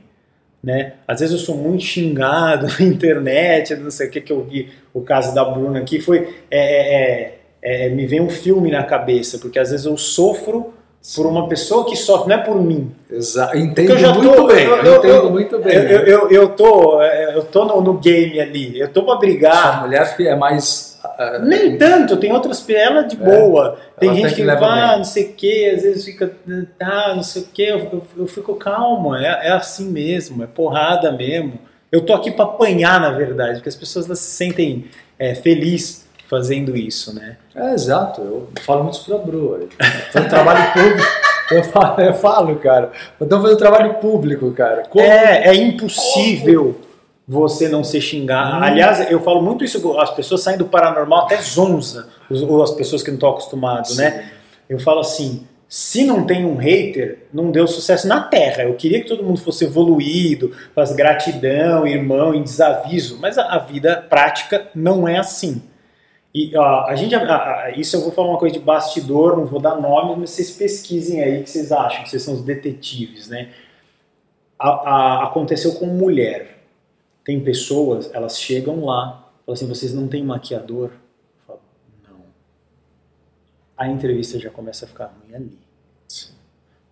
Né? Às vezes eu sou muito xingado na internet, não sei o que que eu vi, o caso da Bruna aqui, foi é, é, é, é me vem um filme na cabeça, porque às vezes eu sofro por uma pessoa que sofre, não é por mim. Exato. Entendo eu muito tô, bem. Eu, eu, entendo eu, muito bem. Eu, eu, eu, tô, eu tô no, no game ali. Eu tô pra brigar. A mulher é mais. Uh, Nem tanto, tem outras. Ela de é, boa. Tem gente que, que vai, ah, não sei o que, às vezes fica. Ah, não sei o que. Eu, eu, fico calmo. É, é assim mesmo. É porrada mesmo. Eu tô aqui pra apanhar, na verdade, porque as pessoas se sentem é, felizes fazendo isso, né? É, exato. Eu falo muito isso pra Bru. Fazendo trabalho público. Eu falo, eu falo, cara. Então fazendo trabalho público, cara. Como? É, é impossível Como? você não ser xingado. Hum. Aliás, eu falo muito isso, as pessoas saem do paranormal até zonza, ou as pessoas que não estão acostumadas, né? Eu falo assim, se não tem um hater, não deu sucesso na Terra. Eu queria que todo mundo fosse evoluído, faz gratidão, irmão, em desaviso, mas a, a vida prática não é assim. E ó, a gente, a, a, isso eu vou falar uma coisa de bastidor, não vou dar nome, mas vocês pesquisem aí o que vocês acham, que vocês são os detetives, né? A, aconteceu com mulher. Tem pessoas, elas chegam lá, falam assim, vocês não têm maquiador? Eu falo, não. A entrevista já começa a ficar ruim ali.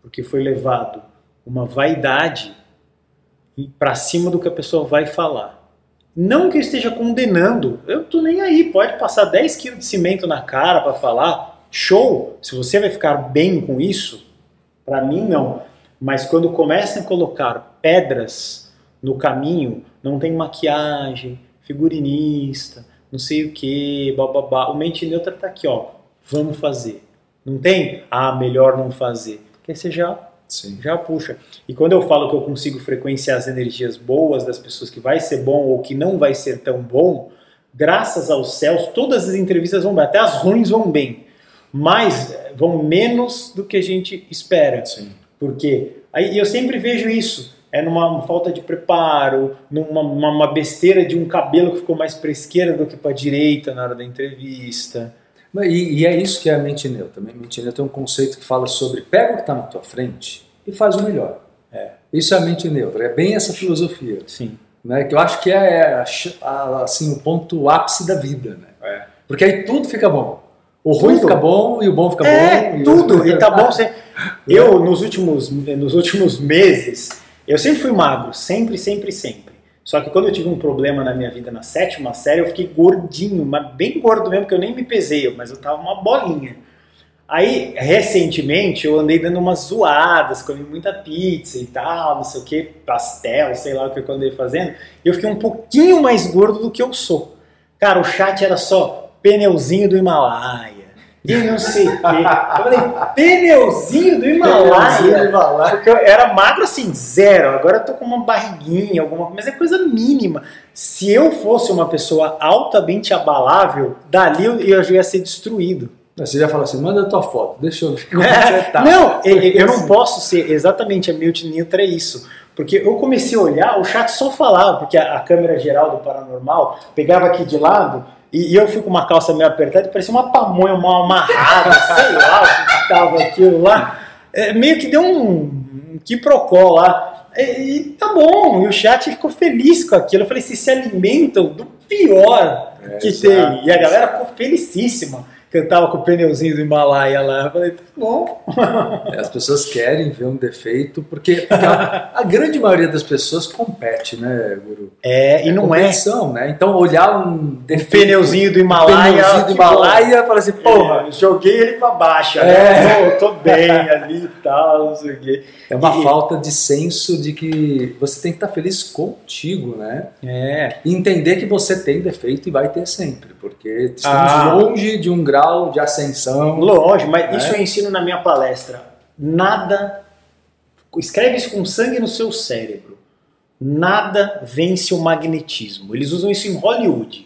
Porque foi levado uma vaidade para cima do que a pessoa vai falar. Não que eu esteja condenando, eu tô nem aí, pode passar 10 quilos de cimento na cara para falar, show, se você vai ficar bem com isso, para mim não. Mas quando começam a colocar pedras no caminho, não tem maquiagem, figurinista, não sei o que, bababá. O mente neutra tá aqui, ó. Vamos fazer. Não tem? Ah, melhor não fazer. Porque você já Sim. Já puxa. E quando eu falo que eu consigo frequenciar as energias boas das pessoas que vai ser bom ou que não vai ser tão bom, graças aos céus, todas as entrevistas vão bem, até as ruins vão bem. Mas eh, vão menos do que a gente espera. Sim. Porque aí eu sempre vejo isso. É numa falta de preparo, numa uma, uma besteira de um cabelo que ficou mais para esquerda do que para direita na hora da entrevista. E, e, é isso que é a mente neutra. A mente neutra tem um conceito que fala sobre pega o que está na tua frente e faz o melhor. É. Isso é a mente neutra. É bem essa filosofia. Sim. Né? Que eu acho que é assim, o ponto ápice da vida. Né? É. Porque aí tudo fica bom. O ruim tudo. fica bom e o bom fica é, bom. E tudo. O... E tá bom. Você... Eu, nos últimos, nos últimos meses, eu sempre fui magro. Sempre, sempre, sempre. Só que quando eu tive um problema na minha vida na sétima série, eu fiquei gordinho, mas bem gordo mesmo, que eu nem me pesei, mas eu tava uma bolinha. Aí, recentemente, eu andei dando umas zoadas, comi muita pizza e tal, não sei o que, pastel, sei lá o que eu andei fazendo, e eu fiquei um pouquinho mais gordo do que eu sou. Cara, o chat era só pneuzinho do Himalaia, e não sei o quê. Eu falei, pneuzinho do Himalaia. Pneuzinho do Himalaia. Porque eu era magro assim, zero. Agora eu tô com uma barriguinha, alguma coisa, mas é coisa mínima. Se eu fosse uma pessoa altamente abalável, dali eu, eu já ia ser destruído. Você já fala assim, manda a tua foto, deixa eu ver como é, você tá. Não, eu, eu não posso ser exatamente a Mute Nitra é isso. Porque eu comecei a olhar, o chat só falava, porque a, a câmera geral do paranormal pegava aqui de lado e, e, eu fui com uma calça meio apertada parecia uma pamonha mal amarrada, sei lá o que tava aquilo lá. É, meio que deu um, um quiprocó lá. E, e, tá bom, e o chat ficou feliz com aquilo. Eu falei, vocês se alimentam do pior é, que tem. E a galera ficou felicíssima. Que eu tava com o pneuzinho do Himalaia lá. Eu falei, tá bom. É, As pessoas querem ver um defeito, porque, porque a, a grande maioria das pessoas compete, né, Guru? É, e não é. né? Então, olhar um O defeito... pneuzinho do um Himalaia. pneuzinho do que Himalaia, fala assim, porra, Porra, joguei ele pra baixo, É. né? Tô, tô bem ali e tal, não sei o quê. é uma E- falta de senso de que você tem que estar feliz contigo, né? É. E entender que você tem defeito e vai ter sempre, porque estamos Ah. longe de um grau de ascensão. Lógico, mas É. isso eu ensino na minha palestra. Nada. Escreve isso com sangue no seu cérebro. Nada vence o magnetismo. Eles usam isso em Hollywood.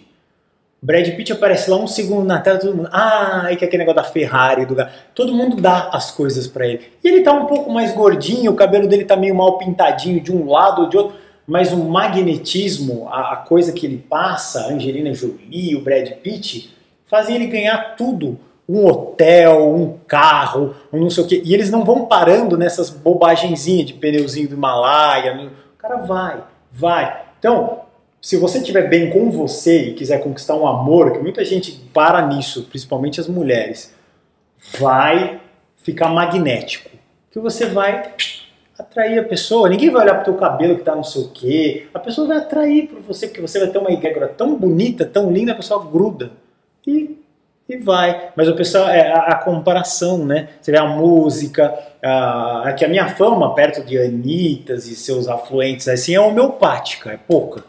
Brad Pitt aparece lá um segundo na tela, todo mundo. Ah, aí que é aquele negócio da Ferrari, do ga-". Todo mundo dá as coisas pra ele. E ele tá um pouco mais gordinho, o cabelo dele tá meio mal pintadinho de um lado ou de outro. Mas o magnetismo, a, a coisa que ele passa, a Angelina Jolie, o Brad Pitt, fazem ele ganhar tudo. Um hotel, um carro, um não sei o quê. E eles não vão parando nessas bobagenzinhas de pneuzinho do Himalaia. no- O cara vai, vai. Então, se você estiver bem com você e quiser conquistar um amor, que muita gente para nisso, principalmente as mulheres, vai ficar magnético. Que você vai atrair a pessoa. Ninguém vai olhar pro teu cabelo que tá não sei o quê. A pessoa vai atrair por você, porque você vai ter uma egrégora tão bonita, tão linda, a pessoa gruda. E, e vai. Mas o pessoal, é a, a comparação, né? Você vê a música, a, é que a minha fama perto de Anitas e seus afluentes, assim, é homeopática, é pouca.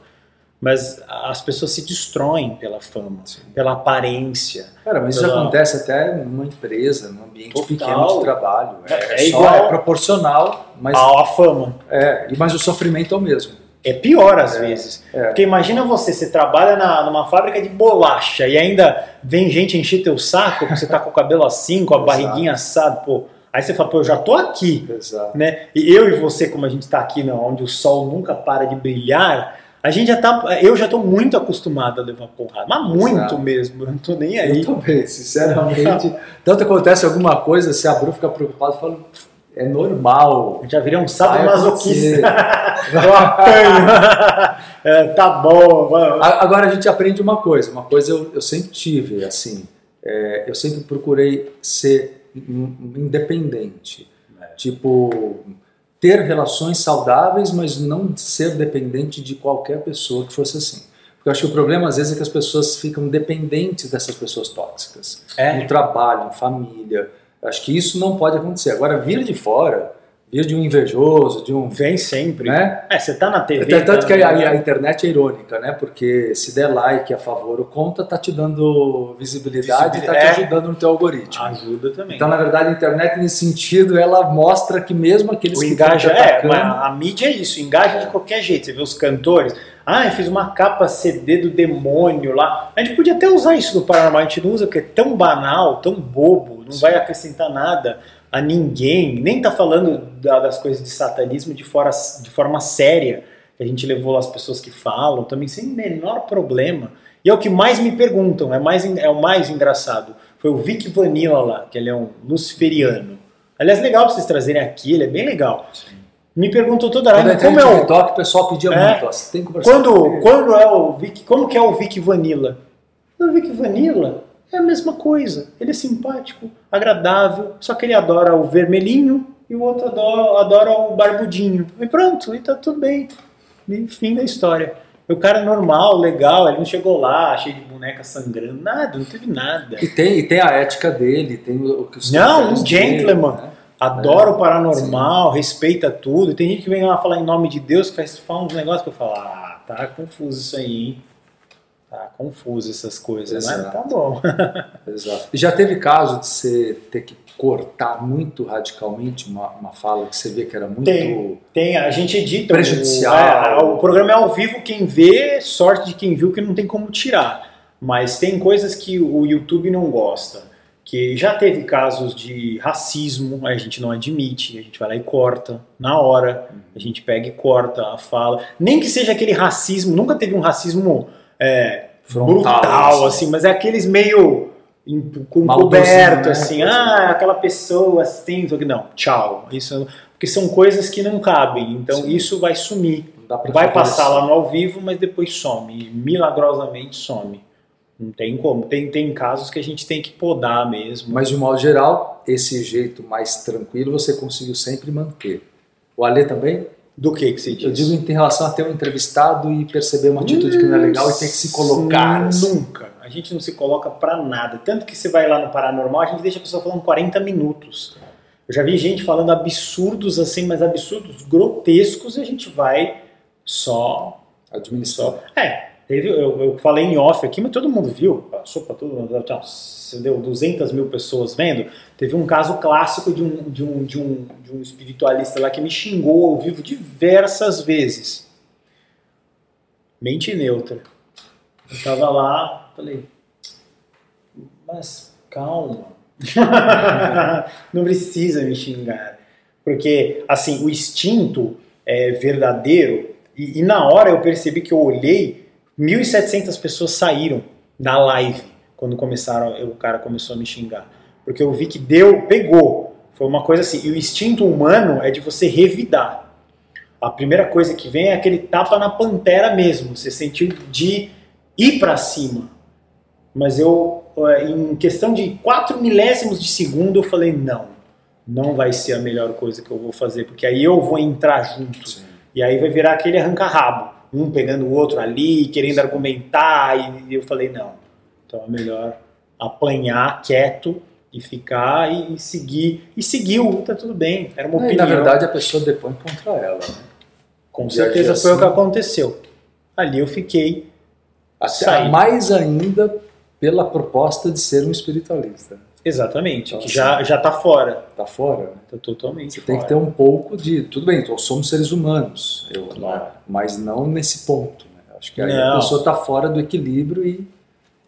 Mas as pessoas se destroem pela fama, pela aparência. Cara, mas isso Pela- acontece até numa empresa, num ambiente Total. pequeno de trabalho. É, É só igual- é proporcional, mas, A, a fama. é, e- mas o sofrimento é o mesmo. É pior às É, vezes. é. Porque imagina você, você trabalha na, numa fábrica de bolacha e ainda vem gente encher teu saco, porque você tá com o cabelo assim, com a Exato. barriguinha assada, pô. Aí você fala, pô, eu já tô aqui, Exato. né? E eu e você, como a gente tá aqui, não, onde o sol nunca para de brilhar, a gente já tá. Eu já tô muito acostumado a levar porrada, mas muito Exato. mesmo, eu não tô nem aí. Eu também, sinceramente. Tanto acontece alguma coisa, se a Bru fica preocupada, fala, é normal. Já virei um sábio masoquista. eu apanho. É, tá bom. A- Agora a gente aprende uma coisa, uma coisa eu, eu sempre tive, assim, é, eu sempre procurei ser in- independente. Tipo, ter relações saudáveis, mas não ser dependente de qualquer pessoa que fosse assim. Porque eu acho que o problema às vezes é que as pessoas ficam dependentes dessas pessoas tóxicas. É. No trabalho, em família. Acho que isso não pode acontecer. Agora, vir de fora, vir de um invejoso, de um. Vem sempre. Né? É, você tá na TV. Tanto tanto que tá- a, a internet é irônica, né? Porque se der like a favor ou contra, tá te dando visibilidade e tá te. É. ajudando no teu algoritmo. Ajuda também. Então, na verdade, a internet, nesse sentido, ela mostra que mesmo aqueles o que engaja, te é, mas a mídia é isso, engaja de qualquer jeito. Você vê os cantores, ah, eu fiz uma capa CD do demônio lá. A gente podia até usar isso no Paranormal, a gente não usa porque é tão banal, tão bobo, não vai acrescentar nada a ninguém, nem tá falando da- das coisas de satanismo de, fora, de forma séria, que a gente levou lá as pessoas que falam, também sem menor problema. E é o que mais me perguntam, é, mais, é o mais engraçado. Foi o Vic Vanilla lá, que ele é um luciferiano. Aliás, legal pra vocês trazerem aqui, ele é bem legal. Me perguntou toda hora, Quando eu "Ah, entrei como é o, TikTok, o pessoal pedia É. muito. Ó, você tem que conversar quando, quando é o Vic, como que é o Vic Vanilla? O Vic Vanilla é a mesma coisa. Ele é simpático, agradável, só que ele adora o vermelhinho e o outro adora, adora o barbudinho. E pronto, e tá tudo bem. E fim da história. O cara é normal, legal, ele não chegou lá cheio de boneca sangrando, nada, não teve nada. E tem, e tem a ética dele, tem o, que os Não, um dele, gentleman. né? Adora o paranormal, respeita tudo. Tem gente que vem lá falar em nome de Deus, que faz, fala uns negócios que eu falo, ah, tá confuso isso aí, hein? Tá confuso essas coisas, mas Exato. tá bom. Exato. E já teve caso de você ter que cortar muito radicalmente uma, uma fala que você vê que era muito. Tem. Tem, a gente edita. Prejudicial. O, é, o programa é ao vivo, quem vê, sorte de quem viu que não tem como tirar. Mas tem coisas que o YouTube não gosta. Que já teve casos de racismo, a gente não admite, a gente vai lá e corta na hora, a gente pega e corta a fala. Nem que seja aquele racismo, nunca teve um racismo é, Frontal, brutal, assim. assim, mas é aqueles meio com coberto, né? assim, ah, aquela pessoa assim, não, tchau. Isso, porque são coisas que não cabem, então Sim. isso vai sumir. Vai passar assim. lá no ao vivo, mas depois some, milagrosamente some. Não tem como. Tem, tem casos que a gente tem que podar mesmo. Mas de um modo geral, esse jeito mais tranquilo você conseguiu sempre manter. O Alê também? Do que que você diz? Eu digo em relação a ter um entrevistado e perceber uma atitude que não é legal e ter que se colocar. assim. Nunca. A gente não se coloca pra nada. Tanto que você vai lá no Paranormal, a gente deixa a pessoa falando 40 minutos. Eu já vi gente falando absurdos assim, mas absurdos grotescos, e a gente vai só. Administrar. É, teve, eu, eu falei em off aqui, mas todo mundo viu. Passou pra todo mundo. Deu 200 mil pessoas vendo. Teve um caso clássico de um, de um, de um, de um espiritualista lá que me xingou ao vivo diversas vezes. Mente neutra. Eu tava lá, falei, mas calma. Não precisa me xingar. Porque, assim, o instinto é verdadeiro, e, e na hora eu percebi que eu olhei, 1.700 pessoas saíram da live quando começaram, o cara começou a me xingar. Porque eu vi que deu, pegou. Foi uma coisa assim, e o instinto humano é de você revidar. A primeira coisa que vem é aquele tapa na pantera mesmo. Você sentiu de ir para cima. Mas eu, eh, em questão de 4 milésimos de segundo, eu falei: não, não vai ser a melhor coisa que eu vou fazer, porque aí eu vou entrar junto. Sim. E aí vai virar aquele arranca-rabo, um pegando o outro ali, querendo argumentar, e eu falei: não, então é melhor apanhar quieto e ficar e, e seguir. E seguiu, tá tudo bem, era uma E, opinião. na verdade, a pessoa depõe contra ela. Né? Com E certeza foi o que assim. aconteceu. Ali eu fiquei. Até mais ainda pela proposta de ser um espiritualista. Exatamente, Então, que já, já tá fora. Tá fora, né? Tá totalmente Você fora. tem que ter um pouco de. Tudo bem, então somos seres humanos, eu, Claro. mas não nesse ponto. Né? Acho que aí Não. a pessoa está fora do equilíbrio e.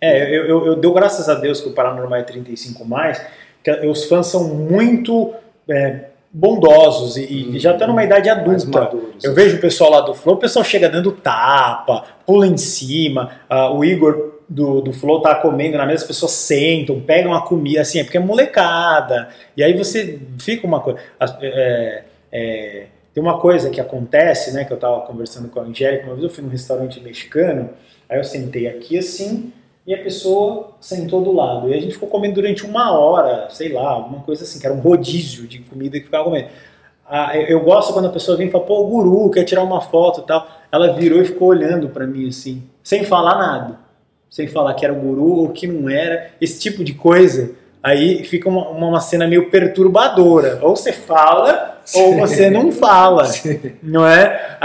É, eu, eu, eu dou graças a Deus que o Paranormal é 35 mais, que os fãs são muito é, bondosos e, e já estão numa idade Hum. adulta. maduros. Eu vejo o pessoal lá do Flow, o pessoal chega dando tapa, pula em cima, ah, o Igor do, do Flow tá comendo na mesa, as pessoas sentam, pegam a comida, assim, é porque é molecada. E aí você fica uma coisa. as- é, é, tem uma coisa que acontece, né, que eu tava conversando com a Angélica, uma vez eu fui num restaurante mexicano, aí eu sentei aqui assim, e a pessoa sentou do lado. E a gente ficou comendo durante uma hora, sei lá, alguma coisa assim, que era um rodízio de comida que ficava comendo. Ah, eu, gosto quando a pessoa vem e fala, pô, o guru quer tirar uma foto e tal. Ela virou e ficou olhando pra mim assim, sem falar nada. Sem falar que era o guru ou que não era, esse tipo de coisa. Aí fica uma, uma, cena meio perturbadora. Ou você fala, ou Sim. você não fala. Não é?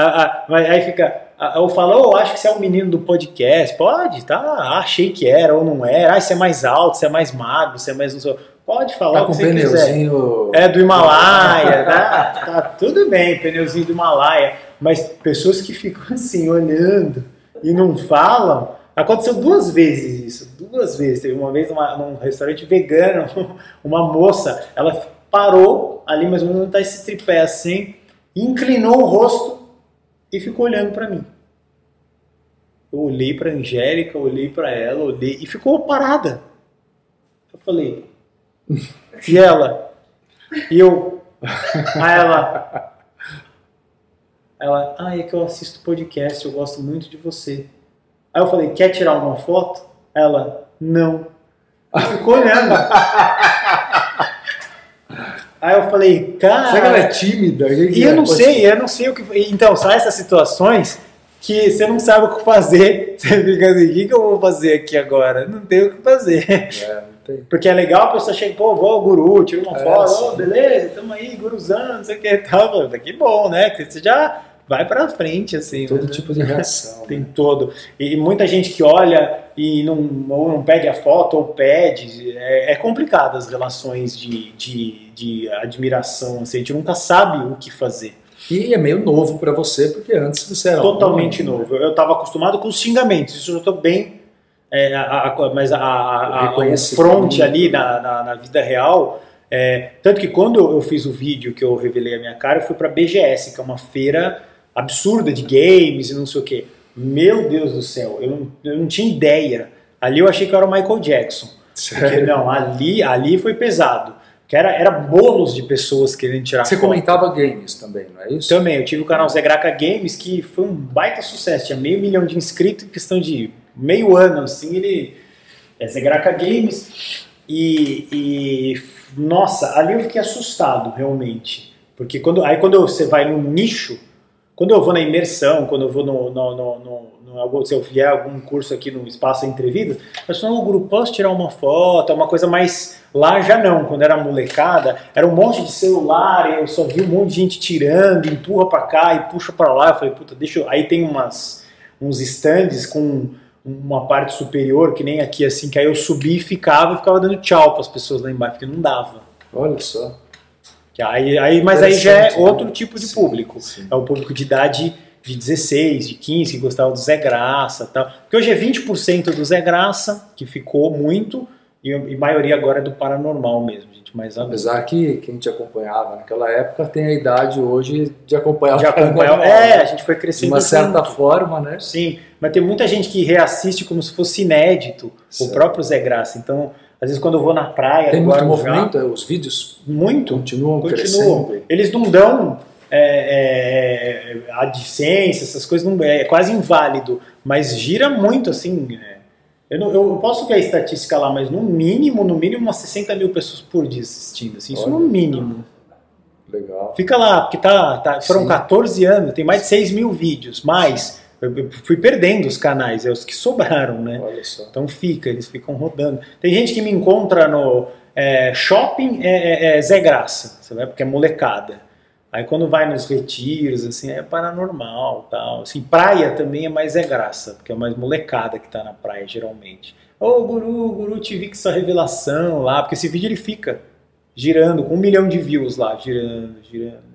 Aí fica. Eu falo, oh, acho que você é o menino do podcast. Pode, tá? Achei que era ou não era. Ah, você é mais alto, você é mais magro, você é mais. Pode falar Tá o com que um você quiser. pneuzinho. É do Himalaia, tá, tá tudo bem, pneuzinho do Himalaia. Mas pessoas que ficam assim, olhando e não falam. Aconteceu duas vezes isso, duas vezes. Teve uma vez numa, num restaurante vegano, uma moça, ela parou ali, mais ou menos onde tá esse tripé assim, inclinou o rosto e ficou olhando para mim. Eu olhei para Angélica, olhei para ela, olhei e ficou parada. Eu falei, e ela? E eu? Aí ela. Ela, ah, é que eu assisto podcast, eu gosto muito de você. Aí eu falei, quer tirar uma foto? Ela, não. Ficou olhando. Aí eu falei, cara. Será que ela é tímida? E eu é? não sei, eu não sei o que. Então, são essas situações que você não sabe o que fazer. Você fica assim, o que, que eu vou fazer aqui agora? Não tem o que fazer. É, não tem. Porque é legal a pessoa chega, pô, vou ao guru, tira uma É, foto, ô, beleza, tamo aí, guruzando, não sei o que e tal. Que bom, né? Que você já vai pra frente, assim. Todo né? tipo de reação. Tem né? todo. E muita gente que olha e não, ou não pede a foto ou pede. É, é complicado as relações de, de, de admiração. Assim, a gente nunca sabe o que fazer. E é meio novo pra você, porque antes você era Totalmente um- novo. Eu estava acostumado com os xingamentos. Isso eu estou bem. é, a- a- mas a, a, a, o Reconhecimento. front ali na, na, na vida real. é, tanto que quando eu fiz o vídeo que eu revelei a minha cara, eu fui para BGS, que é uma feira absurda de games e não sei o que. Meu Deus do céu, eu não, eu não tinha ideia. Ali eu achei que eu era o Michael Jackson. Porque, não, ali, ali foi pesado. Que era, era bolos de pessoas querendo tirar Você foto. comentava games também, não é isso? Também, eu tive o canal Zé Graca Games, que foi um baita sucesso. Tinha meio milhão de inscritos em questão de meio ano, assim, ele é Zegraca Games. E, e, nossa, ali eu fiquei assustado realmente. Porque quando, aí quando você vai no nicho, quando eu vou na imersão, quando eu vou no, no, no, no, no se eu vier algum curso aqui no Espaço Entre Vidas, a pessoa no grupo, posso tirar uma foto? É uma coisa mais. Lá já não, quando era molecada, era um monte de celular, eu só vi um monte de gente tirando, empurra pra cá e puxa pra lá. Eu falei, puta, deixa eu. Aí tem umas, uns stands com uma parte superior, que nem aqui assim, que aí eu subi e ficava e ficava dando tchau para as pessoas lá embaixo, porque não dava. Olha só. Aí, aí, mas aí já é outro né? tipo de sim, público. sim. É o público de idade de 16, de 15, que gostava do Zé Graça tal. Porque hoje é 20% do Zé Graça, que ficou muito, e a maioria agora é do paranormal mesmo, gente. Mas Apesar que quem te acompanhava naquela época tem a idade hoje de acompanhar de o acompanhar, é, né? a gente foi de crescendo uma certa junto. forma, né? Sim, mas tem muita gente que reassiste como se fosse inédito Certo. o próprio Zé Graça. Então, às vezes quando eu vou na praia, Tem muito movimento, é, os vídeos muito, continuam, continuam. crescendo. Eles não dão é, é, adicência, essas coisas, não, é quase inválido, mas gira muito assim. é. eu, não- eu posso ver a estatística lá, mas no mínimo, no mínimo, umas 60 mil pessoas por dia assistindo. Assim, isso no mínimo. Legal. Fica lá, porque tá, tá- foram Sim. 14 anos, tem mais de 6 mil vídeos, mas eu, fui perdendo os canais, é os que sobraram, né? Olha só. Então fica, eles ficam rodando. Tem gente que me encontra no é, shopping é, é- é Zé Graça, vai porque é molecada. Aí quando vai nos retiros, assim, é paranormal tal. Assim, praia também é mais Zé Graça, porque é mais molecada que tá na praia, geralmente. Ô, Guru, Guru, te vi com essa revelação lá, porque esse vídeo ele fica girando, com um milhão de views lá, girando, girando.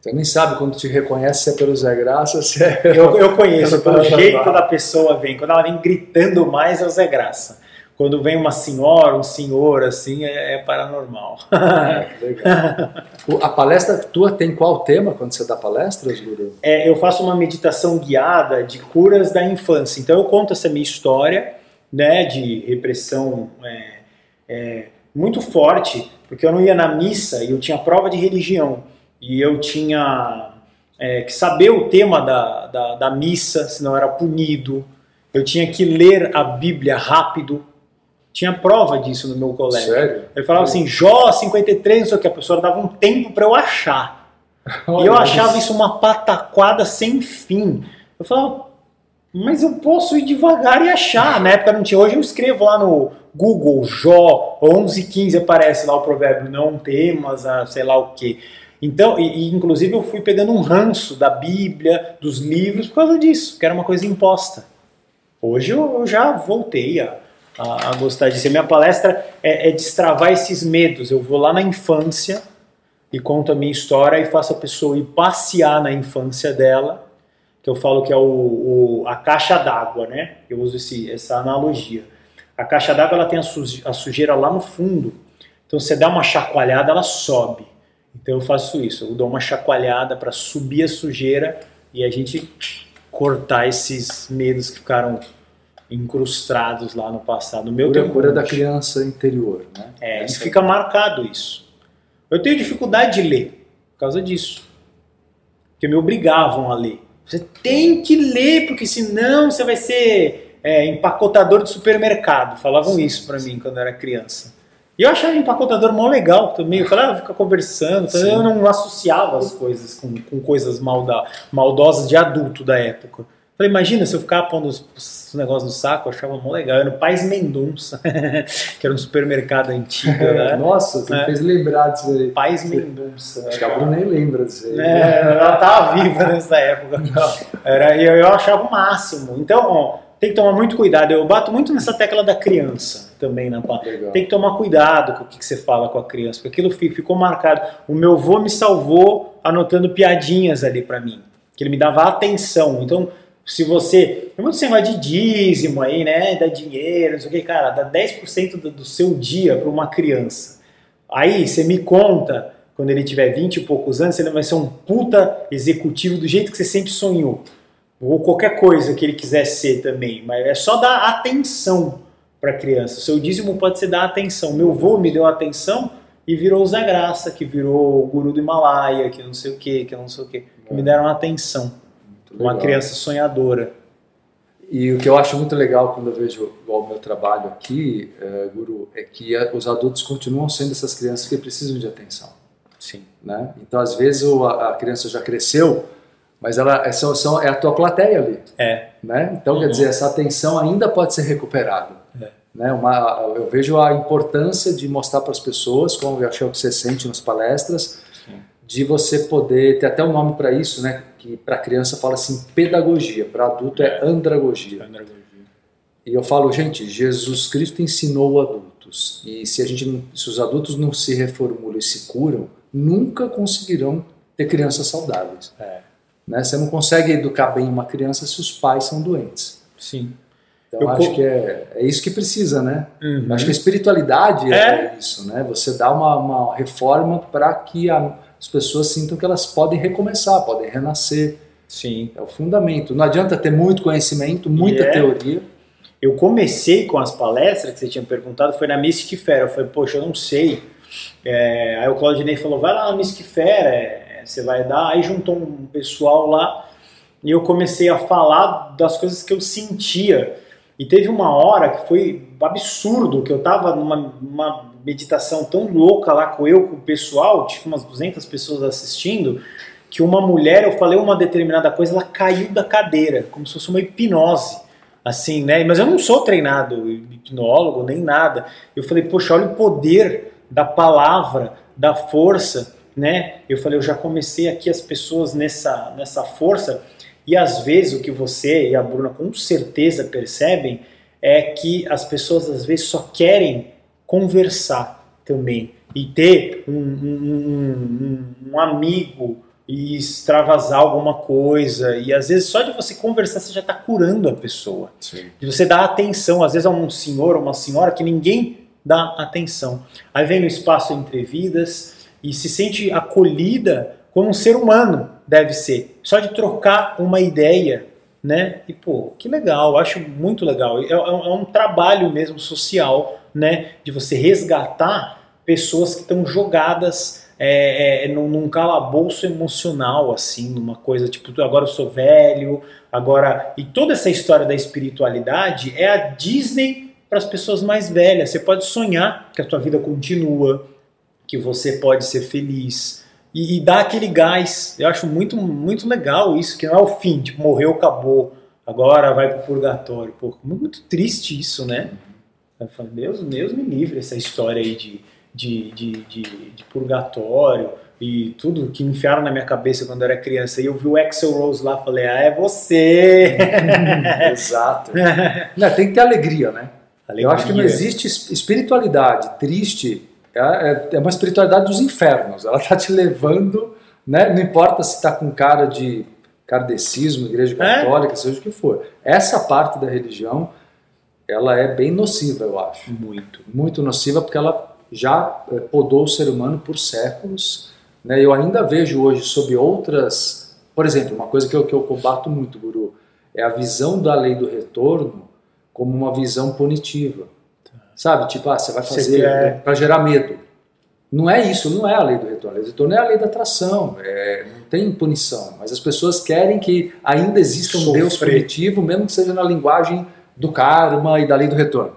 É Você nem sabe quando te reconhece se é pelo Zé Graça, se é. Eu, eu conheço, pelo jeito da pessoa vem. Quando ela vem gritando mais, é o Zé Graça. Quando vem uma senhora, um senhor, assim, é, é paranormal. Legal. O- A palestra tua tem qual tema quando você dá palestras, Guru? É, eu faço uma meditação guiada de curas da infância. Então eu conto essa minha história, né, de repressão é, é, muito forte, porque eu não ia na missa e eu tinha prova de religião e eu tinha é, que saber o tema da, da, da missa, senão era punido. Eu tinha que ler a Bíblia rápido. Tinha prova disso no meu colégio. Sério? Ele falava assim, Jó 53, não sei o que, a pessoa dava um tempo para eu achar. E eu Olha, achava isso uma pataquada sem fim. Eu falava, mas eu posso ir devagar e achar. Na época não tinha. Hoje eu escrevo lá no Google, Jó, 1115 aparece lá o provérbio, não temas, a sei lá o que. Então, e, e, inclusive eu fui pegando um ranço da Bíblia, dos livros, por causa disso, que era uma coisa imposta. Hoje eu, eu já voltei a, a, a gostar disso. A minha palestra é, é destravar esses medos. Eu vou lá na infância e conto a minha história e faço a pessoa ir passear na infância dela, que eu falo que é o, o- a caixa d'água, né? Eu uso esse, essa analogia. A caixa d'água ela tem a, a sujeira lá no fundo, então você dá uma chacoalhada, ela sobe. Então eu faço isso, eu dou uma chacoalhada para subir a sujeira e a gente cortar esses medos que ficaram incrustados lá no passado. O meu Cura, tem cura da criança interior, né? É, e Essa- fica marcado isso. Eu tenho dificuldade de ler por causa disso. Porque me obrigavam a ler. Você tem que ler, porque senão você vai ser é, empacotador de supermercado. Falavam isso pra mim quando eu era criança. E eu achava empacotador mó legal também. Eu falava, ah, fica conversando. Sim. Eu não associava as coisas com, com coisas malda, maldosas de adulto da época. Falei, imagina se eu ficar pondo os, os negócios no saco, eu achava mó legal. Era no Paz Mendonça, que era um supermercado antigo, né? Nossa, você me É. fez lembrar disso aí. Paz Mendonça. Acho que a Bruna nem lembra disso aí. É, ela tava viva nessa época. Era, e eu, eu achava o máximo. Então, ó, tem que tomar muito cuidado. Eu bato muito nessa tecla da criança também na Legal. Tem que tomar cuidado com o que, você fala com a criança, porque aquilo fi- ficou marcado. O meu avô me salvou anotando piadinhas ali pra mim, que ele me dava atenção. Então, se você. Tem muito esse negócio de dízimo aí, né? Dá dinheiro, não sei o que, cara, dá 10% do, do seu dia pra uma criança. Aí você me conta, quando ele tiver 20 e poucos anos, ele vai ser um puta executivo do jeito que você sempre sonhou. Ou qualquer coisa que ele quiser ser também. Mas é só dar atenção para a criança. O seu dízimo pode ser dar atenção. Meu avô me deu atenção e virou o Zé Graça, que virou o guru do Himalaia, que não sei o que, que não sei o que. Que me deram atenção. Muito Uma legal. criança sonhadora. E o que eu acho muito legal quando eu vejo o meu trabalho aqui, é, Guru, é que os adultos continuam sendo essas crianças que precisam de atenção. Sim. Né? Então, às vezes, a criança já cresceu, mas ela é, são, são, é a tua plateia ali. É. Né? Então, uhum. quer dizer, essa atenção ainda pode ser recuperada. É. Né? Uma, eu vejo a importância de mostrar para as pessoas, como eu acho que você sente nas palestras, Sim. de você poder ter até um nome para isso, né? que para criança fala assim pedagogia, para adulto é, é andragogia. andragogia. E eu falo, gente, Jesus Cristo ensinou adultos. E se a gente, se os adultos não se reformulam e se curam, nunca conseguirão ter crianças saudáveis. É. Né? Você não consegue educar bem uma criança se os pais são doentes. Sim. Então, eu acho que é, é isso que precisa, né? Uhum. Acho que a espiritualidade é, é isso, né? Você dá uma, uma reforma para que a, as pessoas sintam que elas podem recomeçar, podem renascer. Sim. É o fundamento. Não adianta ter muito conhecimento, muita é. teoria. Eu comecei com as palestras que você tinha perguntado, foi na Mystic Fair. Eu falei, poxa, eu não sei. É, aí o Claudinei falou, vai lá na Mystic Fair, é, você vai dar. Aí juntou um pessoal lá e eu comecei a falar das coisas que eu sentia. E teve uma hora que foi absurdo, que eu tava numa, numa meditação tão louca lá com eu, com o pessoal, tipo umas 200 pessoas assistindo, que uma mulher, eu falei uma determinada coisa, ela caiu da cadeira, como se fosse uma hipnose, assim, né? Mas eu não sou treinado hipnólogo, nem nada. Eu falei, poxa, olha o poder da palavra, da força, né? Eu falei, eu já comecei aqui as pessoas nessa, nessa força, e às vezes o que você e a Bruna com certeza percebem é que as pessoas às vezes só querem conversar também e ter um, um, um, um amigo e extravasar alguma coisa. E às vezes só de você conversar você já está curando a pessoa. Sim. De você dar atenção. Às vezes a um senhor ou uma senhora que ninguém dá atenção. Aí vem no espaço entre vidas e se sente acolhida como um ser humano deve ser. Só de trocar uma ideia, né? E pô, que legal, acho muito legal. É, é, é um trabalho mesmo social, né? De você resgatar pessoas que estão jogadas é, é, num, calabouço emocional, assim, numa coisa tipo, agora eu sou velho, agora. E toda essa história da espiritualidade é a Disney para as pessoas mais velhas. Você pode sonhar que a tua vida continua, que você pode ser feliz, e, e dá aquele gás. Eu acho muito, muito legal isso, que não é o fim, tipo, morreu, acabou, agora vai pro purgatório. Pô, muito triste isso, né? Eu falei, Deus, Deus me livre essa história aí de, de, de, de, de purgatório e tudo que me enfiaram na minha cabeça quando eu era criança. E eu vi o Axel Rose lá, falei, ah, é você! Exato. não, tem que ter alegria, né? Alegria. Eu acho que não existe espiritualidade triste é, é, é uma espiritualidade dos infernos. Ela está te levando, né? não importa se está com cara de kardecismo, igreja é? católica, é? seja o que for. Essa parte da religião, ela é bem nociva, eu acho. Muito. Muito nociva porque ela já podou o ser humano por séculos. Né? Eu ainda vejo hoje sob outras... Por exemplo, uma coisa que eu, que eu combato muito, Guru, é a visão da lei do retorno como uma visão punitiva. Sabe? Tipo, ah, você vai fazer quer... para gerar medo. Não é isso, não é a lei do retorno. A lei do retorno é a lei da atração, é, não tem punição. Mas as pessoas querem que ainda exista um Sofrer. Deus punitivo, mesmo que seja na linguagem do karma e da lei do retorno.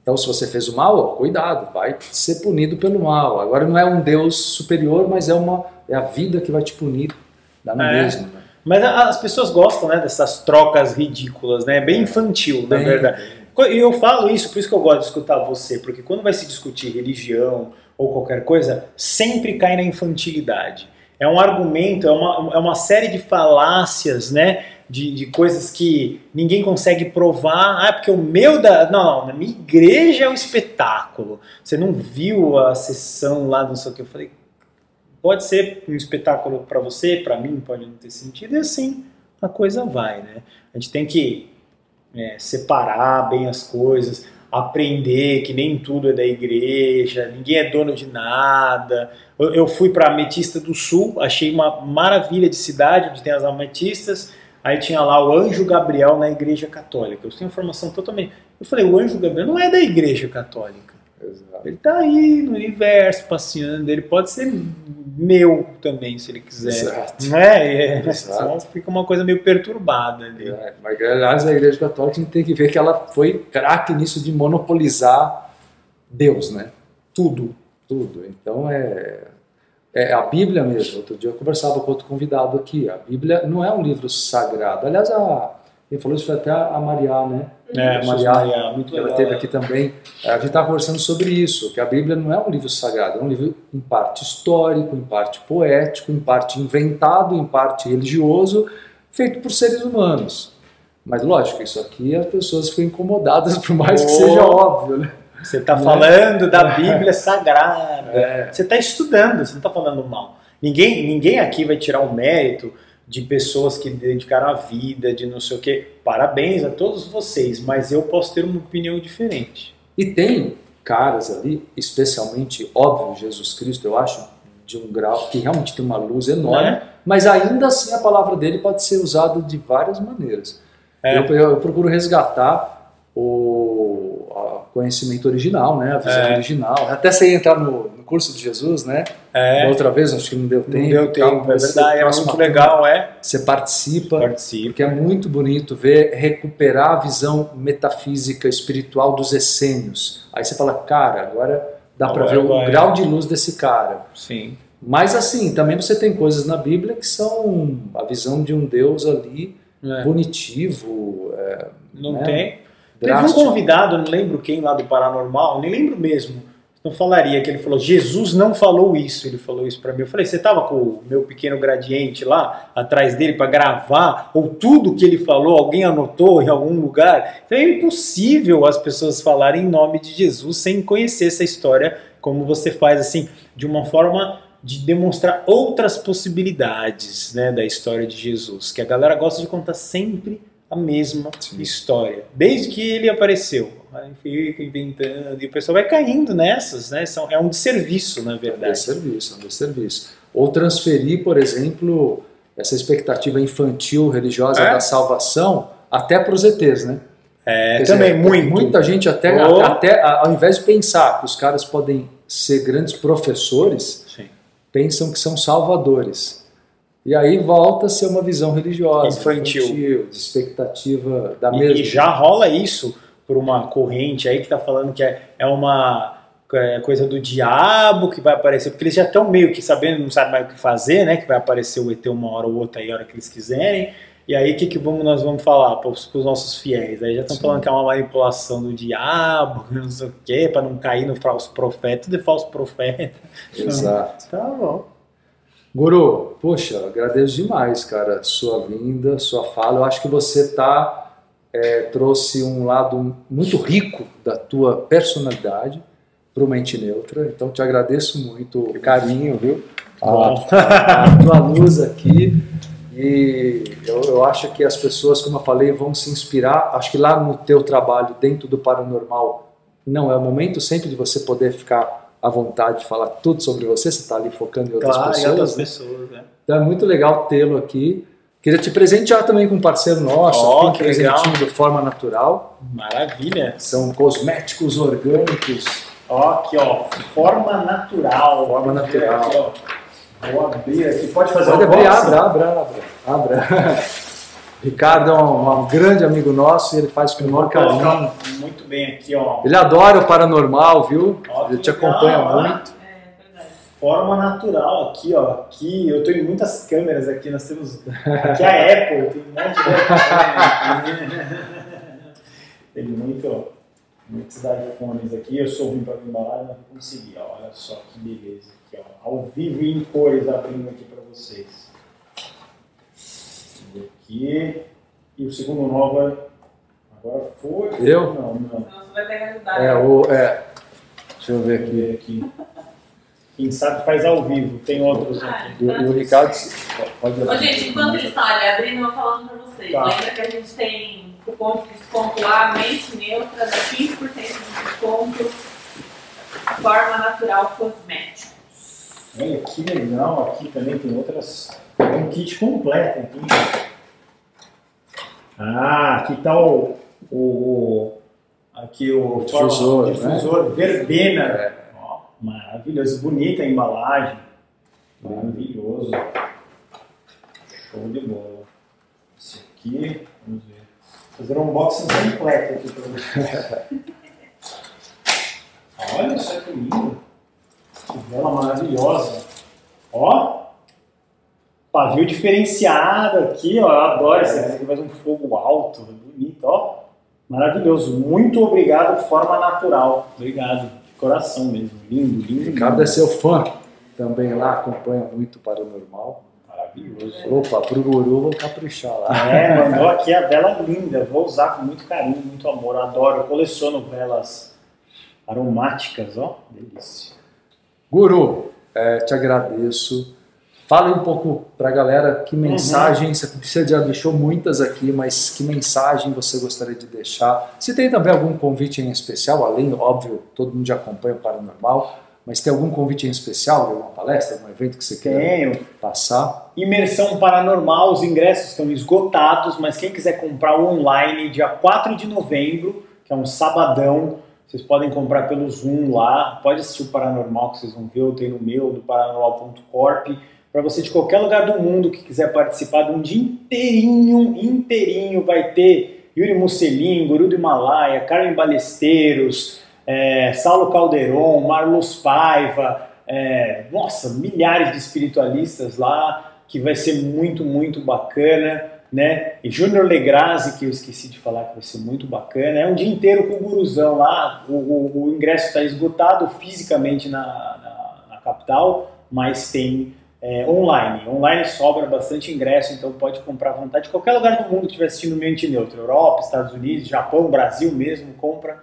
Então, se você fez o mal, ó, cuidado, vai ser punido pelo mal. Agora, não é um Deus superior, mas é, uma, é a vida que vai te punir, dá no é. mesmo. Né? Mas as pessoas gostam né, dessas trocas ridículas, né? Bem infantil, na verdade. E eu falo isso, por isso que eu gosto de escutar você, porque quando vai se discutir religião ou qualquer coisa, sempre cai na infantilidade. É um argumento, é uma, é uma série de falácias, né? De, de coisas que ninguém consegue provar. Ah, porque o meu da. Não, na minha igreja é um espetáculo. Você não viu a sessão lá, não sei o que. Eu falei, pode ser um espetáculo para você, para mim pode não ter sentido, e assim a coisa vai, né? A gente tem que é, separar bem as coisas, aprender que nem tudo é da igreja, ninguém é dono de nada. Eu, eu fui para Ametista do Sul, achei uma maravilha de cidade onde tem as ametistas. Aí tinha lá o Anjo Gabriel na Igreja Católica. Eu tenho informação totalmente. Eu falei, o Anjo Gabriel não é da Igreja Católica. Exato. Ele tá aí no universo passeando, ele pode ser meu também, se ele quiser. Exato. Não é? é Exato. Só fica uma coisa meio perturbada ali. É, mas, aliás, a Igreja Católica a gente tem que ver que ela foi craque nisso de monopolizar Deus, né? Tudo, tudo. Então é, é a Bíblia mesmo. Outro dia eu conversava com outro convidado aqui. A Bíblia não é um livro sagrado. Aliás, a, quem falou isso foi até a Mariá, né? É, A Maria, Maria, muito Ela legal. teve aqui também. A gente estava conversando sobre isso, que a Bíblia não é um livro sagrado, é um livro em parte histórico, em parte poético, em parte inventado, em parte religioso, feito por seres humanos. Mas lógico, isso aqui as pessoas ficam incomodadas, por mais que Oh. seja óbvio, né? Você está Né? falando da Bíblia Sagrada. É. Você está estudando, você não está falando mal. Ninguém, ninguém aqui vai tirar o mérito de pessoas que dedicaram a vida, de não sei o quê. Parabéns a todos vocês, mas eu posso ter uma opinião diferente. E tem caras ali, especialmente, óbvio, Jesus Cristo, eu acho, de um grau que realmente tem uma luz enorme, Né? mas ainda assim a palavra dele pode ser usada de várias maneiras. É. Eu, eu procuro resgatar o conhecimento original, né, a visão É. original. Até sem entrar no curso de Jesus, né? É, Da outra vez, acho que não deu tempo. não deu e tal, tempo, é verdade, é muito turma, legal, é. Você participa, Participe. porque é muito bonito ver recuperar a visão metafísica espiritual dos essênios. Aí você fala, cara, agora dá para ver o grau de luz desse cara. Sim. Mas assim, também você tem coisas na Bíblia que são a visão de um Deus ali É. punitivo, é, Não né, tem. Teve um drástico. convidado, não lembro quem lá do Paranormal, nem lembro mesmo. Não falaria que ele falou, Jesus não falou isso. Ele falou isso pra mim. Eu falei, você tava com o meu pequeno gradiente lá atrás dele pra gravar? Ou tudo que ele falou, alguém anotou em algum lugar? Então é impossível as pessoas falarem em nome de Jesus sem conhecer essa história, como você faz assim, de uma forma de demonstrar outras possibilidades né, da história de Jesus. Que a galera gosta de contar sempre a mesma Sim. história, desde que ele apareceu. Aí fica inventando e o pessoal vai caindo nessas, né? São, é um desserviço, na É um verdade. desserviço, é um desserviço. Ou transferir, por exemplo, essa expectativa infantil religiosa É? da salvação até para os ETs, né? É, Quer também, dizer, muito. Muita gente até, Oh. até ao invés de pensar que os caras podem ser grandes professores, Sim. pensam que são salvadores. E aí volta a ser uma visão religiosa, Infantil. de expectativa da E, mesma. e já rola isso por uma corrente aí que tá falando que é, é uma é, coisa do diabo que vai aparecer, porque eles já estão meio que sabendo, não sabem mais o que fazer, né? Que vai aparecer o ET uma hora ou outra aí, a hora que eles quiserem. E aí, o que, que vamos, nós vamos falar para os nossos fiéis? Aí já estão falando que é uma manipulação do diabo, não sei o quê, para não cair no falso profeta, tudo é falso profeta. Exato. Tá bom. Guru, poxa, agradeço demais, cara, sua vinda, sua fala. Eu acho que você tá é, trouxe um lado muito rico da tua personalidade para o Mente Neutra. Então te agradeço muito o carinho, viu? A, a tua luz aqui. E eu, eu acho que as pessoas, como eu falei, vão se inspirar. Acho que lá no teu trabalho, dentro do paranormal, não é o momento sempre de você poder ficar à vontade de falar tudo sobre você. Você está ali focando em outras Claro, pessoas. outras né? pessoas, né? Então é muito legal tê-lo aqui. Queria te presentear também com um parceiro nosso, um que legal. presentinho do Forma Natural. Maravilha. São cosméticos orgânicos. Ó, aqui, ó, forma natural. Forma natural. aqui, ó. Vou abrir aqui. Pode fazer Pode um abrir, abra, abra, abra. abra. Ricardo é um, um grande amigo nosso e ele faz com o maior carinho. Muito bem aqui, ó. Ele adora o paranormal, viu? Ó, Ele te legal, acompanha ó. muito. Forma natural aqui, ó. Aqui, eu em muitas câmeras aqui. Nós temos. Aqui é a Apple, tem um monte de Tem muito, muitos iPhones aqui. Eu sou ruim para me embalar, mas vou conseguir. Ó. Olha só que beleza aqui, ó. Ao vivo e em cores abrindo aqui para vocês. E aqui. E o segundo nova. Agora foi. Eu? Não, não. Senão você vai ter que ajudar. É, o, é, deixa eu ver aqui. ver aqui. Quem sabe faz ao vivo. Tem outros aqui. E, o- o Ricardo. Pode Ô, gente, enquanto eles estão ali abrindo, eu vou falando pra vocês. Tá. Lembra que a gente tem cupom de desconto lá, mente neutra, dá 15% de desconto, forma natural cosmético. Olha que legal, aqui também tem outras. Tem um kit completo aqui. Ah, aqui tá o, o, Aqui o, difusor, forma- difusor verbena. É. Maravilhoso, bonita a embalagem. Maravilhoso. Show de bola. Esse aqui, vamos ver. Fazer um unboxing completo aqui para vocês. Olha só que lindo. Que vela maravilhosa. Ó. Pavio diferenciado aqui, ó. Eu adoro esse aqui que faz um fogo alto. Bonito, ó. Maravilhoso. Muito obrigado, forma natural. Obrigado. Coração mesmo. Lindo, lindo. Ricardo é seu fã. Também lá acompanha muito Paranormal. Maravilhoso. Opa, pro guru vou caprichar lá. É, mandou aqui a vela linda. Vou usar com muito carinho, muito amor. Adoro. Eu coleciono velas aromáticas, ó. Delícia. Guru, é, te agradeço. Fala um pouco pra galera que mensagem, você já deixou muitas aqui, mas que mensagem você gostaria de deixar? Se tem também algum convite em especial, além, óbvio, todo mundo já acompanha o Paranormal, mas tem algum convite em especial, alguma palestra, algum evento que você queira Tenho. passar? Imersão Paranormal, os ingressos estão esgotados, mas quem quiser comprar online, dia 4 de novembro, que é um sabadão, vocês podem comprar pelo Zoom lá. Pode assistir o Paranormal que vocês vão ver, eu tenho no meu, do paranormal.corp. Para você de qualquer lugar do mundo que quiser participar de um dia inteirinho, inteirinho, vai ter Yuri Musselin, Guru do Himalaia, Carmen Balesteiros, é, Saulo Calderon, Marlos Paiva, é, nossa, milhares de espiritualistas lá, que vai ser muito, muito bacana, né? E Júnior Legrazi, que eu esqueci de falar que vai ser muito bacana, é um dia inteiro com o guruzão lá, o, o- o ingresso está esgotado fisicamente na, na- na capital, mas tem é, online. Online sobra bastante ingresso, então pode comprar à vontade. Qualquer lugar do mundo que estiver assistindo Mente Neutro, Europa, Estados Unidos, Japão, Brasil mesmo, compra,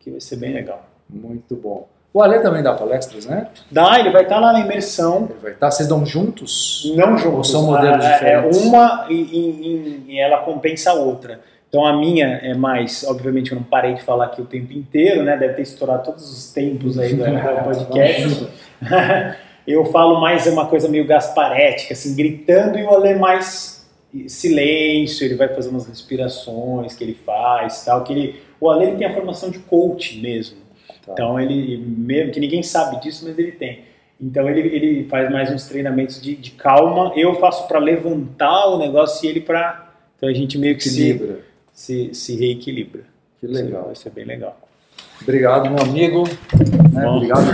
que vai ser bem legal. Muito bom. O Ale também dá palestras, né? Dá, ele vai estar lá na imersão, Ele vai estar, vocês dão juntos? não juntos. são modelos Ah, é- diferentes? É uma e, e- e ela compensa a outra. Então a minha é mais, obviamente eu não parei de falar aqui o tempo inteiro, né? Deve ter estourado todos os tempos aí do, do podcast. eu falo mais é uma coisa meio gasparética, assim, gritando e o Ale mais silêncio, ele vai fazer umas respirações que ele faz, tal, que ele, o Ale ele tem a formação de coach mesmo. Tá. Então ele, mesmo que ninguém sabe disso, mas ele tem. Então ele, ele faz mais uns treinamentos de, de calma. Eu faço para levantar o negócio e ele para. Então a gente meio que se, Equilibra. se, se reequilibra. Que legal. Vai ser bem legal. Obrigado, meu amigo. né? Obrigado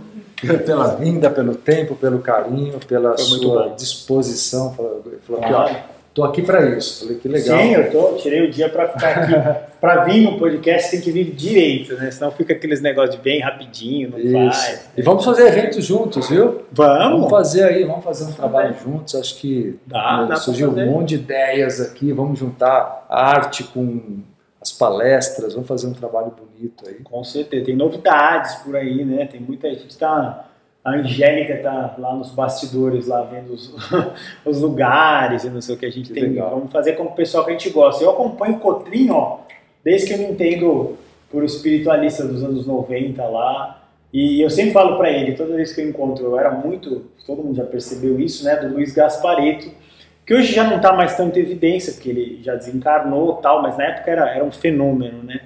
pela vinda, pelo tempo, pelo carinho, pela Foi sua disposição. Falou, falou aqui, ó, tô aqui para isso. Falei, que legal. Sim, eu tô, tirei o dia para ficar aqui. para vir no podcast tem que vir direito, né? Senão fica aqueles negócios de bem rapidinho, não Isso. faz. E vamos fazer eventos juntos, viu? Vamos Vamos? fazer aí, vamos fazer um trabalho juntos. Acho que Dá, né, dá surgiu um monte de ideias aqui. Vamos juntar arte com palestras, vamos fazer um trabalho bonito aí. Com certeza, tem novidades por aí, né? Tem muita gente tá. A Angélica tá lá nos bastidores, lá vendo os, os lugares e não sei o que a gente tem. legal. Vamos fazer com o pessoal que a gente gosta. Eu acompanho o Cotrim, ó, desde que eu me entendo por espiritualista dos anos 90 lá. E eu sempre falo para ele, toda vez que eu encontro, eu era muito, todo mundo já percebeu isso, né? Do Luiz Gaspareto, que hoje já não está mais tanto em evidência, porque ele já desencarnou e tal, mas na época era, era um fenômeno, né?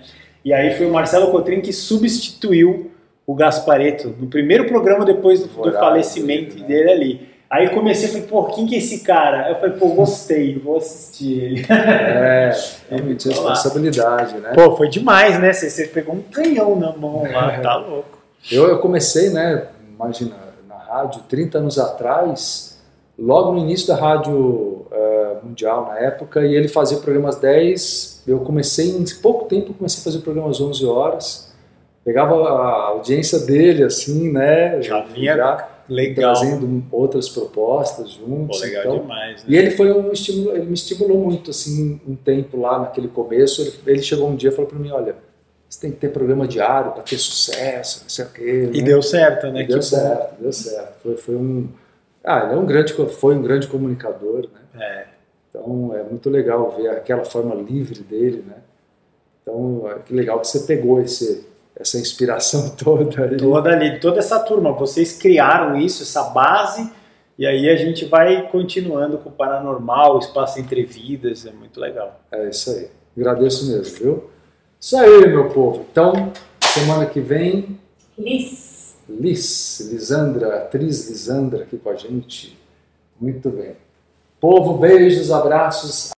E aí foi o Marcelo Cotrim que substituiu o Gaspareto no primeiro programa depois do, do falecimento dele, né? dele ali. Aí comecei, falei, pô, quem que é esse cara? Eu falei, pô, gostei, vou assistir ele. É, realmente lá. responsabilidade, né? Pô, foi demais, né? Você, você pegou um canhão na mão lá, tá louco. Eu, eu comecei, né, imagina, na rádio 30 anos atrás, logo no início da rádio mundial na época, e ele fazia programas 10, eu comecei em pouco tempo, comecei a fazer programas 11 horas, pegava a audiência dele, assim, né, Já vinha já Legal. trazendo outras propostas juntos, Pô, legal então, demais, né? e ele foi um estímulo, ele me estimulou muito assim um tempo lá naquele começo. Ele, ele chegou um dia e falou para mim, olha, você tem que ter programa diário para ter sucesso, não sei o quê. E né? deu certo, né? E deu Que certo, deu certo. Foi, foi um, ah, ele é um grande, foi um grande comunicador, né? bom. É. Então é muito legal ver aquela forma livre dele, né? Então é que legal que você pegou esse, essa inspiração toda aí. Toda ali, toda essa turma, vocês criaram isso, essa base, e aí a gente vai continuando com o paranormal, o espaço entre vidas, é muito legal. É isso aí. Agradeço mesmo, viu? Isso aí, meu povo. Então, semana que vem, Liz. Liz, Lisandra, atriz Lisandra aqui com a gente. Muito bem. Povo, beijos, abraços.